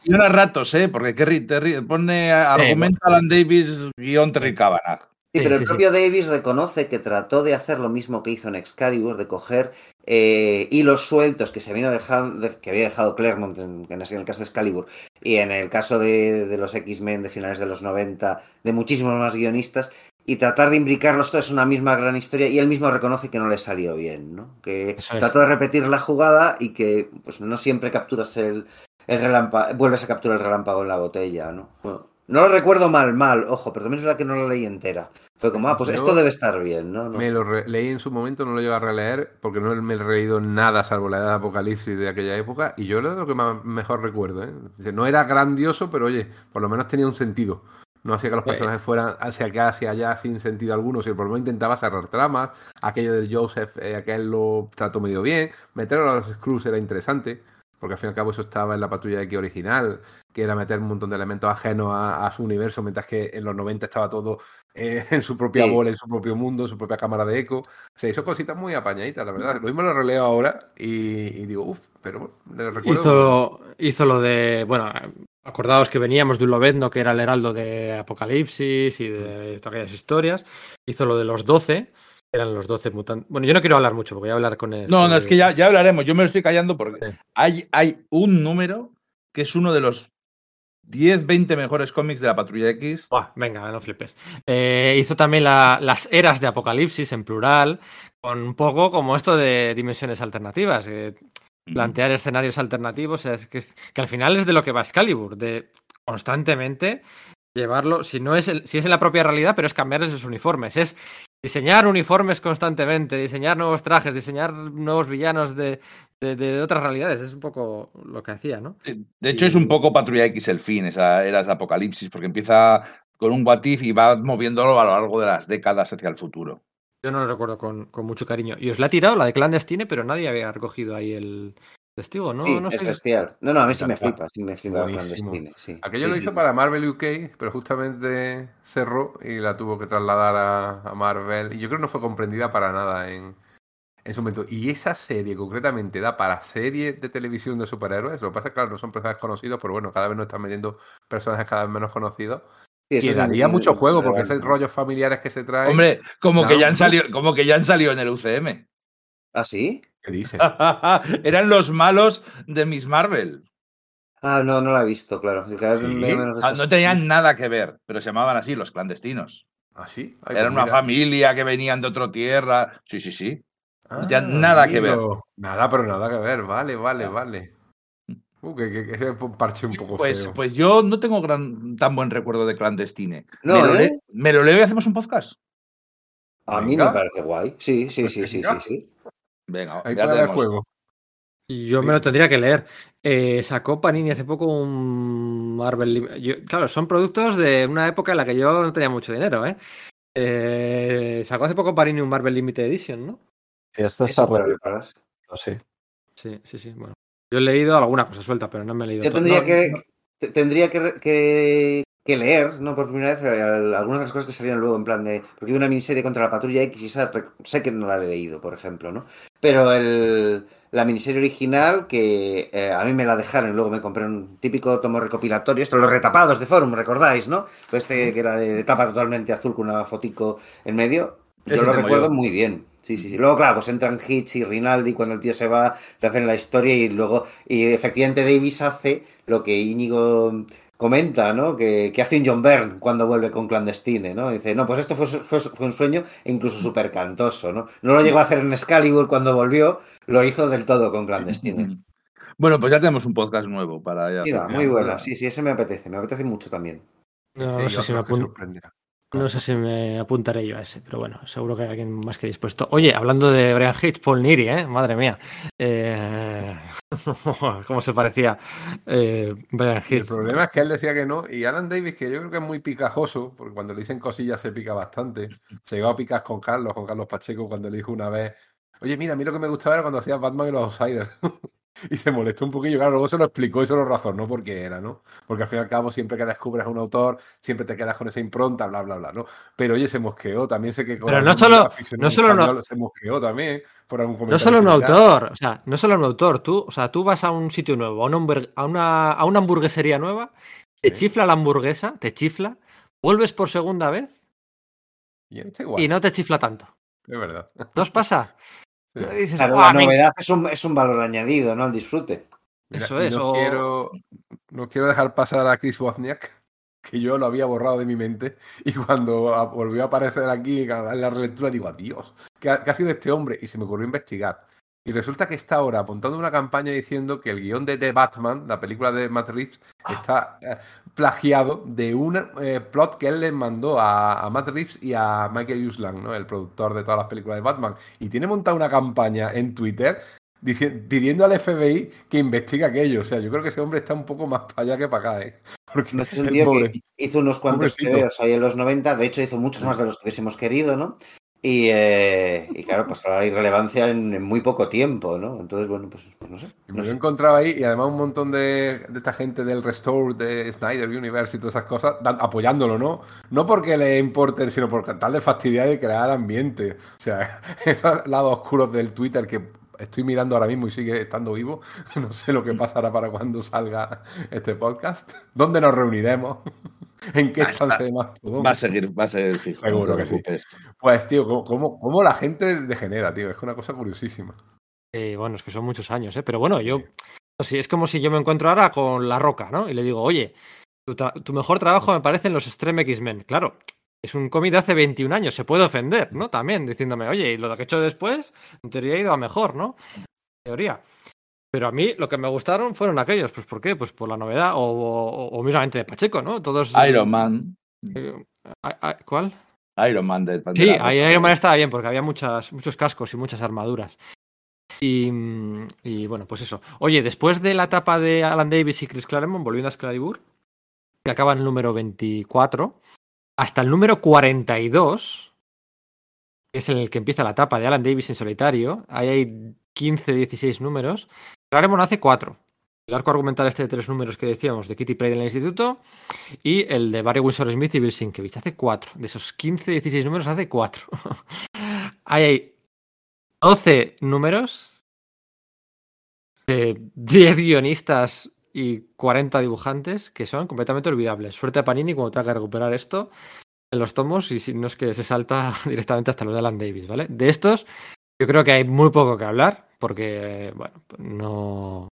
D: Y unos ratos, ¿eh? Porque Kerry, Terry, pone argumento Alan Davis guion Terry Cavanagh.
B: Sí,
A: Sí,
B: pero
A: sí,
B: el
A: sí.
B: propio Davis reconoce que trató de hacer lo mismo que hizo en Excalibur, de coger eh, hilos sueltos que se había dejado, de- que había dejado Claremont en, en el caso de Excalibur y en el caso de, de los X-Men de finales de los 90, de muchísimos más guionistas, y tratar de imbricarlos todos en una misma gran historia, y él mismo reconoce que no le salió bien, ¿no? Que
A: es.
B: trató de repetir la jugada y que pues, no siempre capturas el, el relámpago, vuelves a capturar el relámpago en la botella, ¿no? Bueno, no lo recuerdo mal, mal, ojo, pero también es verdad que no lo leí entera. Fue como, ah, pues esto debe estar bien, ¿no? No
C: me
B: sé.
C: lo re- leí en su momento, no lo llevo a releer porque no me he leído nada salvo la edad de Apocalipsis de aquella época y yo lo de lo que más, mejor recuerdo. ¿eh? No era grandioso, pero oye, por lo menos tenía un sentido. No hacía que los personajes fueran hacia acá, hacia allá sin sentido alguno, por lo menos intentaba cerrar tramas. Aquello de Joseph, eh, aquel lo trató medio bien. Meterlo a los Screws era interesante, porque al fin y al cabo eso estaba en la patrulla de X original, que era meter un montón de elementos ajenos a, a su universo, mientras que en los 90 estaba todo eh, en su propia
B: Sí.
C: bola, en su propio mundo, en su propia cámara de eco. Se hizo cositas muy apañaditas, la verdad. Lo mismo lo releo ahora y, y digo, uff, pero bueno, le recuerdo.
A: hizo, lo, hizo lo de. Bueno, acordaos que veníamos de un Lobezno que era el heraldo de Apocalipsis y de todas aquellas historias. Hizo lo de los 12, que eran los 12 mutantes. Bueno, yo no quiero hablar mucho porque voy a hablar con él.
D: No, no, es que ya, ya hablaremos. Yo me lo estoy callando porque
A: Sí.
D: hay, hay un número que es uno de los 10, 20 mejores cómics de la Patrulla X.
A: Buah, venga, no flipes. Eh, hizo también la- las eras de Apocalipsis en plural, con un poco como esto de dimensiones alternativas. eh, plantear escenarios alternativos, es que, es- que al final es de lo que va Excalibur, de constantemente llevarlo, si no es el- si es en la propia realidad, pero es cambiar esos uniformes, es diseñar uniformes constantemente, diseñar nuevos trajes, diseñar nuevos villanos de, de- de otras realidades, es un poco lo que hacía, ¿no?
D: De hecho, es un poco Patrulla X el fin, esa eras de Apocalipsis, porque empieza con un what if y va moviéndolo a lo largo de las décadas hacia el futuro.
A: Yo no lo recuerdo con, con mucho cariño. Y os la he tirado la de clandestine, pero nadie había recogido ahí el testigo, ¿no?
B: Sí,
A: no
B: es
A: sé.
B: bestial. No, no, a mí sí me flipa, sí me flipa clandestine, sí.
C: Aquello
B: Sí,
C: lo hizo
B: sí.
C: para Marvel UK, pero justamente cerró y la tuvo que trasladar a, a Marvel. Y yo creo que no fue comprendida para nada en, en su momento. Y esa serie concretamente da para serie de televisión de superhéroes. Lo que pasa es que, claro, no son personajes conocidos, pero bueno, cada vez nos están metiendo personajes cada vez menos conocidos.
B: Sí,
C: Y daría mucho juego, porque esos rollos familiares que se traen.
D: Hombre, como que ya han salido, como que ya han salido en el UCM.
B: ¿Ah, sí?
C: ¿Qué dice?
D: Eran los malos de Miss Marvel.
B: Ah, no, no la he visto, claro.
C: Sí.
D: Ah, No tenían nada que ver, pero se llamaban así, los clandestinos.
C: ¿Ah, sí? Ay,
D: Eran
C: pues
D: una
C: mira.
D: familia que venían de otra tierra. Sí, sí, sí.
C: Ah,
D: no tenían nada que ver.
C: Nada, pero nada que ver. Vale, vale, vale. Uh, que, ese parche un poco
D: Pues,
C: feo.
D: pues yo no tengo gran, tan buen recuerdo de Clandestine.
B: No,
D: me, lo
B: ¿eh?
D: le- me lo leo y hacemos un podcast.
B: A mí
C: Venga.
B: me parece guay. Sí, sí, sí, sí, sí,
C: Venga.
B: sí.
D: Venga,
C: Ahí
D: ya
C: para el juego.
A: Yo me lo tendría que leer. Eh, sacó Panini hace poco un Marvel. Yo- claro, son productos de una época en la que yo no tenía mucho dinero, ¿eh? Eh, sacó hace poco Panini un Marvel Limited Edition, ¿no?
E: Y esto
B: preparar.
E: sí.
A: Sí, sí, sí. Bueno, yo he leído alguna cosa suelta, pero no me he leído
B: Yo
A: todo.
B: tendría
A: No,
B: que,
A: no,
B: te- tendría que, que- que leer, ¿no? Por primera vez, eh, algunas de las cosas que salieron luego, en plan de. Porque hay una miniserie contra la patrulla X y esa sé que no la he leído, por ejemplo, ¿no? Pero el, la miniserie original, que eh, a mí me la dejaron y luego me compré un típico tomo recopilatorio, esto, los retapados de Forum, ¿recordáis, no? Pues este que era de, de tapa totalmente azul con una fotico en medio. Yo
D: Ese
B: lo recuerdo
D: yo.
B: muy bien. Sí, sí, sí. Luego, claro, pues entran Hitch y Rinaldi cuando el tío se va, le hacen la historia y luego, y efectivamente Davis hace lo que Íñigo comenta, ¿no? Que, que hace un John Byrne cuando vuelve con Clandestine, ¿no? Dice, no, pues esto fue, fue, fue un sueño e incluso súper cantoso, ¿no? No lo llegó a hacer en Excalibur cuando volvió, lo hizo del todo con Clandestine.
D: Bueno, pues ya tenemos un podcast nuevo para ya.
B: Mira, muy buena, sí, sí, ese me apetece, me apetece mucho también.
A: no,
C: Sí,
A: no sé si me
C: creo que
A: apun-
C: sorprenderá.
A: No sé si me apuntaré yo a ese, pero bueno, seguro que hay alguien más que dispuesto. Oye, hablando de Brian Hitch, Paul Neary, ¿eh? Madre mía. Eh, ¿Cómo se parecía eh, Brian
C: Y el
A: Hitch?
C: problema es que él decía que no, y Alan Davis, que yo creo que es muy picajoso, porque cuando le dicen cosillas se pica bastante. Se llegó a picar con Carlos, con Carlos Pacheco, cuando le dijo una vez, oye, mira, a mí lo que me gustaba era cuando hacía Batman y los Outsiders. y se molestó un poquillo, claro, luego se lo explicó y se lo razonó por qué era, ¿no? Porque al fin y al cabo, siempre que descubres a un autor, siempre te quedas con esa impronta, bla, bla, bla, ¿no? Pero oye, se mosqueó, también sé que con
A: Pero no solo- no solo no-
C: se mosqueó también por algún
A: No
C: comentario
A: solo un autor, o sea, no solo un autor, tú, o sea, tú vas a un sitio nuevo, a una, a una, a una hamburguesería nueva, te
C: Sí.
A: chifla la hamburguesa, te chifla, vuelves por segunda vez
C: Y
A: no te chifla tanto.
C: es verdad.
A: ¿No os pasa?
C: Sí.
A: Y dices,
B: Claro,
A: "Buah,
B: la
A: me
B: novedad es un, es un valor añadido, ¿no? Al disfrute.
C: Mira,
A: Eso es,
C: No,
A: o-
C: quiero, no quiero dejar pasar a Chris Wozniak, que yo lo había borrado de mi mente, y cuando volvió a aparecer aquí en la relectura digo, adiós, ¿qué ha, qué ha sido este hombre? Y se me ocurrió investigar. Y resulta que está ahora apuntando una campaña diciendo que el guion de The Batman, la película de Matt Reeves, está eh, plagiado de un eh, plot que él le mandó a, a Matt Reeves y a Michael Uslan, ¿no? el productor de todas las películas de Batman. Y tiene montada una campaña en Twitter pidiendo al FBI que investigue aquello. O sea, yo creo que ese hombre está un poco más para allá que para acá, ¿eh? Porque
B: Es un tío que hizo unos cuantos tebeos ahí en los 90, de hecho hizo muchos más de los que hubiésemos querido, ¿no? Y, eh, y claro, pues ahora hay relevancia en, en muy poco tiempo, ¿no? Entonces, bueno, pues, pues no sé. No
C: me lo encontrado ahí y además un montón de, de esta gente del Restore, de Snyder Universe y todas esas cosas, dan- apoyándolo, ¿no? No porque le importen, sino por tal de fastidiar y crear ambiente. O sea, esos lados oscuros del Twitter que estoy mirando ahora mismo y sigue estando vivo. No sé lo que pasará para cuando salga este podcast. ¿Dónde nos reuniremos? ¿En qué
D: Ah,
C: estancia de Mastodon?
D: Va a seguir, va a seguir fijo.
C: Seguro que sí. Pues, tío, ¿cómo, cómo, la gente degenera, tío? Es una cosa curiosísima.
A: Eh, bueno, es que son muchos años, ¿eh? Pero bueno, yo. Sí, es como si yo me encuentro ahora con La Roca, ¿no? Y le digo, oye, tu, mejor trabajo me parecen los Extreme X-Men. Claro, es un cómic de hace 21 años, se puede ofender, ¿no? También diciéndome, oye, y lo que he hecho después, en teoría ha ido a mejor, ¿no? En teoría. Pero a mí lo que me gustaron fueron aquellos. Pues ¿por qué? Pues por la novedad. O, o, o mismamente de Pacheco, ¿no? Todos.
D: Iron Man.
A: eh, ¿Cuál?
D: Iron Man del
A: Sí, Iron Man estaba bien porque había muchas, muchos cascos y muchas armaduras. Y, y, bueno, pues eso. Oye, después de la etapa de Alan Davis y Chris Claremont, volviendo a Excalibur, que acaba en el número 24, hasta el número 42, que es el que empieza la etapa de Alan Davis en solitario, ahí hay 15, 16 números, Claremont hace 4. El arco argumental este de tres números que decíamos de Kitty Pryde en el instituto y el de Barry Windsor Smith y Bill Sienkiewicz. Hace cuatro. De esos 15, 16 números, hace cuatro. Ahí hay 12 números, eh, 10 guionistas y 40 dibujantes que son completamente olvidables. Suerte a Panini cuando tenga que recuperar esto en los tomos y si no es que se salta directamente hasta los de Alan Davis, ¿vale? De estos, yo creo que hay muy poco que hablar porque, bueno, no.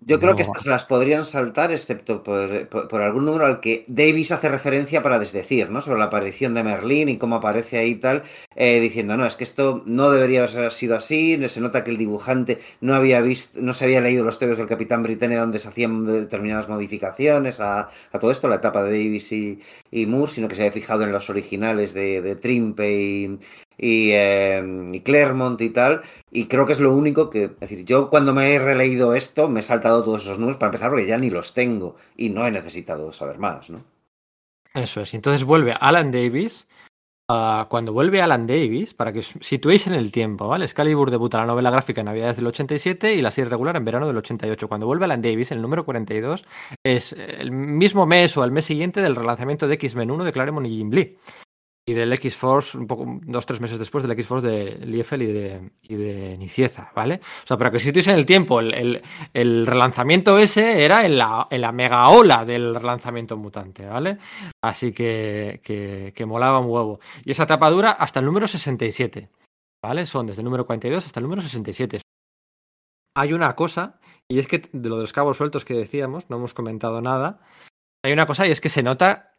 B: Yo creo que estas las podrían saltar, excepto por, por- por algún número al que Davis hace referencia para desdecir, ¿no? Sobre la aparición de Merlín y cómo aparece ahí y tal, eh, diciendo, no, es que esto no debería haber sido así, se nota que el dibujante no había visto, no se había leído los tebeos del Capitán Britannia donde se hacían determinadas modificaciones a, a todo esto, la etapa de Davis y, y Moore, sino que se había fijado en los originales de, de Trimpe y, y, eh, y, Claremont y tal, y creo que es lo único que, es decir, yo cuando me he releído esto me he saltado todos esos números para empezar porque ya ni los tengo y no he necesitado saber más, ¿no?
A: Eso es, entonces vuelve Alan Davis, uh, cuando vuelve Alan Davis, para que os situéis en el tiempo, ¿vale? Excalibur debuta la novela gráfica en Navidades del 87 y la serie regular en verano del 88. Cuando vuelve Alan Davis, el número 42 es el mismo mes o el mes siguiente del relanzamiento de X-Men 1 de Claremont y Jim Lee y del X-Force, un poco, dos, tres meses después del X-Force de Liefeld y de, y de Nicieza, ¿vale? O sea, para que situéis en el tiempo, el, el, el, relanzamiento ese era en la, en la mega ola del relanzamiento mutante, ¿vale? Así que, que, que molaba un huevo. Y esa tapa dura hasta el número 67, ¿vale? Son desde el número 42 hasta el número 67. Hay una cosa, y es que de lo de los cabos sueltos que decíamos, no hemos comentado nada, hay una cosa y es que se nota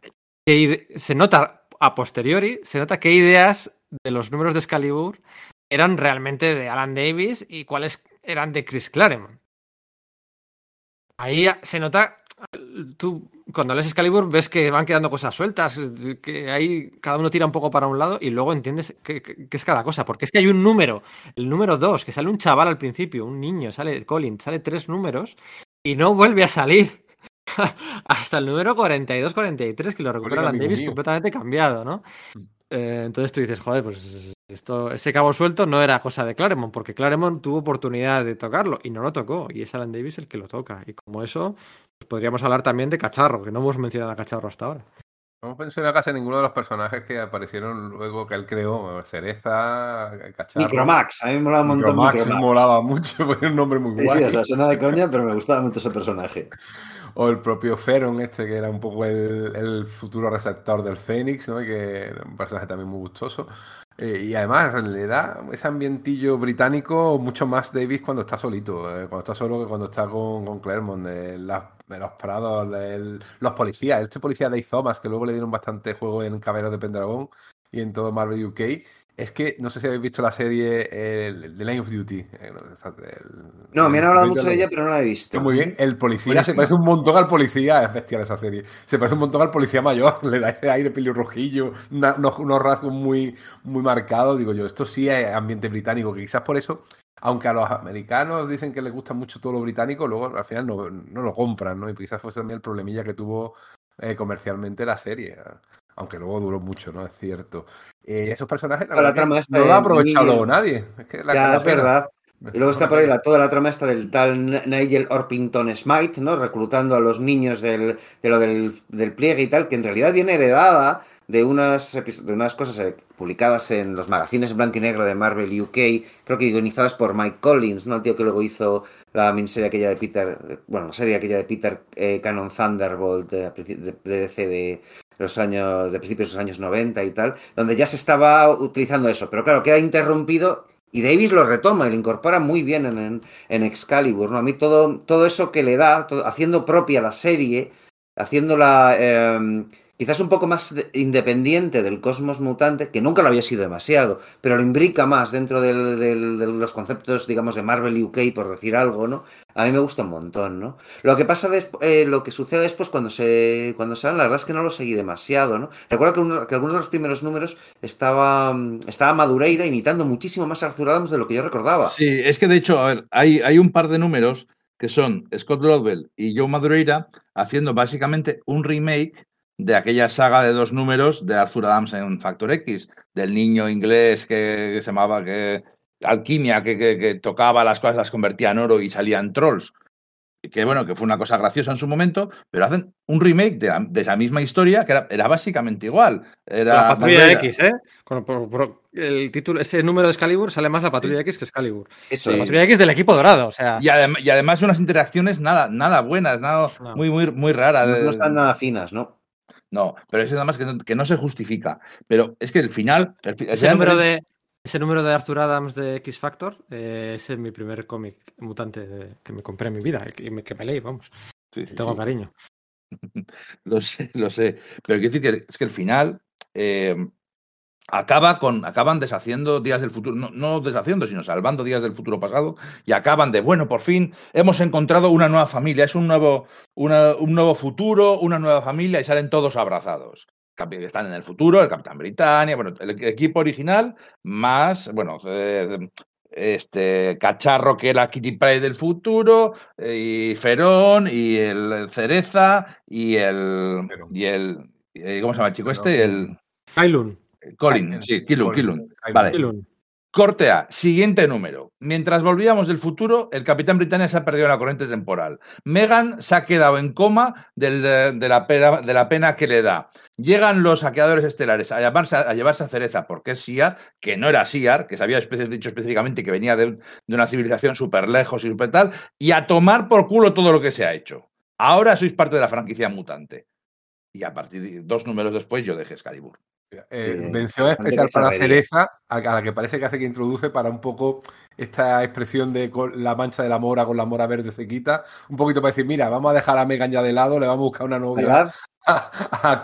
A: que se nota a posteriori se nota qué ideas de los números de Excalibur eran realmente de Alan Davis y cuáles eran de Chris Claremont. Ahí se nota, tú cuando lees Excalibur ves que van quedando cosas sueltas, que ahí cada uno tira un poco para un lado y luego entiendes qué, es cada cosa, porque es que hay un número, el número 2, que sale un chaval al principio, un niño, sale Colin, sale tres números y no vuelve a salir hasta el número 42-43, que lo recupera Alan Davis mío. completamente cambiado, ¿no? Eh, entonces tú dices, joder, pues esto, ese cabo suelto no era cosa de Claremont, porque Claremont tuvo oportunidad de tocarlo y no lo tocó, y es Alan Davis el que lo toca. Y como eso, pues podríamos hablar también de Cacharro, que no hemos mencionado a Cacharro hasta ahora.
C: No hemos mencionado casi ninguno de los personajes que aparecieron luego que él creó. Cereza, Cacharro.
B: Micromax, a mí me molaba un montón.
C: Micromax, Micromax. molaba mucho, porque era un nombre muy
B: sí,
C: guay.
B: Sí, o sea, suena de coña, pero me gustaba mucho ese personaje.
C: O el propio Feron, este que era un poco el, el futuro receptor del Fénix, ¿no? Que era un personaje también muy gustoso. Eh, y además le da ese ambientillo británico mucho más Davis cuando está solito, eh, cuando está solo que cuando está con, con Claremont, de, de los prados, de los policías. Este policía Dave Thomas, que luego le dieron bastante juego en Caballeros de Pendragón y en todo Marvel UK. Es que no sé si habéis visto la serie el, The Line of Duty. El,
B: no, me han hablado mucho de ella, pero no la he visto.
C: Muy bien. El policía se parece un montón al policía. Es bestial esa serie. Se parece un montón al policía mayor. Le da ese aire pelirrojillo, unos, unos, rasgos muy, muy marcados. Digo yo, esto sí es ambiente británico, que quizás por eso, aunque a los americanos dicen que les gusta mucho todo lo británico, luego al final no, no lo compran, ¿no? Y quizás fue también el problemilla que tuvo eh, comercialmente la serie aunque luego duró mucho, ¿no? Es cierto. Eh, esos personajes
B: la la trama
C: no lo ha aprovechado nadie.
B: Es, que la, ya, es verdad. Y luego está por ahí la, toda la trama esta del tal Nigel Orpington Smite, ¿no? Reclutando a los niños del, de lo del, del, pliegue y tal, que en realidad viene heredada de unas, de unas cosas eh, publicadas en los magazines en blanco y negro de Marvel UK, creo que guionizadas por Mike Collins, ¿no? El tío que luego hizo la miniserie aquella de Peter, bueno, la serie aquella de Peter eh, Canon Thunderbolt de, de, de DC de, los años, de principios de los años 90 y tal, donde ya se estaba utilizando eso, pero claro, queda interrumpido y Davis lo retoma y lo incorpora muy bien en, en, Excalibur, ¿no? A mí todo, todo eso que le da, haciendo propia la serie, haciéndola eh, quizás un poco más independiente del cosmos mutante, que nunca lo había sido demasiado, pero lo imbrica más dentro de los conceptos, digamos, de Marvel UK, por decir algo, ¿no? A mí me gusta un montón, ¿no? Lo que pasa, eh, lo que sucede después cuando se, cuando van, la verdad es que no lo seguí demasiado, ¿no? Recuerdo que algunos de los primeros números estaba, estaba Madureira imitando muchísimo más a Arthur Adams de lo que yo recordaba.
D: Sí, es que de hecho, a ver, hay, hay un par de números que son Scott Rodwell y Joe Madureira haciendo básicamente un remake de aquella saga de dos números de Arthur Adams en Factor X, del niño inglés que, que se llamaba que alquimia, que, que, que, tocaba las cosas, las convertía en oro y salían trolls. Que bueno, que fue una cosa graciosa en su momento, pero hacen un remake de, de esa misma historia que era, era básicamente igual. Era
A: la patrulla. X, ¿eh? Con, por, por, el título, ese número de Excalibur sale más la patrulla X que Excalibur.
B: Eso,
A: la patrulla X del equipo dorado, o sea.
D: Y, adem y además unas interacciones nada, nada buenas, nada no. muy, muy, muy raras.
B: No, no están nada finas, ¿no?
D: No, pero es nada más que no, que no, se justifica. Pero es que el final. El, el
A: ese, número de, ese número de Arthur Adams de X Factor eh, ese es mi primer cómic mutante de, que me compré en mi vida, que me, que me leí, vamos. Sí, sí, Tengo sí. cariño.
D: lo sé, lo sé. Pero quiero decir que es que el final. Eh, acaba con, acaban deshaciendo días del futuro, no, no, deshaciendo, sino salvando días del futuro pasado, y acaban de, bueno, por fin hemos encontrado una nueva familia, es un nuevo, una, un nuevo futuro, una nueva familia, y salen todos abrazados. están en el futuro, el Capitán Britannia, bueno, el equipo original, más, bueno, eh, este cacharro que era Kitty Pryde del futuro, eh, y Ferón, y el Cereza, y el. Y el eh, ¿Cómo se llama el chico este? El,
A: Kylun.
D: Colin, sí, Kilun.
C: Kylun.
D: Vale. Corte A, siguiente número. Mientras volvíamos del futuro, el Capitán Britannia se ha perdido la corriente temporal. Megan se ha quedado en coma del- de, de la pena, de la pena que le da. Llegan los saqueadores estelares a, llamarse, a llevarse a Cereza porque es Siar, que no era Siar, que se había dicho específicamente que venía de una civilización súper lejos y súper tal, y a tomar por culo todo lo que se ha hecho. Ahora sois parte de la franquicia mutante. Y a partir de dos números después yo dejé Excalibur.
C: Eh,
B: Eh,
C: mención especial para. Cereza, a la que parece que hace que introduce para un poco esta expresión de con la mancha de la mora con la mora verde se quita, un poquito para decir, mira, vamos a dejar a Megan ya de lado, le vamos a buscar una novia a, a.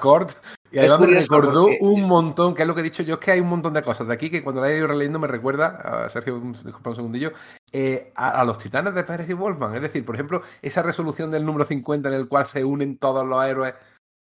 C: Y además me recordó
B: porque-
C: un montón, que es lo que he dicho yo, es que hay un montón de cosas de aquí que cuando la he ido releyendo me recuerda, a Sergio, disculpa un segundillo, eh, a, a los titanes de Pérez y Wolfman. Es decir, por ejemplo, esa resolución del número 50 en el cual se unen todos los héroes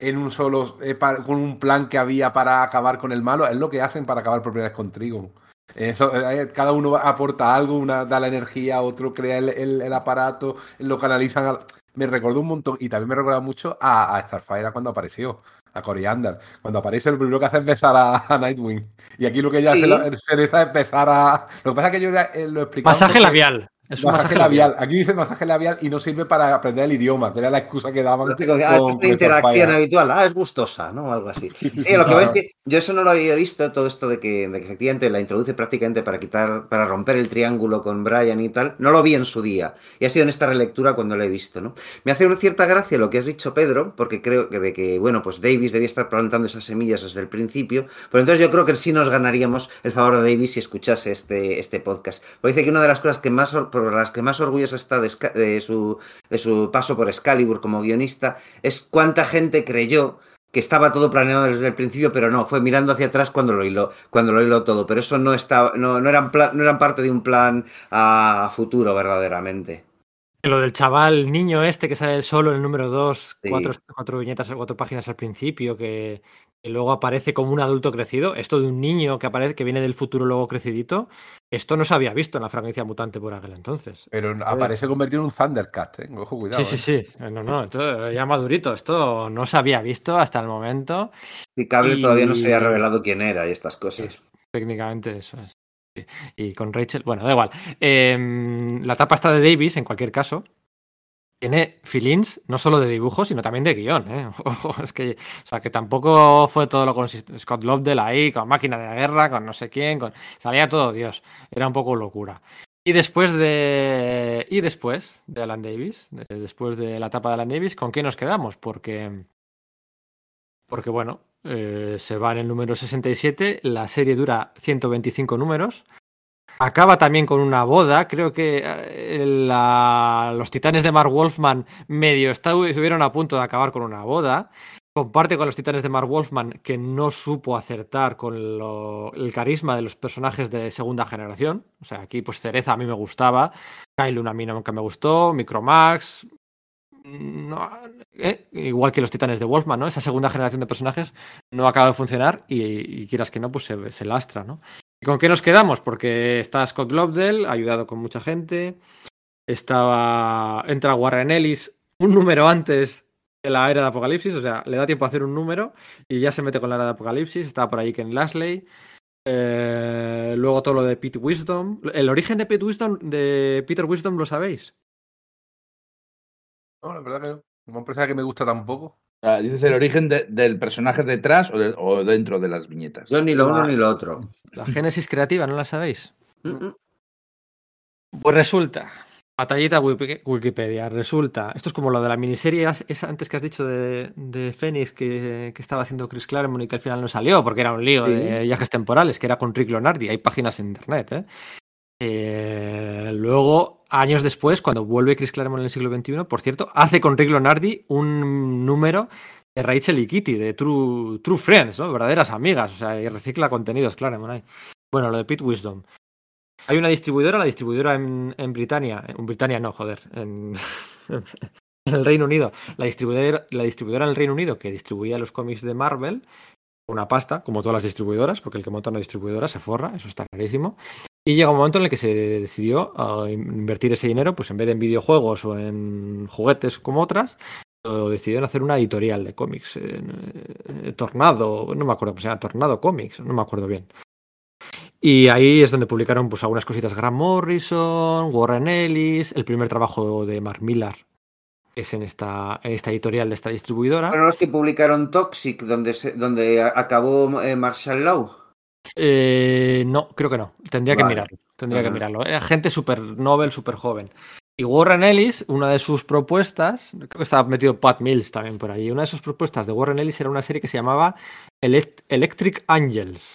C: en un solo, eh, con un plan que había para acabar con el malo, es lo que hacen para acabar por primera vez con Trigon. Eso, eh, cada uno aporta algo, una da la energía, otro crea el, el- el aparato, lo canalizan. al- Me recordó un montón y también me recuerda mucho a, a Starfire cuando apareció, a Coriander. Cuando aparece, lo primero que hace es besar a, a Nightwing. Y aquí lo que ya
B: Sí.
C: hace la Cereza es besar a. Lo que pasa es que yo eh, lo explicaba.
A: Masaje
C: porque-
A: labial. Es un
C: masaje labial. Aquí dice masaje labial y no sirve para aprender el idioma, que era la excusa que daban.
B: Que, ah, esto es una interacción habitual, ah, es gustosa, ¿no? Algo así.
C: Sí, sí,
B: Sí, lo que pasa es
C: claro.
B: que yo eso no lo había visto, todo esto de que, de que efectivamente la introduce prácticamente para quitar, para romper el triángulo con Brian y tal, no lo vi en su día. Y ha sido en esta relectura cuando lo he visto, ¿no? Me hace una cierta gracia lo que has dicho, Pedro, porque creo que de que, bueno, pues Davis debía estar plantando esas semillas desde el principio. Pero entonces yo creo que sí nos ganaríamos el favor de Davis si escuchase este, este podcast. Porque dice que una de las cosas que más, por las que más orgulloso está de, de su, de su paso por Excalibur como guionista es cuánta gente creyó que estaba todo planeado desde el principio, pero no, fue mirando hacia atrás cuando lo hiló, cuando lo hiló todo. Pero eso no estaba, no, no, eran no eran parte de un plan a futuro, verdaderamente.
A: Lo del chaval niño este que sale solo en el número 2,
B: Sí.
A: cuatro, cuatro viñetas, cuatro páginas al principio, que, que luego aparece como un adulto crecido. Esto de un niño que aparece, que viene del futuro luego crecidito, esto no se había visto en la franquicia mutante por aquel entonces.
C: Pero aparece convertido en un Thundercat, ¿eh? Ojo, cuidado.
A: sí, sí,
C: ¿eh?
A: sí. No, no, esto ya madurito. Esto no se había visto hasta el momento.
B: Y Cable
A: Y-
B: todavía no se había revelado quién era y estas cosas.
A: Técnicamente eso es. Y con Rachel, bueno, da igual. Em, la tapa está de Davis, en cualquier caso. Tiene feelings no solo de dibujo, sino también de guion. ¿eh? Ojo, es que, o sea, que tampoco fue todo lo consistente. Scott Lobdell ahí, con máquina de guerra, con no sé quién, salía todo Dios. Era un poco locura. Y después de. Y después de Alan Davis, de- después de la etapa de Alan Davis, ¿con qué nos quedamos? Porque. Porque bueno, eh, se va en el número 67, la serie dura 125 números. Acaba también con una boda. Creo que eh, los titanes de Mark Wolfman medio estuvieron a punto de acabar con una boda. Comparte con los titanes de Mark Wolfman que no supo acertar con el carisma de los personajes de segunda generación. O sea, aquí pues Cereza a mí me gustaba, Kylun a mí nunca me gustó, Micromax. No, eh, igual que los titanes de Wolfman, ¿no? Esa segunda generación de personajes no acaba de funcionar y, quieras que no, pues se, se lastra, ¿no? ¿Y con qué nos quedamos? Porque está Scott Lobdell, ayudado con mucha gente. Estaba. Entra Warren Ellis un número antes de la era de Apocalipsis, o sea, le da tiempo a hacer un número y ya se mete con la era de Apocalipsis. Estaba por ahí Ken Lasley. Eh, luego todo lo de Pete Wisdom. El origen de Pete Wisdom, de Peter Wisdom, ¿lo sabéis?
C: No, la verdad que no. Como un personaje que me gusta tampoco.
D: Ah, dices el origen de- del personaje detrás o, de- o dentro de las viñetas.
B: Yo ni lo uno ni lo otro.
A: La génesis creativa, ¿no la sabéis?
B: Mm, mm.
A: Pues resulta, batallita Wiki- Wikipedia, resulta, esto es como lo de la miniserie antes que has dicho de, de Phoenix que, que estaba haciendo Chris Claremont y que al final no salió porque era un lío
B: Sí.
A: de viajes temporales, que era con Rick Leonardi, hay páginas en internet. ¿eh? Eh, luego, años después, cuando vuelve Chris Claremont en el siglo XXI, por cierto, hace con Rick Leonardi un número de Rachel y Kitty, de True, True Friends, ¿no? verdaderas amigas, o sea, y recicla contenidos Claremont ahí. Bueno, lo de Pete Wisdom. Hay una distribuidora, la distribuidora en, en Britania, en Britania no, joder, en, en el Reino Unido, la distribuidora, la distribuidora en el Reino Unido que distribuía los cómics de Marvel una pasta, como todas las distribuidoras, porque el que monta una distribuidora se forra, eso está clarísimo. Y llega un momento en el que se decidió a invertir ese dinero, pues en vez de en videojuegos o en juguetes como otras, decidieron hacer una editorial de cómics. eh, Tornado, no me acuerdo cómo se Tornado Comics, no me acuerdo bien. Y ahí es donde publicaron pues algunas cositas Grant Morrison, Warren Ellis, el primer trabajo de Mark Millar es en esta, editorial de esta distribuidora.
B: Fueron los que publicaron Toxic, donde, se, donde acabó eh, Marshall Law.
A: Eh, no, creo que no. Tendría que mirarlo. Tendría que mirarlo. Era gente súper novel, súper joven. Y Warren Ellis, una de sus propuestas, creo que estaba metido Pat Mills también por ahí. Una de sus propuestas de Warren Ellis era una serie que se llamaba Elect- Electric Angels.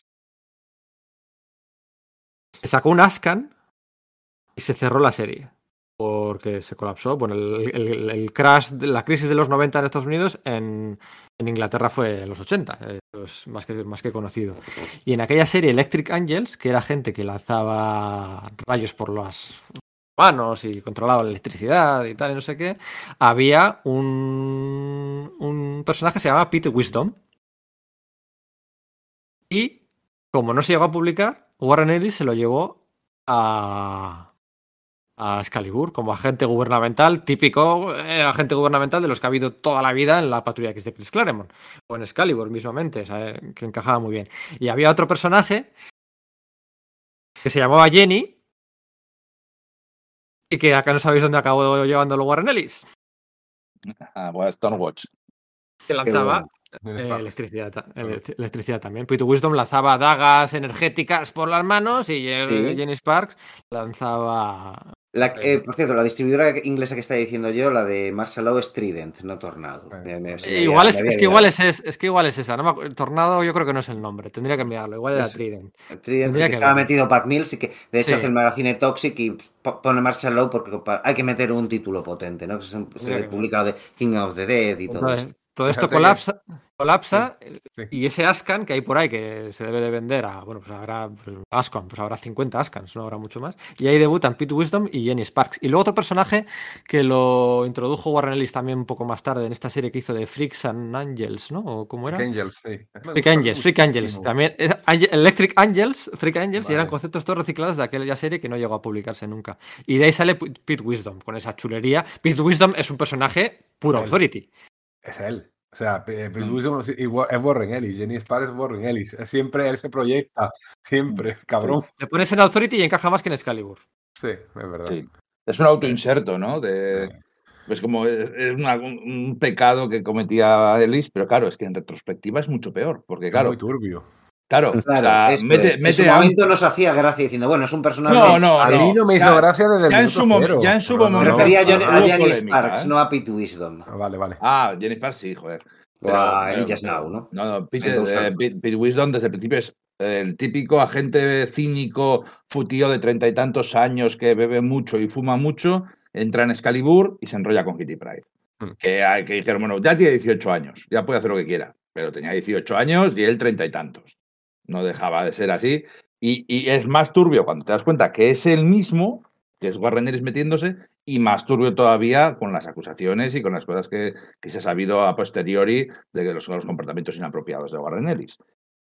A: Se sacó un Ascan y se cerró la serie. Porque se colapsó. Bueno, el, crash, la crisis de los 90 en Estados Unidos, en, Inglaterra fue en los 80. Eso es más que, más que conocido. Y en aquella serie Electric Angels, que era gente que lanzaba rayos por las manos y controlaba la electricidad y tal, y no sé qué, había un, un personaje que se llamaba Pete Wisdom. Y como no se llegó a publicar, Warren Ellis se lo llevó a, a Excalibur como agente gubernamental, típico eh, agente gubernamental de los que ha habido toda la vida en la patrulla X de Chris Claremont, o en Excalibur mismamente, o sea, eh, que encajaba muy bien. Y había otro personaje que se llamaba Jenny y que acá no sabéis dónde acabó llevándolo Warren Ellis,
D: Ah, bueno, Stormwatch.
A: que lanzaba eh, electricidad, electricidad también. Peter Wisdom lanzaba dagas energéticas por las manos y
B: Sí.
A: Jenny Sparks lanzaba
B: La, eh, por cierto, la distribuidora inglesa que está diciendo yo, la de Marshall Law es Trident, no Tornado. Me- me-
A: Eh, igual es, que igual es, es, es que igual es esa. No me Tornado yo creo que no es el nombre. Tendría que mirarlo. Igual era
B: Es-
A: Trident.
B: Trident
A: Tendría
B: sí que
A: que
B: estaba metido Pat Mills y que de hecho
A: Sí.
B: hace el magazine Toxic y po- pone Marshall Law porque hay que meter un título potente, ¿no? Que se, se publica lo de King of the Dead y todo
A: Entonces,
B: esto.
A: Todo esto
C: Fíjate que-
A: colapsa, colapsa
C: Sí.
A: y ese Ascan que hay por ahí que se debe de vender a, bueno, pues habrá pues, Ascan, pues habrá 50 Ascans, no habrá mucho más. Y ahí debutan Pete Wisdom y Jenny Sparks. Y luego otro personaje que lo introdujo Warren Ellis también un poco más tarde en esta serie que hizo de Freaks and Angels, ¿no? ¿O ¿Cómo era?
C: Freak Angels, sí.
A: Freak Angels, Freak Angels. También, eh, Electric Angels, Freak Angels, y eran
C: Vale.
A: conceptos todos reciclados de aquella serie que no llegó a publicarse nunca. Y de ahí sale Pete Wisdom, con esa chulería. Pete Wisdom es un personaje puro
C: Él.
A: authority.
C: Es él. O sea,
D: Mm.
C: Es es Warren Ellis, Jenny Sparks es Warren Ellis. Es Siempre él se proyecta, siempre, cabrón.
A: Le pones en authority y encaja más que en Excalibur.
C: Sí, es verdad.
D: Sí. Es un autoinserto, ¿no? De,
C: Sí.
D: es como es es una- un, pecado que cometía Ellis, pero claro, es que en retrospectiva es mucho peor, porque
C: Es
D: claro,
C: muy turbio.
D: Claro, o
B: Claro,
D: sea,
B: esto
D: mete,
B: es. en su
D: a
B: momento nos hacía gracia diciendo, bueno, es un personaje.
D: No, no,
C: a
D: no.
C: mí no me hizo
D: ya-
C: gracia desde el
D: ya en su
C: cero.
D: ya en su
C: No, no,
B: Me
D: momento-
C: no.
B: refería a, Johnny- a
D: polémica,
B: Sparks,
D: ¿eh?
B: no a Pete Wisdom.
C: Ah, Vale, vale.
D: Ah, Jenny Sparks sí, joder.
B: O a
D: Pero-
B: Elijah
D: pero-
B: Snow, ¿no?
D: No, no,
B: Me
D: Pete, eh, Pete- Pete Wisdom desde el principio es eh, el típico agente cínico, futío de treinta y tantos años que bebe mucho y fuma mucho, entra en Excalibur y se enrolla con Kitty Pryde.
C: Hmm.
D: Que, que dijeron, bueno, ya tiene 18 años, ya puede hacer lo que quiera, pero tenía 18 años y él treinta y tantos. No dejaba de ser así. Y, y es más turbio cuando te das cuenta que es el mismo, que es Warren Ellis metiéndose, y más turbio todavía con las acusaciones y con las cosas que, que se ha sabido a posteriori de que los, los comportamientos inapropiados de Warren Ellis.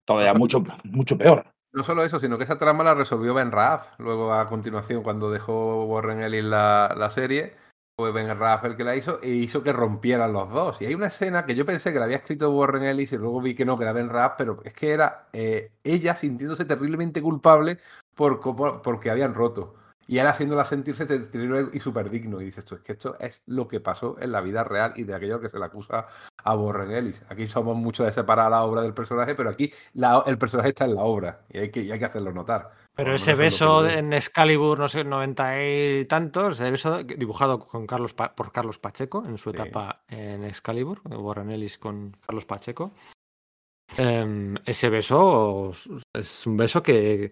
D: Todavía mucho, mucho peor.
C: No solo eso, sino que esa trama la resolvió Ben Raff. Luego, a continuación, cuando dejó Warren Ellis la, la serie, fue Ben Raff el que la hizo e hizo que rompieran los dos. Y hay una escena que yo pensé que la había escrito Warren Ellis y luego vi que no, que era Ben Raff, pero es que era eh, ella sintiéndose terriblemente culpable por, porque habían roto. Y él haciéndola sentirse terrible y súper digno. Y dices, tú, es que esto es lo que pasó en la vida real y de aquello que se le acusa a Warren Ellis. Aquí somos mucho de separar la obra del personaje, pero aquí la- el personaje está en la obra y hay que, y hay que hacerlo notar.
A: Pero ese beso en Excalibur, no sé, 90 y tantos, ese beso dibujado con Carlos Pa- por Carlos Pacheco en su
C: Sí.
A: etapa en Excalibur, Warren Ellis con Carlos Pacheco. Em, ese beso es un beso que,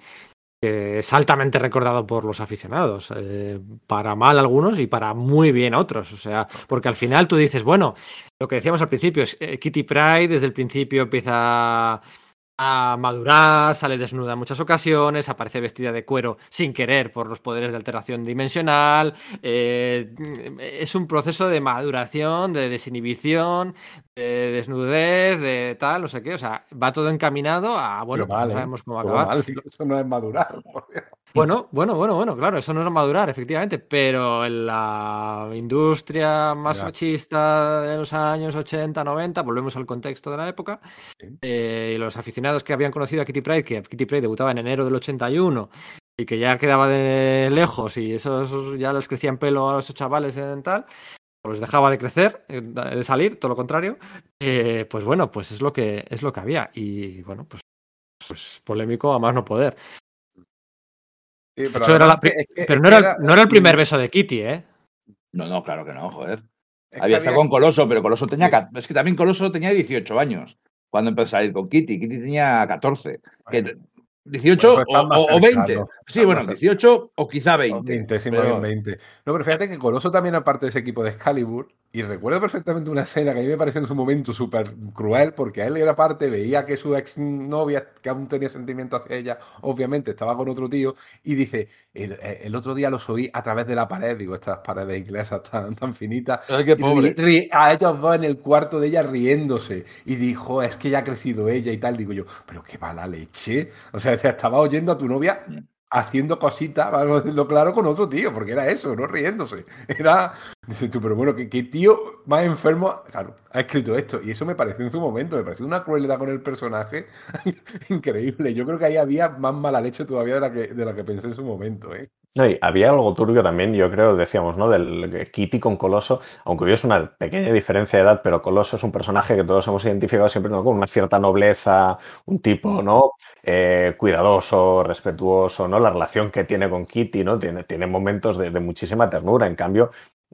A: que es altamente recordado por los aficionados, eh, para mal algunos y para muy bien otros. O sea, porque al final tú dices, bueno, lo que decíamos al principio eh, Kitty Pride desde el principio empieza a madurar, sale desnuda en muchas ocasiones, aparece vestida de cuero sin querer por los poderes de alteración dimensional. eh, es un proceso de maduración, de desinhibición, de desnudez, de tal, no sé qué. O sea, va todo encaminado a, bueno,
C: Pero
A: pues
C: mal,
A: no sabemos cómo va a acabar.
C: mal, Eso no es madurar.
A: Bueno, bueno, bueno, bueno, claro, eso no es madurar, efectivamente, pero en la industria más machista de los años 80, 90, volvemos al contexto de la época,
C: Sí.
A: eh, y los aficionados que habían conocido a Kitty Pryde, que Kitty Pryde debutaba en enero del 81 y que ya quedaba de lejos y eso, eso ya les crecía en pelo a esos chavales en tal, o les dejaba de crecer, eh, de salir, todo lo contrario, eh, pues bueno, pues es lo que es lo que había y bueno, pues, pues polémico a más no poder.
C: Sí, pero
A: hecho, era la
C: además
A: pri-
C: es que- es
A: pero no era, el-
C: era-
A: no era el primer beso de Kitty, ¿eh?
D: No, no, claro que no, joder.
C: es
D: había estado
C: había-
D: con Coloso, pero Coloso tenía.
C: Sí.
D: Es que también Coloso tenía 18 años cuando empezó a salir con Kitty. Kitty tenía 14. Que
C: Bueno.
D: 18
C: Bueno,
D: o, o- o 20.
C: cercanos,
D: Sí, bueno,
C: más
D: 18 o quizá
C: O
D: 20.
C: 20, sí,
D: pero-
C: más bien 20. No, pero fíjate que Coloso también era parte de ese equipo de Excalibur. Y recuerdo perfectamente una escena que a mí me pareció en su momento súper cruel, porque a él era parte, veía que su ex novia, que aún tenía sentimiento hacia ella, obviamente estaba con otro tío, y dice: El, el otro día los oí a través de la pared, digo, estas paredes inglesas tan, tan finitas.
D: Ay, qué
C: y
D: pobre.
C: ri- ri- a ellos dos en el cuarto de ella riéndose. Y dijo, es que ya ha crecido ella y tal. Digo yo, pero qué mala leche. O sea, estaba oyendo a tu novia
D: Mm.
C: haciendo cositas, vamos a decirlo claro, con otro tío, porque era eso, no riéndose. Era, dices tú, pero bueno, ¿qué, qué tío más enfermo, claro, ha escrito esto. Y eso me pareció en su momento, me pareció una crueldad con el personaje increíble. Yo creo que ahí había más mala leche todavía de la que, de la que pensé en su momento, ¿eh?
E: No, y había algo turbio también, yo creo, decíamos, ¿no? Del Kitty con Coloso, aunque hubiese una pequeña diferencia de edad, pero Coloso es un personaje que todos hemos identificado siempre con una cierta nobleza, un tipo, ¿no? Eh, cuidadoso, respetuoso, ¿no? La relación que tiene con Kitty, ¿no? Tiene, tiene momentos de muchísima ternura. En cambio,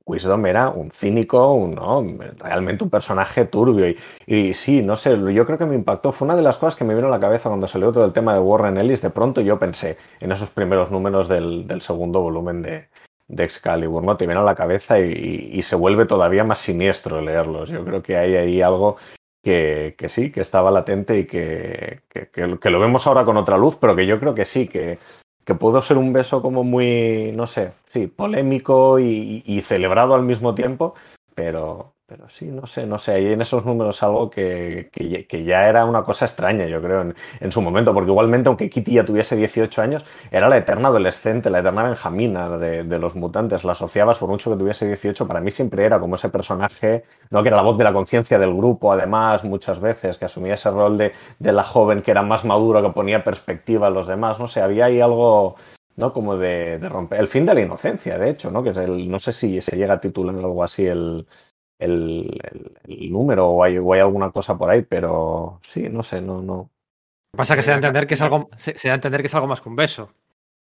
E: Wisdom era un cínico, un, ¿no? realmente un personaje turbio. Y, y, sí, no sé, yo creo que me impactó. Fue una de las cosas que me vino a la cabeza cuando salió todo el tema de Warren Ellis. De pronto yo pensé en esos primeros números del, del segundo volumen de, Excalibur, ¿no? Te viene a la cabeza y, se vuelve todavía más siniestro leerlos. Yo creo que hay ahí algo que, que sí, que estaba latente y que, que, lo vemos ahora con otra luz, pero que yo creo que sí, que, que pudo ser un beso como muy, no sé, sí, polémico y, y celebrado al mismo tiempo, pero, pero sí, no sé, no sé, hay en esos números algo que, que, que ya era una cosa extraña, yo creo, en, en, su momento, porque igualmente, aunque Kitty ya tuviese 18 años, era la eterna adolescente, la eterna benjamina de, de, los mutantes, la asociabas por mucho que tuviese 18, para mí siempre era como ese personaje, ¿no? que era la voz de la conciencia del grupo, además, muchas veces, que asumía ese rol de, de la joven que era más maduro, que ponía perspectiva a los demás, no sé, había ahí algo... ¿no? Como de, de, romper. El fin de la inocencia, de hecho, ¿no? Que es el, no sé si se llega a titular algo así el, el, el, el número o hay, o hay, alguna cosa por ahí, pero sí, no sé, no, no.
A: Pasa que se da a entender que es algo, se, se da a entender que es algo más que un beso.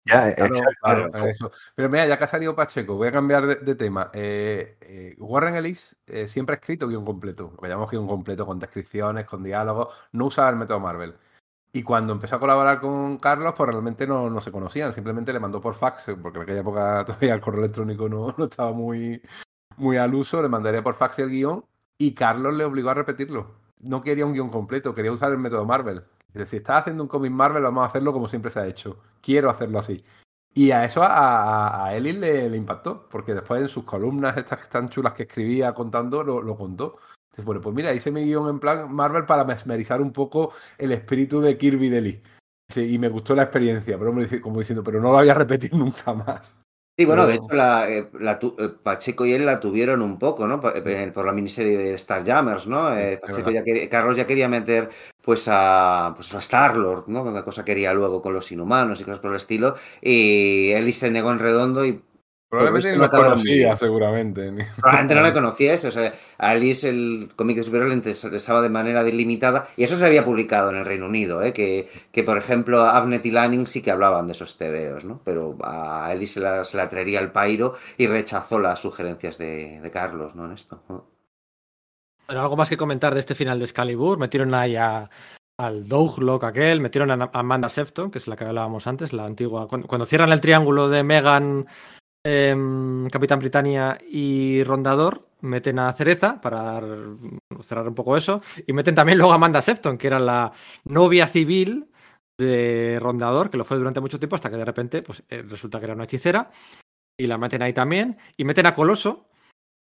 E: Ya,
C: Claro,
E: exacto.
C: claro, eso. Pero mira, ya que ha salido Pacheco, voy a cambiar de, de tema. Eh, eh, Warren Ellis eh, siempre ha escrito guion completo, lo que llamamos guion completo, con descripciones, con diálogos, no usaba el método Marvel. Y cuando empezó a colaborar con Carlos, pues realmente no, no se conocían, simplemente le mandó por fax, porque en aquella época todavía el correo electrónico no, no estaba muy, muy al uso, le mandaría por fax el guion y Carlos le obligó a repetirlo. No quería un guion completo, quería usar el método Marvel. Si estás haciendo un cómic Marvel, vamos a hacerlo como siempre se ha hecho. Quiero hacerlo así. Y a eso a, a, le, impactó, porque después en sus columnas, estas tan chulas que escribía contando, lo, contó. Entonces, bueno, pues mira, hice mi guion en plan Marvel para mesmerizar un poco el espíritu de Kirby Deli. Sí, y me gustó la experiencia, pero como diciendo, pero no lo voy a repetir nunca más.
B: Sí, bueno, de hecho, la, eh, la eh, Pacheco y él la tuvieron un poco, ¿no? Eh, Por la miniserie de Starjammers, ¿no? Eh,
C: es
B: Pacheco ya quería- Carlos ya quería meter pues a, pues a Star-Lord, ¿no? Una cosa quería luego con los inhumanos y cosas por el estilo. Y Ellis se negó en redondo y
C: Probablemente
B: no muy
C: conocía, seguramente.
B: Probablemente no le conociese, o sea, a Alice el cómic de superhéroes le interesaba de manera delimitada y eso se había publicado en el Reino Unido, ¿eh? que, que por ejemplo Abnet y Lanning sí que hablaban de esos tebeos, ¿no? pero a Alice se la, se la traería al pairo y rechazó las sugerencias de, de Carlos ¿no? en esto.
A: Pero algo más que comentar de este final de Excalibur. Metieron ahí a, al Douglock aquel, metieron a Amanda Sefton, que es la que hablábamos antes, la antigua. Cuando, cuando cierran el triángulo de Megan, eh, Capitán Britannia y Rondador, meten a Cereza para cerrar un poco eso. Y meten también luego a Amanda Septon, que era la novia civil de Rondador, que lo fue durante mucho tiempo, hasta que de repente pues, eh, resulta que era una hechicera. Y la meten ahí también. Y meten a Coloso,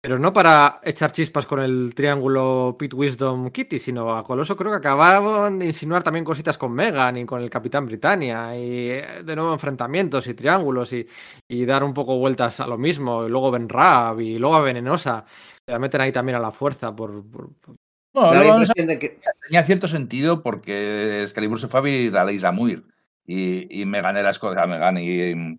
A: pero no para echar chispas con el triángulo Pete Wisdom Kitty, sino a Coloso creo que acababan de insinuar también cositas con Megan y con el Capitán Britannia. Y eh, de nuevo enfrentamientos y triángulos y, y dar un poco vueltas a lo mismo. Y luego Ben Rab y luego a Venenosa. La meten ahí también a la fuerza por, por- por-
D: No, vamos a-
B: de que-
D: tenía cierto sentido porque Excalibur se fue a vivir a la isla Muir y, y Megan era Megan y,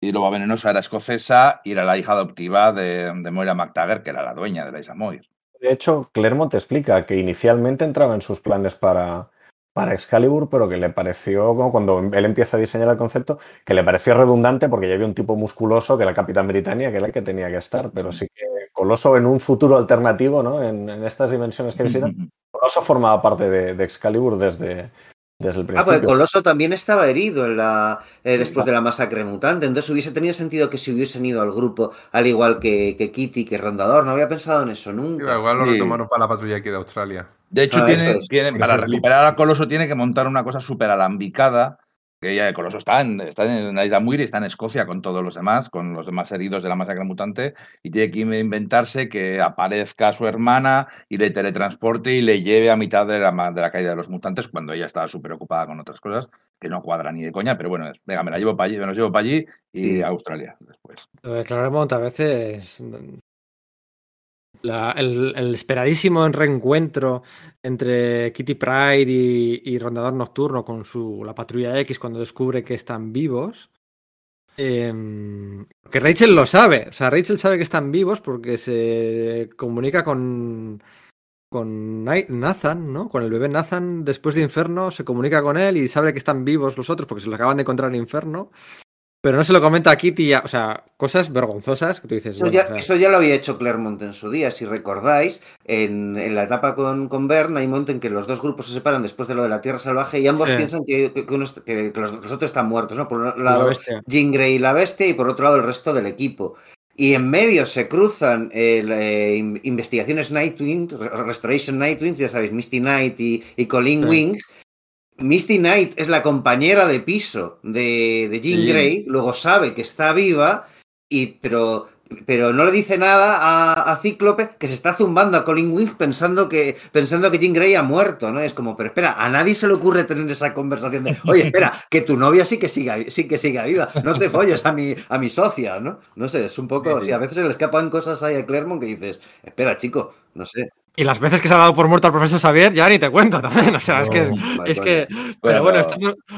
D: y Loba Venenosa era escocesa y era la hija adoptiva de, de Moira McTaggart, que era la dueña de la isla Muir.
E: De hecho, Clermont explica que inicialmente entraba en sus planes para, para Excalibur, pero que le pareció, como cuando él empieza a diseñar el concepto, que le pareció redundante porque ya había un tipo musculoso que era el Capitán Britannia, que era el que tenía que estar. Pero sí que Coloso en un futuro alternativo, ¿no? En, en estas dimensiones que visitan, Coloso formaba parte de, de Excalibur desde, desde el
B: Ah, porque Coloso también estaba herido en la, eh, después de la masacre mutante. Entonces hubiese tenido sentido que se hubiesen ido al grupo, al igual que, que Kitty, que Rondador. No había pensado en eso nunca.
C: Igual lo
D: Sí.
C: retomaron para la patrulla aquí de Australia.
D: De hecho,
B: Ah,
D: tiene,
B: eso es.
D: tiene-
C: Por
D: para recuperar a Coloso tiene que montar una cosa súper alambicada. Que ya el Coloso está en, está en la isla Muir y está en Escocia con todos los demás, con los demás heridos de la masacre mutante, y tiene que inventarse que aparezca su hermana y le teletransporte y le lleve a mitad de la, de la caída de los mutantes cuando ella estaba súper ocupada con otras cosas que no cuadra ni de coña, pero bueno, venga, me la llevo para allí, me los llevo para allí y a Australia después.
A: Lo de Claremont a veces. El, esperadísimo reencuentro entre Kitty Pride y, Rondador Nocturno con su la patrulla X cuando descubre que están vivos. em, que Rachel lo sabe. O sea, Rachel sabe que están vivos porque se comunica con. Con Nathan, ¿no? Con el bebé Nathan después de Inferno, se comunica con él y sabe que están vivos los otros porque se lo acaban de encontrar en Inferno. Pero no se lo comenta a Kitty, ya- o sea, cosas vergonzosas que tú dices.
B: Eso
A: bueno,
B: ya,
A: o sea,
B: eso ya lo había hecho Clermont en su día, si recordáis, en, en la etapa con, con Bern hay un momento en que los dos grupos se separan después de lo de la Tierra Salvaje y ambos piensan que, que- que unos- que- que los, los otros están muertos, ¿no? Por un
A: la
B: lado,
A: bestia.
B: Jean Grey y la bestia y por otro lado el resto del equipo. Y en medio se cruzan eh, in- investigaciones Nightwing, Re- Restoration Nightwing, ya sabéis, Misty Knight y, y Colleen
A: Sí.
B: Wing. Misty Knight es la compañera de piso de, de Jean
D: Sí.
B: Grey, luego sabe que está viva, y, pero, pero no le dice nada a, a Cíclope que se está zumbando a Colin Wing pensando que, pensando que Jean Grey ha muerto, ¿no? Es como, pero espera, a nadie se le ocurre tener esa conversación de, oye, espera, que tu novia sí que siga, sí que siga viva, no te folles a mi, a mi socia, ¿no? No sé, es un poco,
D: Sí, sí.
B: sí, a veces se le escapan cosas ahí a Clermont que dices, espera, chico, no sé.
A: Y las veces que se ha dado por muerto al profesor Xavier, ya ni te cuento también. O sea, es que. Es que, pero bueno, esto,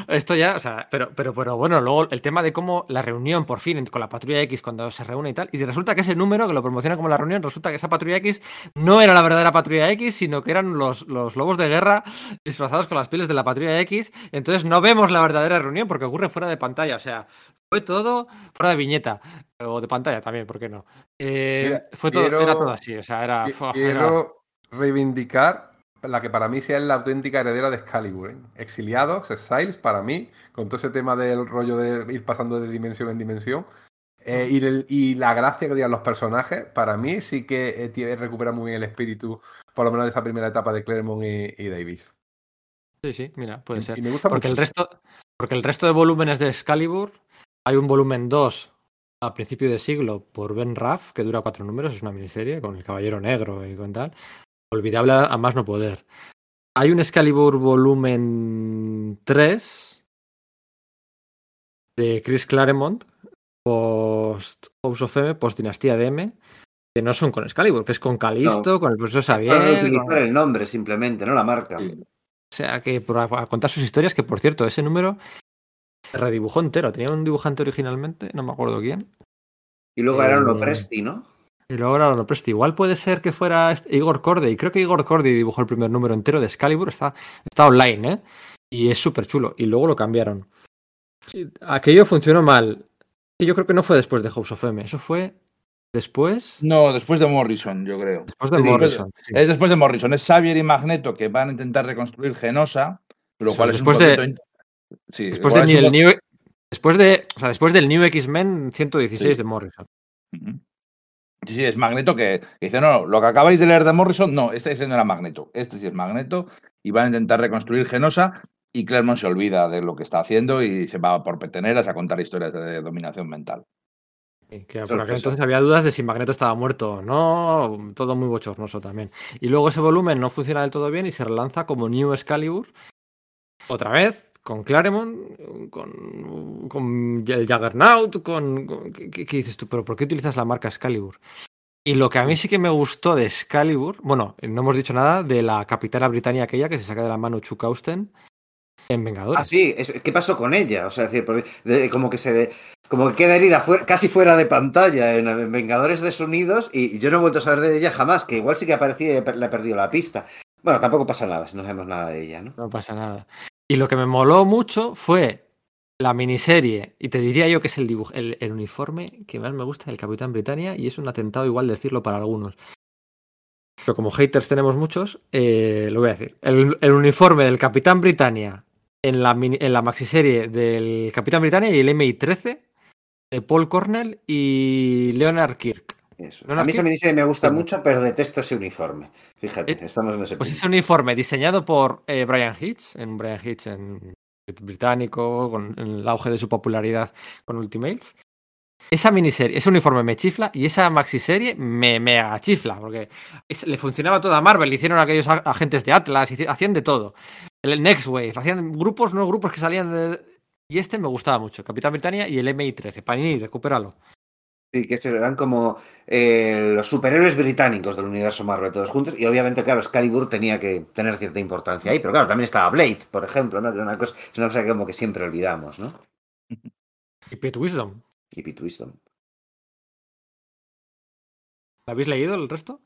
A: esto ya, o sea, pero, pero, pero bueno, luego el tema de cómo la reunión por fin con la patrulla X cuando se reúne y tal, y resulta que ese número que lo promociona como la reunión, resulta que esa patrulla X no era la verdadera patrulla X, sino que eran los, los lobos de guerra disfrazados con las pieles de la patrulla X, entonces no vemos la verdadera reunión porque ocurre fuera de pantalla, o sea, fue todo fuera de viñeta, o de pantalla también, ¿por qué no? Eh,
C: Mira,
A: fue todo, era todo así, o sea, era...
C: Quiero reivindicar la que para mí sea la auténtica heredera de Excalibur. ¿eh? Exiliados, Exiles, para mí, con todo ese tema del rollo de ir pasando de dimensión en dimensión. eh, y, el- y la gracia que tienen los personajes, para mí sí que eh, recupera muy bien el espíritu, por lo menos de esa primera etapa de Claremont y, y Davis.
A: Sí, sí, mira, puede
C: Y-
A: ser.
C: Y me gusta
A: Porque
C: mucho.
A: el resto, porque el resto de volúmenes de Excalibur, hay un volumen 2 a principio de siglo por Ben Raff, que dura cuatro números, es una miniserie con el Caballero Negro y con tal. Olvidable a más no poder. Hay un Excalibur volumen 3 de Chris Claremont, post House of M, post Dinastía de M, que no son con Excalibur, que es con Calisto, con el profesor Xavier.
B: Para
A: con-
B: utilizar el nombre simplemente, no la marca.
A: o sea, que por, a contar sus historias, que por cierto, ese número se redibujó entero. Tenía un dibujante originalmente, no me acuerdo quién.
B: Y luego era
A: Eh,
B: lo Presti, ¿no?
A: Y luego ahora lo preste. Igual puede ser que fuera este- Igor Corday. Creo que Igor Corday dibujó el primer número entero de Excalibur. Está, está online, ¿eh? Y es súper chulo. Y luego lo cambiaron. Aquello funcionó mal. Y yo creo que no fue después de House of M. Eso fue después.
D: No, después de Morrison, yo creo.
A: Después de
D: Sí,
A: Morrison. sí.
D: Es después de Morrison. Es Xavier y Magneto que van a intentar reconstruir Genosa, lo cual es
A: después
D: un
A: de-
D: concepto in- Sí,
A: Después, de
D: es un
A: el New, después de. O sea, después del New X-Men 116
D: Sí.
A: de Morrison.
D: Sí, sí, es Magneto que, que dice, no, lo que acabáis de leer de Morrison, no, este, ese no era Magneto, este sí es Magneto, y van a intentar reconstruir Genosa, y Claremont se olvida de lo que está haciendo y se va por peteneras a contar historias de dominación mental.
A: Sí, que por aquel entonces había dudas de si Magneto estaba muerto o no, todo muy bochornoso también. Y luego ese volumen no funciona del todo bien y se relanza como New Excalibur, otra vez, con Claremont, con, con el Juggernaut, con... con ¿qué, qué dices tú? ¿Pero por qué utilizas la marca Excalibur? Y lo que a mí sí que me gustó de Excalibur, bueno, no hemos dicho nada de la capitana británica aquella que se saca de la mano Chuck Austen en Vengadores.
B: Ah, sí, ¿qué pasó con ella? O sea, es decir, como que se como que queda herida fuera- casi fuera de pantalla en, en Vengadores Desunidos y yo no he vuelto a saber de ella jamás, que igual sí que aparecía y le he perdido la pista. Bueno, tampoco pasa nada si no sabemos nada de ella, ¿no?
A: No pasa nada. Y lo que me moló mucho fue la miniserie, y te diría yo que es el dibujo, el, uniforme que más me gusta del Capitán Britannia, y es un atentado igual decirlo para algunos. Pero como haters tenemos muchos, eh, lo voy a decir. El, uniforme del Capitán Britannia en la, en la maxiserie del Capitán Britannia y el MI-13 de Paul Cornell y Leonard Kirk.
B: Eso.
A: No, no,
B: a mí
A: es
B: esa
A: que-
B: miniserie me gusta mucho, pero detesto ese uniforme. Fíjate,
A: Eh,
B: estamos en ese
A: Pues
B: punto.
A: ese uniforme diseñado por eh, Brian Hitch, en Brian Hitch en británico, con en el auge de su popularidad con Ultimates. Esa miniserie, ese uniforme me chifla y esa maxiserie me mega chifla, porque es- le funcionaba toda Marvel, le hicieron aquellos a- agentes de Atlas, hacían de todo. El Next Wave, hacían grupos, no grupos que salían de... Y este me gustaba mucho, Capitán Britannia y el MI-13. Panini, recupéralo.
B: Sí, que serán como eh, los superhéroes británicos del universo Marvel todos juntos. Y obviamente, claro, Excalibur tenía que tener cierta importancia ahí. Pero claro, también estaba Blade, por ejemplo, ¿no? Que era una cosa, es una cosa que como que siempre olvidamos, ¿no?
A: Y Pete Wisdom.
B: Y Pete Wisdom.
A: ¿Lo habéis leído el resto?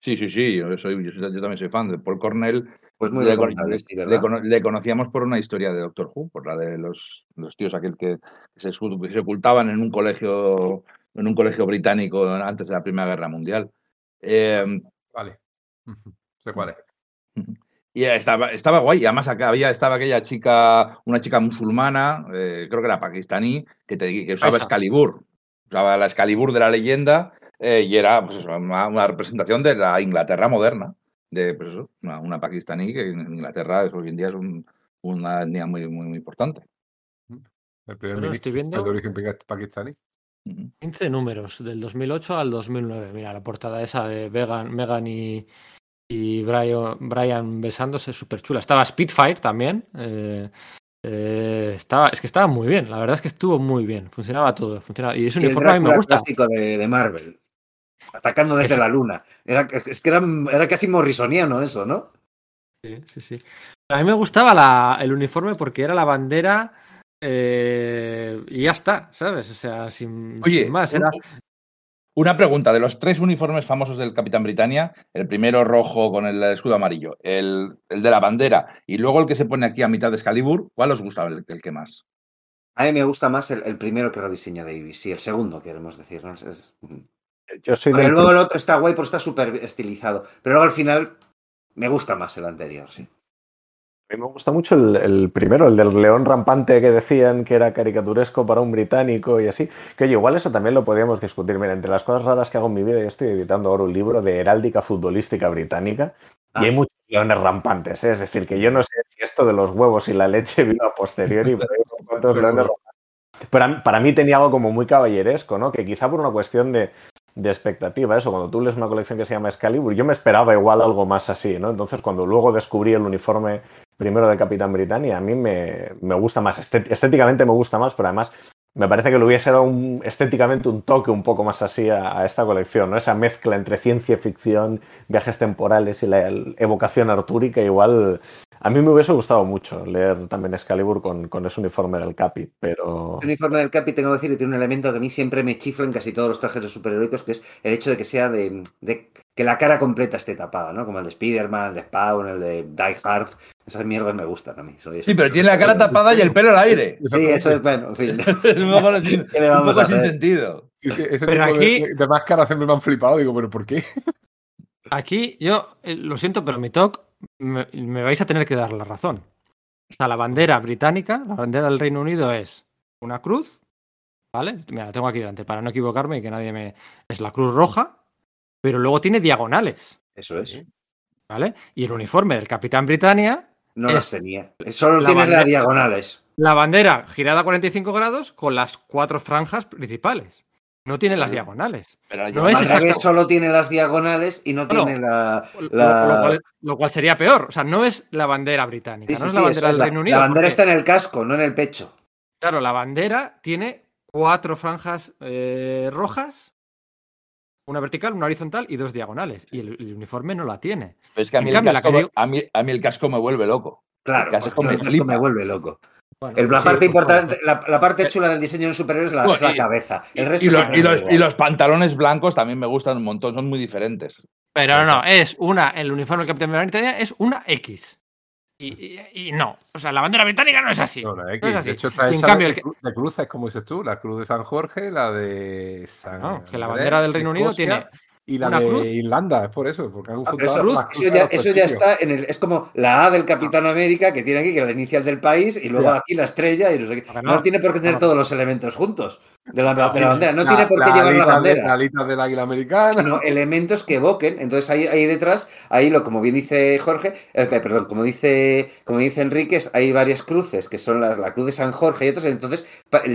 D: Sí, sí, sí, yo, soy, yo, soy- yo también soy fan de Paul Cornell.
B: Pues muy
D: le,
B: sí,
D: le le conocíamos por una historia de Doctor Who, por la de los, los tíos aquel que se, se ocultaban en un colegio en un colegio británico antes de la Primera Guerra Mundial. Eh,
C: Vale. Sé cuál es.
D: y estaba, estaba guay. Y además acá había, estaba aquella chica, una chica musulmana, eh, creo que era pakistaní, que, te- que usaba
A: Esa.
D: Excalibur. Usaba la Excalibur de la leyenda eh, y era pues eso, una, una representación de la Inglaterra moderna. De pues eso, una, una pakistaní que en Inglaterra hoy en día es un- una etnia muy, muy, muy importante.
C: El primer
A: estoy
C: ministro
A: viendo-
C: de origen pa- pakistaní.
D: Ujú.
A: 15 números, del 2008 al 2009. Mira, la portada esa de Vegan, Megan y, y Brian, Brian besándose, súper chula. Estaba Spitfire también. eh, eh, estaba, es que estaba muy bien, la verdad es que estuvo muy bien. Funcionaba todo. Funcionaba, y ese
B: Y el
A: uniforme a mí me gusta.
B: clásico de, de Marvel. Atacando desde la luna. Era, es que era, era casi morrisoniano eso, ¿no?
A: Sí, sí, sí. A mí me gustaba la- el uniforme porque era la bandera eh, y ya está, ¿sabes? O sea, sin,
D: Oye,
A: sin más. Era,
D: una pregunta. De los tres uniformes famosos del Capitán Britannia, el primero rojo con el escudo amarillo, el, el de la bandera y luego el que se pone aquí a mitad de Excalibur, ¿cuál os gustaba el, el que más?
B: A mí me gusta más el, el primero que rediseña Davis. Sí, el segundo, queremos decir. ¿no? Es- es-
E: Yo soy del
B: luego el otro está guay porque está súper estilizado. Pero luego al final me gusta más el anterior, sí.
E: A mí me gusta mucho el, el primero, el del león rampante que decían que era caricaturesco para un británico y así. Que oye, igual eso también lo podríamos discutir. Mira, entre las cosas raras que hago en mi vida, yo estoy editando ahora un libro de heráldica futbolística británica
B: Ah.
E: y hay muchos leones rampantes. ¿eh? Es decir, que yo no sé si esto de los huevos y la leche vino a posteriori, pero hay unos cuantos
C: Seguro.
E: leones rampantes. Para, para mí tenía algo como muy caballeresco, ¿no? Que quizá por una cuestión de, de expectativa, eso, cuando tú lees una colección que se llama Excalibur, yo me esperaba igual algo más así, ¿no? Entonces, cuando luego descubrí el uniforme primero de Capitán Britannia, a mí me, me gusta más, estéticamente me gusta más, pero además me parece que le hubiese dado un, estéticamente un toque un poco más así a, a esta colección, ¿no? Esa mezcla entre ciencia ficción, viajes temporales y la evocación artúrica, igual a mí me hubiese gustado mucho leer también Excalibur con, con ese uniforme del Capi, pero...
B: El uniforme del Capi, tengo que decir, que tiene un elemento que a mí siempre me chifla en casi todos los trajes de superheroicos, que es el hecho de que sea de, de que la cara completa esté tapada, ¿no? Como el de Spider-Man, el de Spawn, el de Die Hard. Esas mierdas me gustan a mí. Soy
D: Sí, pero tiene la cara tapada y el pelo al aire.
B: Sí, eso es bueno, en fin.
D: Es un poco, sin,
B: ¿Qué le
D: un poco sin sentido.
C: Sí, sí, ese
A: Pero
C: tipo
A: aquí-
C: de, de máscaras siempre me han flipado. Digo, ¿pero por qué?
A: Aquí yo eh, lo siento, pero mi talk me, me vais a tener que dar la razón. O sea, la bandera británica, la bandera del Reino Unido es una cruz, ¿vale? Mira, la tengo aquí delante para no equivocarme y que nadie me... Es la cruz roja, pero luego tiene diagonales,
B: Eso es.
A: ¿vale? Y el uniforme del Capitán Britannia,
B: No
A: Es-
B: las tenía. Solo
A: la
B: tienes
A: bandera-
B: las diagonales.
A: la bandera girada a 45 grados con las cuatro franjas principales. No tiene las diagonales.
D: Pero
A: No es exacto.
B: solo tiene las diagonales y no tiene la.
A: Lo,
B: la-
A: lo cual, lo cual sería peor. O sea, no es la bandera británica,
B: Sí,
A: no
B: sí,
A: es la bandera del
B: la-
A: Reino Unido.
B: La bandera
A: porque,
B: está en el casco, no en el pecho.
A: Claro, la bandera tiene cuatro franjas eh, rojas, una vertical, una horizontal y dos diagonales. Y el, el uniforme no la tiene.
D: Pero es que a mí,
A: cambio,
D: el casco,
A: que
D: me-
A: digo-
D: a, mí, a mí el casco me vuelve loco.
B: Claro,
D: El casco
B: pues,
D: me
B: vuelve loco.
A: Bueno,
B: El- la
A: sí,
B: parte importante,
A: pues,
B: la, la parte chula del diseño superior es la, es la
D: Y-
B: cabeza. El
D: Y,
B: resto
D: y los, y y pantalones blancos también me gustan un montón, son muy diferentes.
A: Pero no, es una, el uniforme del Capitán Britannia es una X. Y, y- y no, o sea, la bandera británica no es así.
C: No, la X.
A: No es así.
C: De hecho, está
A: Y en
C: hecha
A: cambio,
C: de,
A: el que-
C: de cruces, como dices tú. La cruz de San Jorge, la de San.
A: No, que la bandera del
C: de
A: Reino Unido
C: Escocia,
A: tiene
C: Y la
A: una
C: de
A: cruz.
C: Irlanda, es por eso, porque han
B: Ah, eso,
C: las
B: eso ya,
C: de
B: eso ya está en el. Es como la A del Capitán América que tiene aquí, que es la inicial del país, y luego
C: Ya.
B: aquí la estrella y no sé qué. No,
A: no,
B: tiene por qué tener
A: no.
B: todos los elementos juntos de la, de la
A: tiene.
B: bandera. No
C: La-
B: tiene por qué
C: la
B: llevar la bandera.
C: La alita del águila americana.
B: sino elementos que evoquen. Entonces ahí, ahí detrás, ahí lo como bien dice Jorge, eh, perdón, como dice, como dice Enríquez, hay varias cruces que son las, la cruz de San Jorge y otras, entonces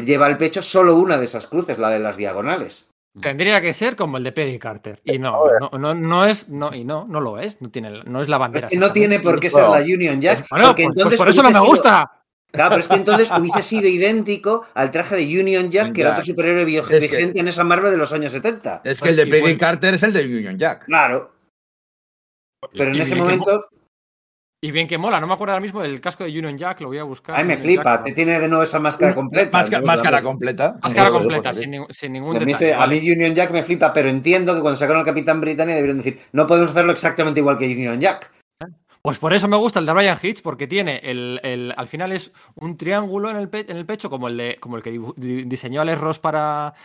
B: lleva al pecho solo una de esas cruces, la de las diagonales.
A: Tendría que ser como el de Peggy Carter. Y no, no, no, no es, no, y no, no lo es. No, tiene, no es la
B: Es
A: bandera.
B: que no tiene por qué ser
D: No.
B: la Union Jack,
A: Bueno, pues- pues
B: entonces
A: por eso no me
B: sido-
A: gusta.
B: Claro, pero es que entonces hubiese sido idéntico al traje de Union Jack, que era otro superhéroe bio-
D: Es que-
B: vigente en esa Marvel de los años 70.
D: Es que el de Peggy
A: bueno.
D: Carter es el de Union Jack.
B: Claro. Pero en ese momento,
A: Y bien que mola, no me acuerdo ahora mismo el casco de Union Jack, lo voy a buscar.
B: ay, me
A: Union
B: flipa,
A: Jack,
B: te tiene de nuevo esa máscara completa.
D: Másca-
B: ¿no?
D: máscara completa.
A: Máscara
B: Eso,
A: completa, sin, ningún- sin detalle.
B: a mí Union Jack me flipa, pero entiendo que cuando sacaron al Capitán Britannia debieron decir, no podemos hacerlo exactamente igual que Union Jack.
A: Pues por eso me gusta el de Brian Hitch, porque tiene el, el- al final es un triángulo en el, pe- en el pecho, como el de, como el que diseñó Alex Ross para,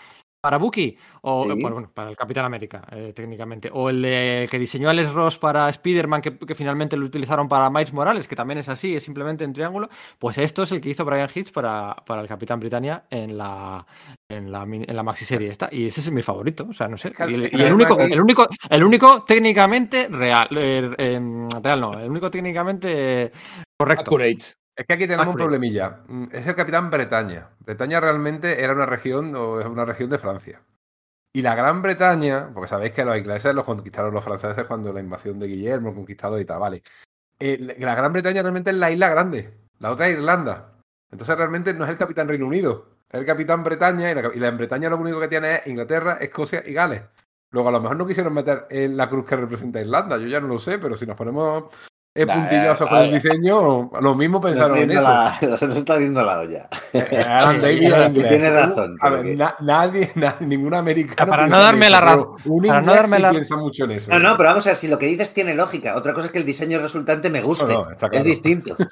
A: para Bucky, o
B: Sí.
A: bueno, bueno, para el Capitán América, eh, técnicamente. O el que diseñó Alex Ross para Spider-Man, que, que finalmente lo utilizaron para Miles Morales, que también es así, es simplemente en triángulo. Pues esto es el que hizo Brian Hitch para, para el Capitán Britannia en la, en la, en la maxi serie esta. Y ese es mi favorito, o sea, no sé. Y el, y único,
C: el-
A: único, el único técnicamente real, eh, em, real no, el único técnicamente correcto.
D: Accurate.
C: Es que aquí tenemos un problemilla. Mm, Es el capitán Bretaña. Bretaña realmente era una región o es una región de Francia. Y la Gran Bretaña, porque sabéis que los ingleses los conquistaron los franceses cuando la invasión de Guillermo, el conquistador y tal, vale. Eh, la Gran Bretaña realmente es la isla grande, la otra es Irlanda. Entonces realmente no es el capitán Reino Unido, es el capitán Bretaña y la, y la Bretaña lo único que tiene es Inglaterra, Escocia y Gales. Luego a lo mejor no quisieron meter en la cruz que representa Irlanda, yo ya no lo sé, pero si nos ponemos eh,
D: Nah,
C: puntillazos
D: eh,
C: con el
D: eh,
C: diseño, lo mismo pensaron en eso.
B: Se nos está haciendo la olla.
C: Eh, Alan Davis
B: tiene razón,
C: A ver,
B: que-
C: na- nadie, na- ningún americano.
A: Para no darme
C: eso,
A: la
C: pero
A: ra-
C: Un
A: para no darme
C: sí
A: la-
C: piensa mucho en eso.
B: No, no, pero vamos a ver, si lo que dices tiene lógica. Otra cosa es que el diseño resultante me guste.
C: No, no, está
B: Es
C: claro.
B: distinto.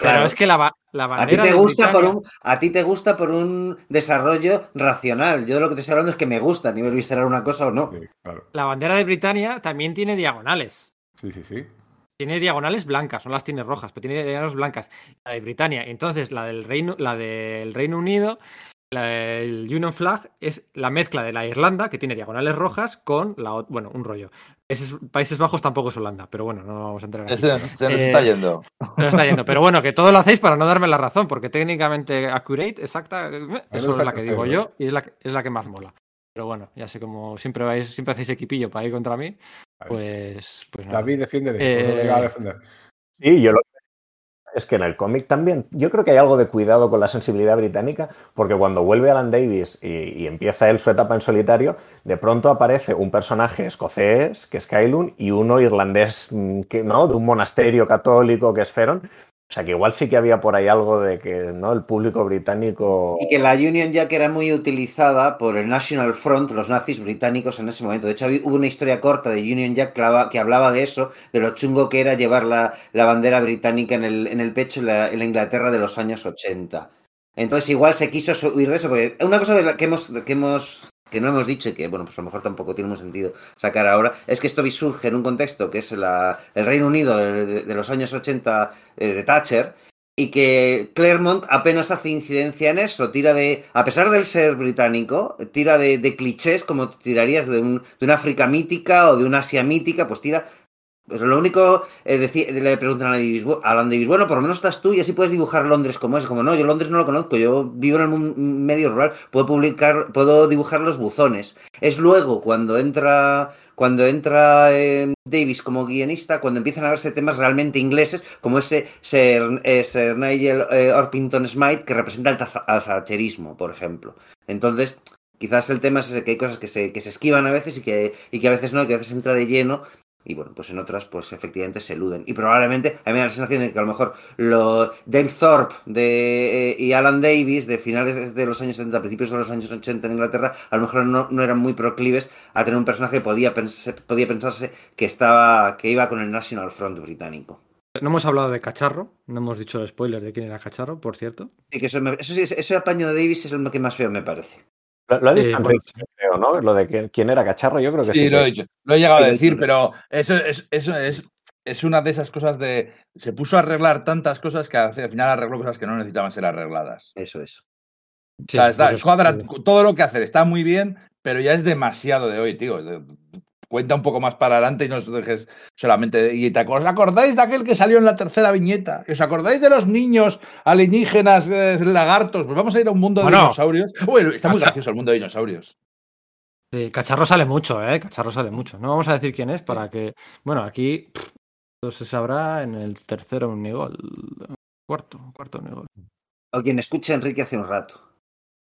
A: Pero
B: Claro.
A: es que la, la
B: A ti
A: bandera
B: te gusta por un, a ti te gusta por un desarrollo racional. Yo de lo que te estoy hablando es que me gusta a nivel visceral una cosa o no.
C: Sí, claro.
A: la bandera de Britania también tiene diagonales.
C: Sí, sí, sí.
A: Tiene diagonales blancas, no las tiene rojas, pero tiene diagonales blancas. La de Britania. Entonces, la del Reino, la del Reino Unido, la del Union Flag, es la mezcla de la Irlanda, que tiene diagonales rojas, con la bueno, un rollo. Países, Países Bajos tampoco es Holanda, pero bueno, no vamos a entrar aquí.
D: Se, se nos
A: Eh,
D: está yendo.
A: Se nos está yendo. Pero bueno, que todo lo hacéis para no darme la razón, porque técnicamente accurate, exacta, eso es la que digo yo y es la, es la que más mola. Pero bueno, ya sé como siempre vais, siempre hacéis equipillo para ir contra mí, pues, pues nada.
C: David, defiende.
A: Eh,
C: a defender.
E: Sí, yo lo es que en el cómic también, yo creo que hay algo de cuidado con la sensibilidad británica, porque cuando vuelve Alan Davis y, y empieza él su etapa en solitario, de pronto aparece un personaje escocés, que es Kailun, y uno irlandés, mm, que, ¿no? De un monasterio católico, que es Feron. O sea que igual sí que había por ahí algo de que ¿no? el público británico...
B: Y que la Union Jack era muy utilizada por el National Front, los nazis británicos en ese momento. De hecho, hubo una historia corta de Union Jack que hablaba, de eso, de lo chungo que era llevar la, la bandera británica en el, en el pecho en la, en la Inglaterra de los años 80. Entonces, igual se quiso huir de eso, porque una cosa de la que hemos, que hemos que no hemos dicho y que, bueno, pues a lo mejor tampoco tiene mucho sentido sacar ahora, es que esto surge en un contexto que es la- el Reino Unido de los años 80 eh, de Thatcher, y que Claremont apenas hace incidencia en eso, tira de, a pesar del ser británico, tira de, de clichés como tirarías de, un, de una África mítica o de una Asia mítica, pues tira lo único, eh, le preguntan a Davis, bueno, por lo menos estás tú y así puedes dibujar Londres como es. Como no, yo Londres no lo conozco, yo vivo en un medio rural, puedo publicar, puedo dibujar los buzones. Es luego cuando entra, cuando entra eh, Davis como guionista, cuando empiezan a verse temas realmente ingleses, como ese Sir, eh, Sir Nigel eh, Orpington Smythe que representa el thatcherismo, por ejemplo. Entonces, quizás el tema es ese, que hay cosas que se, que se esquivan a veces y que, y que a veces no, que a veces entra de lleno y bueno, pues en otras, pues efectivamente se eluden. Y probablemente a mí me da la sensación de que a lo mejor lo, Dave Thorpe de, eh, y Alan Davis de finales de los años 70, principios de los años 80 en Inglaterra, a lo mejor no, no eran muy proclives a tener un personaje que podía, pens- podía pensarse que, estaba, que iba con el National Front británico.
A: No hemos hablado de Cacharro, no hemos dicho el spoiler de quién era Cacharro, por cierto.
B: Y que eso, me- eso sí, ese apaño de Davis es lo que más feo me parece.
E: Lo, lo ha dicho
A: Eh,
E: Enrique, creo, ¿no? Lo de quién, quién era Cacharro, yo creo que sí.
D: Sí, lo he dicho. Lo he llegado
B: Sí,
D: a decir, pero eso es, eso es, es una de esas cosas de. Se puso a arreglar tantas cosas que al final arregló cosas que no necesitaban ser arregladas.
B: Eso es.
D: o sea, está-
A: por eso-
D: cuadra- todo lo que hacer está muy bien, pero ya es demasiado de hoy, tío. Cuenta un poco más para adelante y no os dejes solamente. Y te ¿os acordáis de aquel que salió en la tercera viñeta? ¿Os acordáis de los niños alienígenas eh, lagartos? Pues vamos a ir a un mundo de dinosaurios. Bueno, está muy
A: Cacha-
D: gracioso el mundo de dinosaurios.
A: Sí, Cacharro sale mucho, ¿eh? Cacharro sale mucho. No vamos a decir quién es para que. Bueno, aquí pff, todo se sabrá en el tercero Unigol. Cuarto, cuarto Unigol.
B: O quien escuche a Enrique hace un rato.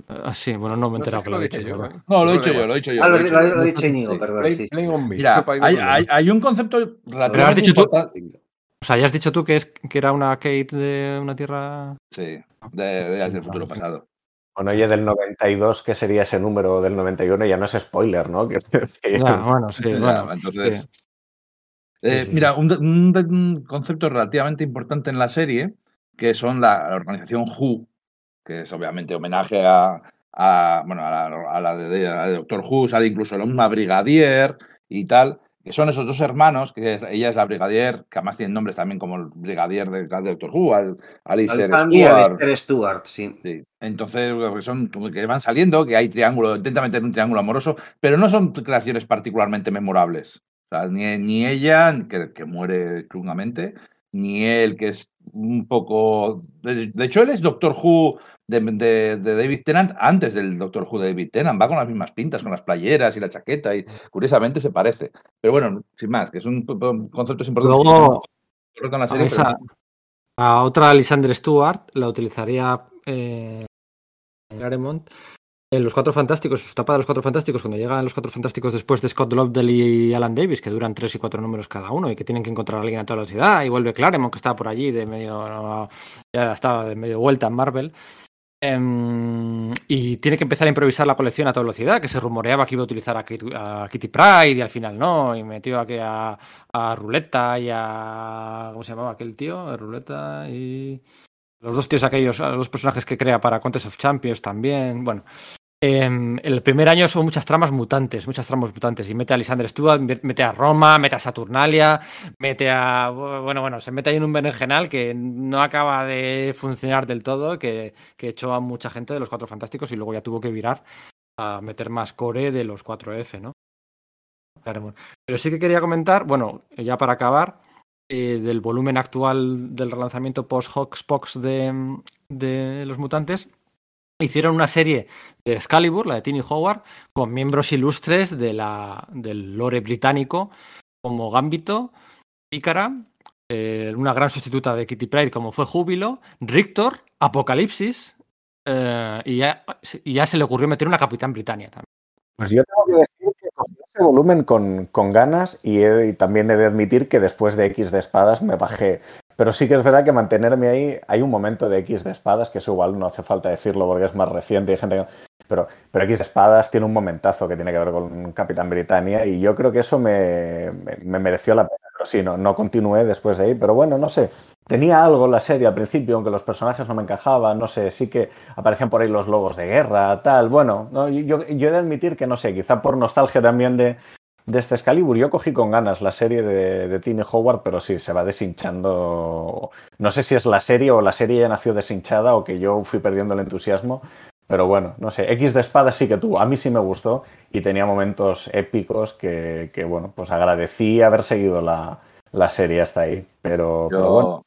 A: Ah, sí, bueno, no me he
C: No sé
A: enterado
C: si
A: que
C: lo
A: lo he dicho.
C: yo. ¿eh?
D: No, lo he
C: No
D: dicho yo, lo he dicho yo.
B: Ah,
D: lo
B: lo,
D: he dicho
B: Íñigo, perdón.
C: play-
B: sí,
C: on.
D: Mira, hay,
C: con-
D: hay- hay un concepto relativamente
A: dicho tú.
D: importante.
A: O sea, ya has dicho tú que, es, que era una Kate de una tierra.
D: Sí, de, de del futuro pasado.
E: Bueno, oye, del 92, ¿qué sería ese número del 91? Ya no es spoiler, ¿no?
A: Ya, bueno, sí,
D: Ya,
A: bueno.
D: entonces,
A: sí.
D: Eh,
A: Sí, sí,
D: mira, un concepto relativamente importante en la serie, que son la, la organización WHO, que es obviamente homenaje a, a, bueno, a la, a la de, a Doctor Who, sale incluso la misma Brigadier y tal, que son esos dos hermanos, que es- ella es la Brigadier, que además tienen nombres también como el Brigadier de, de Doctor Who, al, Alistair Stewart.
B: Stewart, sí.
D: Sí. Entonces, que son que van saliendo, que hay triángulo, intenta meter un triángulo amoroso, pero no son creaciones particularmente memorables. O sea, ni, ni ella, que, que muere chungamente, ni él, que es un poco. De, de hecho, él es Doctor Who de, de- de David Tennant antes del Doctor Who de David Tennant. Va con las mismas pintas, con las playeras y la chaqueta, y curiosamente se parece. Pero bueno, sin más, que son un conceptos importantes.
A: Luego,
D: en la
A: a,
D: pero
A: esa- a otra Alexander Stewart la utilizaría eh, Claremont en Los Cuatro Fantásticos, su etapa de Los Cuatro Fantásticos, cuando llegan Los Cuatro Fantásticos después de Scott Lobdell y Alan Davis, que duran tres y cuatro números cada uno y que tienen que encontrar a alguien a toda velocidad, y vuelve Claremont, que estaba por allí de medio, ya estaba de medio vuelta en Marvel. Em, y tiene que empezar a improvisar la colección a toda velocidad, que se rumoreaba que iba a utilizar a, Kit- a Kitty Pride y al final no, y metió aquí a, a Ruleta y a. ¿Cómo se llamaba aquel tío? A Ruleta y. Los dos tíos aquellos, los personajes que crea para Contest of Champions también. Bueno. Em, el primer año son muchas tramas mutantes, muchas tramas mutantes. Y mete a Alexander Stewart, mete a Roma, mete a Saturnalia, mete a. Bueno, bueno, se mete ahí en un berenjenal que no acaba de funcionar del todo, que, que echó a mucha gente de los Cuatro Fantásticos y luego ya tuvo que virar a meter más core de los 4F, ¿no? Pero sí que quería comentar, bueno, ya para acabar, eh, del volumen actual del relanzamiento post-Hoxpox de, de los mutantes. Hicieron una serie de Excalibur, la de Tiny Howard, con miembros ilustres de del lore británico, como Gambito, Pícara, eh, una gran sustituta de Kitty Pryde, como fue Júbilo, Rictor, Apocalipsis, eh, y, ya, se le ocurrió meter una Capitán Britannia también.
E: Pues yo tengo que decir que cogí ese volumen con, con ganas y también he de admitir que después de X de espadas me bajé. Pero sí que es verdad que mantenerme ahí, hay un momento de X de espadas, que eso igual no hace falta decirlo porque es más reciente y hay gente que... Pero, pero X de espadas tiene un momentazo que tiene que ver con Capitán Britannia y yo creo que eso me, me- me mereció la pena. Pero sí, no, no continué después de ahí, pero bueno, no sé. Tenía algo la serie al principio, aunque los personajes no me encajaban, no sé, sí que aparecían por ahí los logos de guerra, tal. Bueno, no, yo, yo he de admitir que no sé, quizá por nostalgia también de, de este Excalibur. Yo cogí con ganas la serie de, de Howard, pero sí, se va deshinchando. No sé si es la serie o la serie ya nació deshinchada o que yo fui perdiendo el entusiasmo. Pero bueno, no sé, X de espada sí que tuvo, a mí sí me gustó y tenía momentos épicos que, que bueno, pues agradecí haber seguido la, la serie hasta ahí. Pero, pero bueno.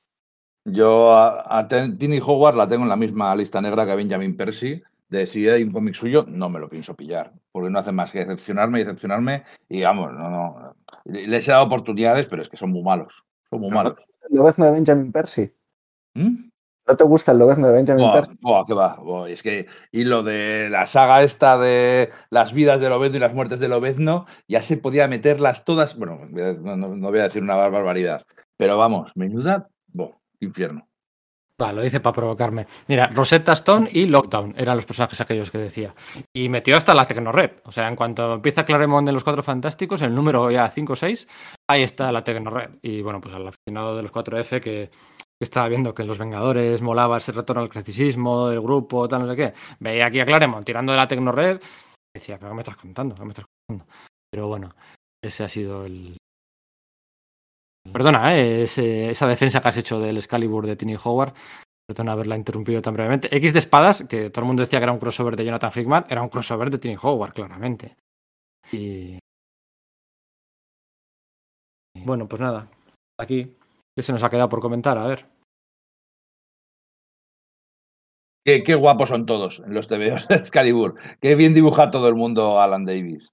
D: Yo a, a Tiny Howard la tengo en la misma lista negra que a Benjamin Percy. De si hay un cómic suyo, no me lo pienso pillar. Porque no hace más que decepcionarme y decepcionarme. Y vamos, no, no. Les he dado oportunidades, pero es que son muy malos. Son muy malos.
E: ¿Lo ves de Benjamin Percy?
D: ¿Mm?
E: ¿No te gusta el Lobezno de Benjamin Percy?
D: qué va. es que, y lo de la saga esta de las vidas de Lobezno y las muertes de Lobezno, ya se podía meterlas todas. Bueno, no, no- voy a decir una bar- barbaridad. Pero vamos, menuda, infierno.
A: Lo dice para provocarme. Mira, Rosetta Stone y Lockdown eran los personajes aquellos que decía. Y metió hasta la Tecnored. O sea, en cuanto empieza Claremont en los Cuatro Fantásticos, el número ya 5 o 6, ahí está la Tecnored. Y bueno, pues al aficionado de los 4F que, que estaba viendo que los Vengadores molaba ese retorno al clasicismo del grupo, tal, no sé qué. Veía aquí a Claremont tirando de la Tecnored. Decía, ¿pero qué me estás contando? ¿Qué me estás contando? Pero bueno, ese ha sido el. Perdona, ¿eh? Ese- esa defensa que has hecho del Excalibur de Tiny Howard. Perdona haberla interrumpido tan brevemente. X de espadas, que todo el mundo decía que era un crossover de Jonathan Hickman, era un crossover de Tiny Howard, claramente. Y. Bueno, pues nada. Aquí. ¿Qué se nos ha quedado por comentar? A ver.
D: Qué, qué guapos son todos en los TVOs de Excalibur. Qué bien dibuja todo el mundo Alan Davis.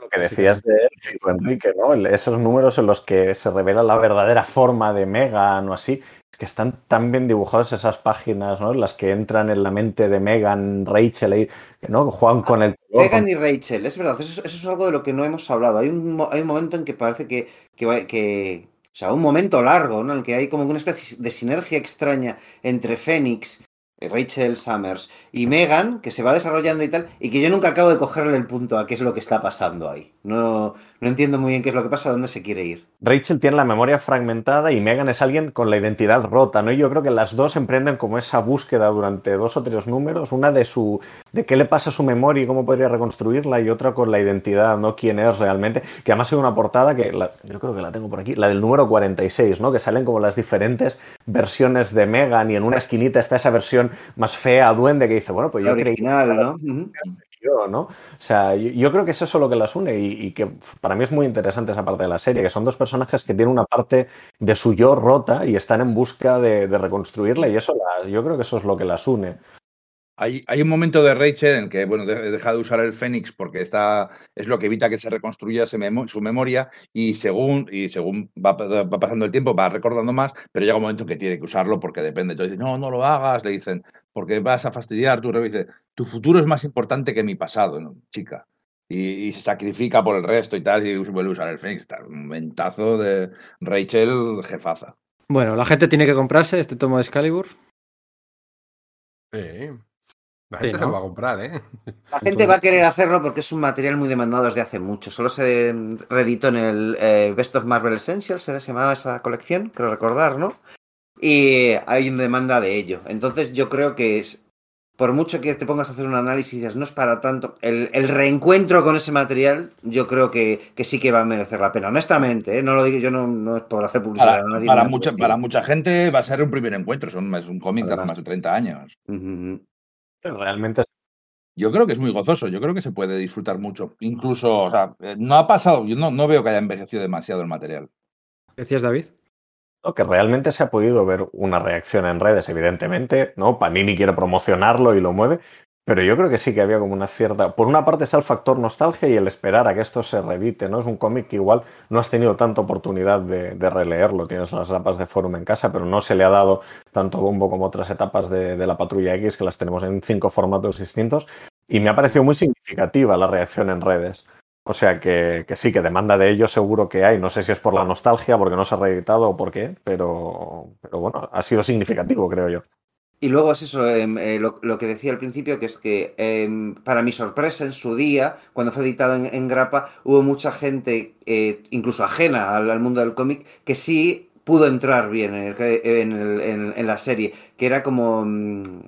E: Lo que decías de Elfrido, Enrique, ¿no? Esos números en los que se revela la verdadera forma de Megan o así, es que están tan bien dibujados esas páginas, ¿no? Las que entran en la mente de Megan, Rachel, ¿no? Juegan con el
B: Megan y Rachel, es verdad, eso, eso es algo de lo que no hemos hablado. Hay un, hay un momento en que parece que, que, que- o sea, un momento largo, ¿no? En el que hay como una especie de sinergia extraña entre Fénix, Rachel Summers y Megan, que se va desarrollando y tal, y que yo nunca acabo de cogerle el punto a qué es lo que está pasando ahí. No, no entiendo muy bien qué es lo que pasa, dónde se quiere ir.
E: Rachel tiene la memoria fragmentada y Megan es alguien con la identidad rota, ¿no? Y yo creo que las dos emprenden como esa búsqueda durante dos o tres números, una de su de qué le pasa a su memoria y cómo podría reconstruirla y otra con la identidad, no quién es realmente, que además es una portada que la- yo creo que la tengo por aquí, la del número 46, ¿no? Que salen como las diferentes versiones de Megan y en una esquinita está esa versión más fea, duende que dice, bueno, pues
B: La
E: yo creí
B: original, ¿no?
E: Yo, ¿no? O sea, yo, creo que es eso lo que las une y, que para mí es muy interesante esa parte de la serie, que son dos personajes que tienen una parte de su yo rota y están en busca de, de reconstruirla y eso, la- yo creo que eso es lo que las une.
D: Hay, hay un momento de Rachel en que, bueno, de- deja de usar el Fénix porque está, es lo que evita que se reconstruya ese memo- su memoria y según, y según va, va pasando el tiempo va recordando más, pero llega un momento en que tiene que usarlo porque depende. Entonces, no, no lo hagas, le dicen, porque vas a fastidiar tu dice, tu futuro es más importante que mi pasado, ¿no? chica. Y, y se sacrifica por el resto y tal, y vuelve a usar el Fénix. Está Un ventazo de Rachel jefaza.
A: Bueno, la gente tiene que comprarse este tomo de Excalibur.
C: Sí. La
A: Sí,
C: gente lo va a comprar, ¿eh?
B: La gente va a querer hacerlo porque es un material muy demandado desde hace mucho. Solo se reeditó en el eh, Best of Marvel Essentials, se llamaba esa colección, creo recordar, ¿no? Y hay una demanda de ello. Entonces yo creo que es, por mucho que te pongas a hacer un análisis y dices, no es para tanto, el, el reencuentro con ese material, yo creo que, que sí que va a merecer la pena. Honestamente, ¿eh? no lo digo yo, no, no es por hacer publicidad
D: Para,
B: a nadie.
D: para mucha, para gente va a ser un primer encuentro, son- es un cómic de hace más de 30 años.
B: Ujú.
E: Realmente es-
D: Yo creo que es muy gozoso, yo creo que se puede disfrutar mucho. Incluso, o sea, eh, no ha pasado, yo no, no veo que haya envejecido demasiado el material.
A: ¿Qué decías, David?
E: ¿no? que realmente se ha podido ver una reacción en redes, evidentemente, ¿no? Panini quiere promocionarlo y lo mueve, pero yo creo que sí que había como una cierta. Por una parte está el factor nostalgia y el esperar a que esto se revite, ¿no? Es un cómic que igual no has tenido tanta oportunidad de, releerlo. Tienes las etapas de forum en casa, pero no se le ha dado tanto bombo como otras etapas de, de la Patrulla X, que las tenemos en cinco formatos distintos. Y me ha parecido muy significativa la reacción en redes. O sea que, que sí, que demanda de ello seguro que hay. No sé si es por la nostalgia, porque no se ha reeditado o por qué, pero, pero bueno, ha sido significativo, creo yo.
B: Y luego es eso, em, eh, lo, que decía al principio, que es que em, para mi sorpresa en su día, cuando fue editado en, en grapa, hubo mucha gente, eh, incluso ajena al, mundo del cómic, que sí pudo entrar bien en, la serie, que era como mm,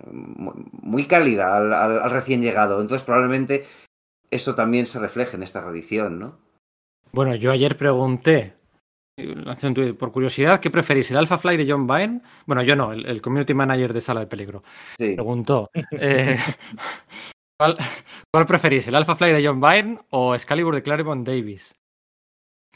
B: muy cálida al recién llegado. Entonces probablemente eso también se refleje en esta reedición, ¿no?
A: Bueno, yo ayer pregunté, lancé un tuit, por curiosidad, ¿qué preferís, el Alpha Fly de John Byrne? Bueno, yo no, el, el community manager de Sala de Peligro.
B: Sí.
A: Preguntó, eh, ¿cuál, cuál preferís, el Alpha Fly de John Byrne o Excalibur de Claremont Davis?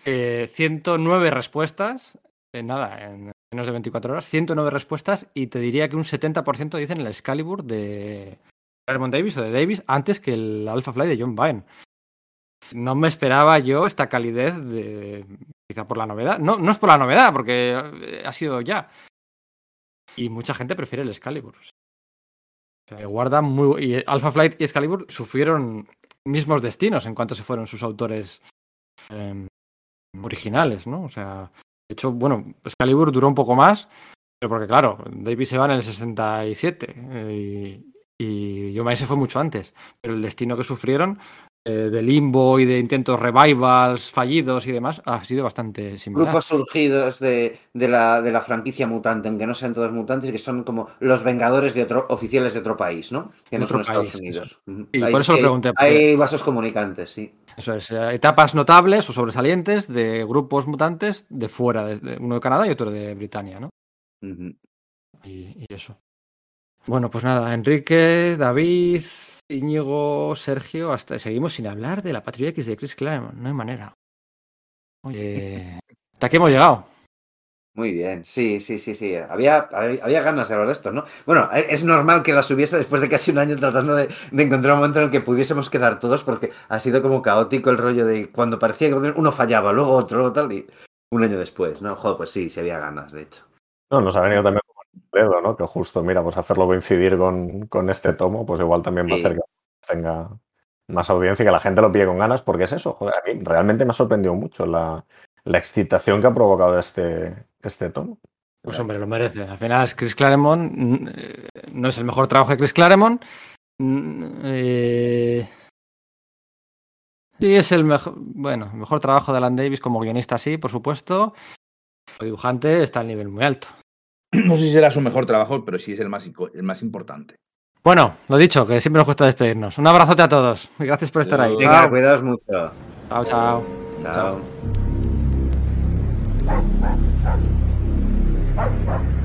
A: Eh, 109 respuestas, en nada, en menos de 24 horas, 109 respuestas y te diría que un 70% dicen el Excalibur de Claremont Davis o de Davis antes que el Alpha Fly de John Byrne. No me esperaba yo esta calidez de quizá por la novedad. No, no es por la novedad, porque eh, ha sido ya. Y mucha gente prefiere el Excalibur. Guarda muy y Alpha Flight y Excalibur sufrieron mismos destinos en cuanto se fueron sus autores eh, originales, ¿no? O sea, de hecho, bueno, Excalibur duró un poco más, pero porque claro, Davis se va en el 67 eh, y, y Yomai se fue mucho antes, pero el destino que sufrieron de limbo y de intentos revivals fallidos y demás ha sido bastante similar.
B: Grupos surgidos de, de la, de la franquicia mutante, aunque no sean todos mutantes, que son como los vengadores de otro, oficiales de otro país, ¿no? Que no son Estados Unidos.
A: Y
B: Ahí
A: por eso lo pregunté,
B: Hay vasos comunicantes, sí.
A: Eso es, eh, etapas notables o sobresalientes de grupos mutantes de fuera, de- uno de Canadá y otro de Britania, ¿no? Y eso. Bueno, pues nada, Enrique, David, Íñigo, Sergio, hasta seguimos sin hablar de la Patrulla X de Chris Claremont, no hay manera. Oye, hasta aquí hemos llegado.
B: Muy bien, sí, sí, sí, sí. Había, había, había ganas de hablar de esto, ¿no? Bueno, e- es normal que las hubiese después de casi un año tratando de, de encontrar un momento en el que pudiésemos quedar todos, porque ha sido como caótico el rollo de cuando parecía que uno fallaba, luego otro, luego tal, y un año después, ¿no? Joder, pues sí, sí había ganas, de hecho.
E: No, nos ha venido también dedo, ¿no? Que justo, mira, pues hacerlo coincidir con, con este tomo, pues igual también va a hacer que tenga más audiencia y que la gente lo pille con ganas, porque es eso, joder, a mí realmente me ha sorprendido mucho la, la excitación que ha provocado este, este tomo.
A: Pues hombre, lo merece. Al final es Chris Claremont, eh, no es el mejor trabajo de Chris Claremont. eh, Sí, es el mejor, bueno, el mejor trabajo de Alan Davis como guionista, sí, por supuesto. Como dibujante está al nivel muy alto.
D: No sé si será su mejor trabajo, pero sí es el más, el más importante.
A: Bueno, lo dicho, que siempre nos cuesta despedirnos. Un abrazote a todos y gracias por estar ahí.
B: Venga,
A: Chao,
B: cuidaos mucho.
A: chao. chao.
B: Chao.
A: Chao.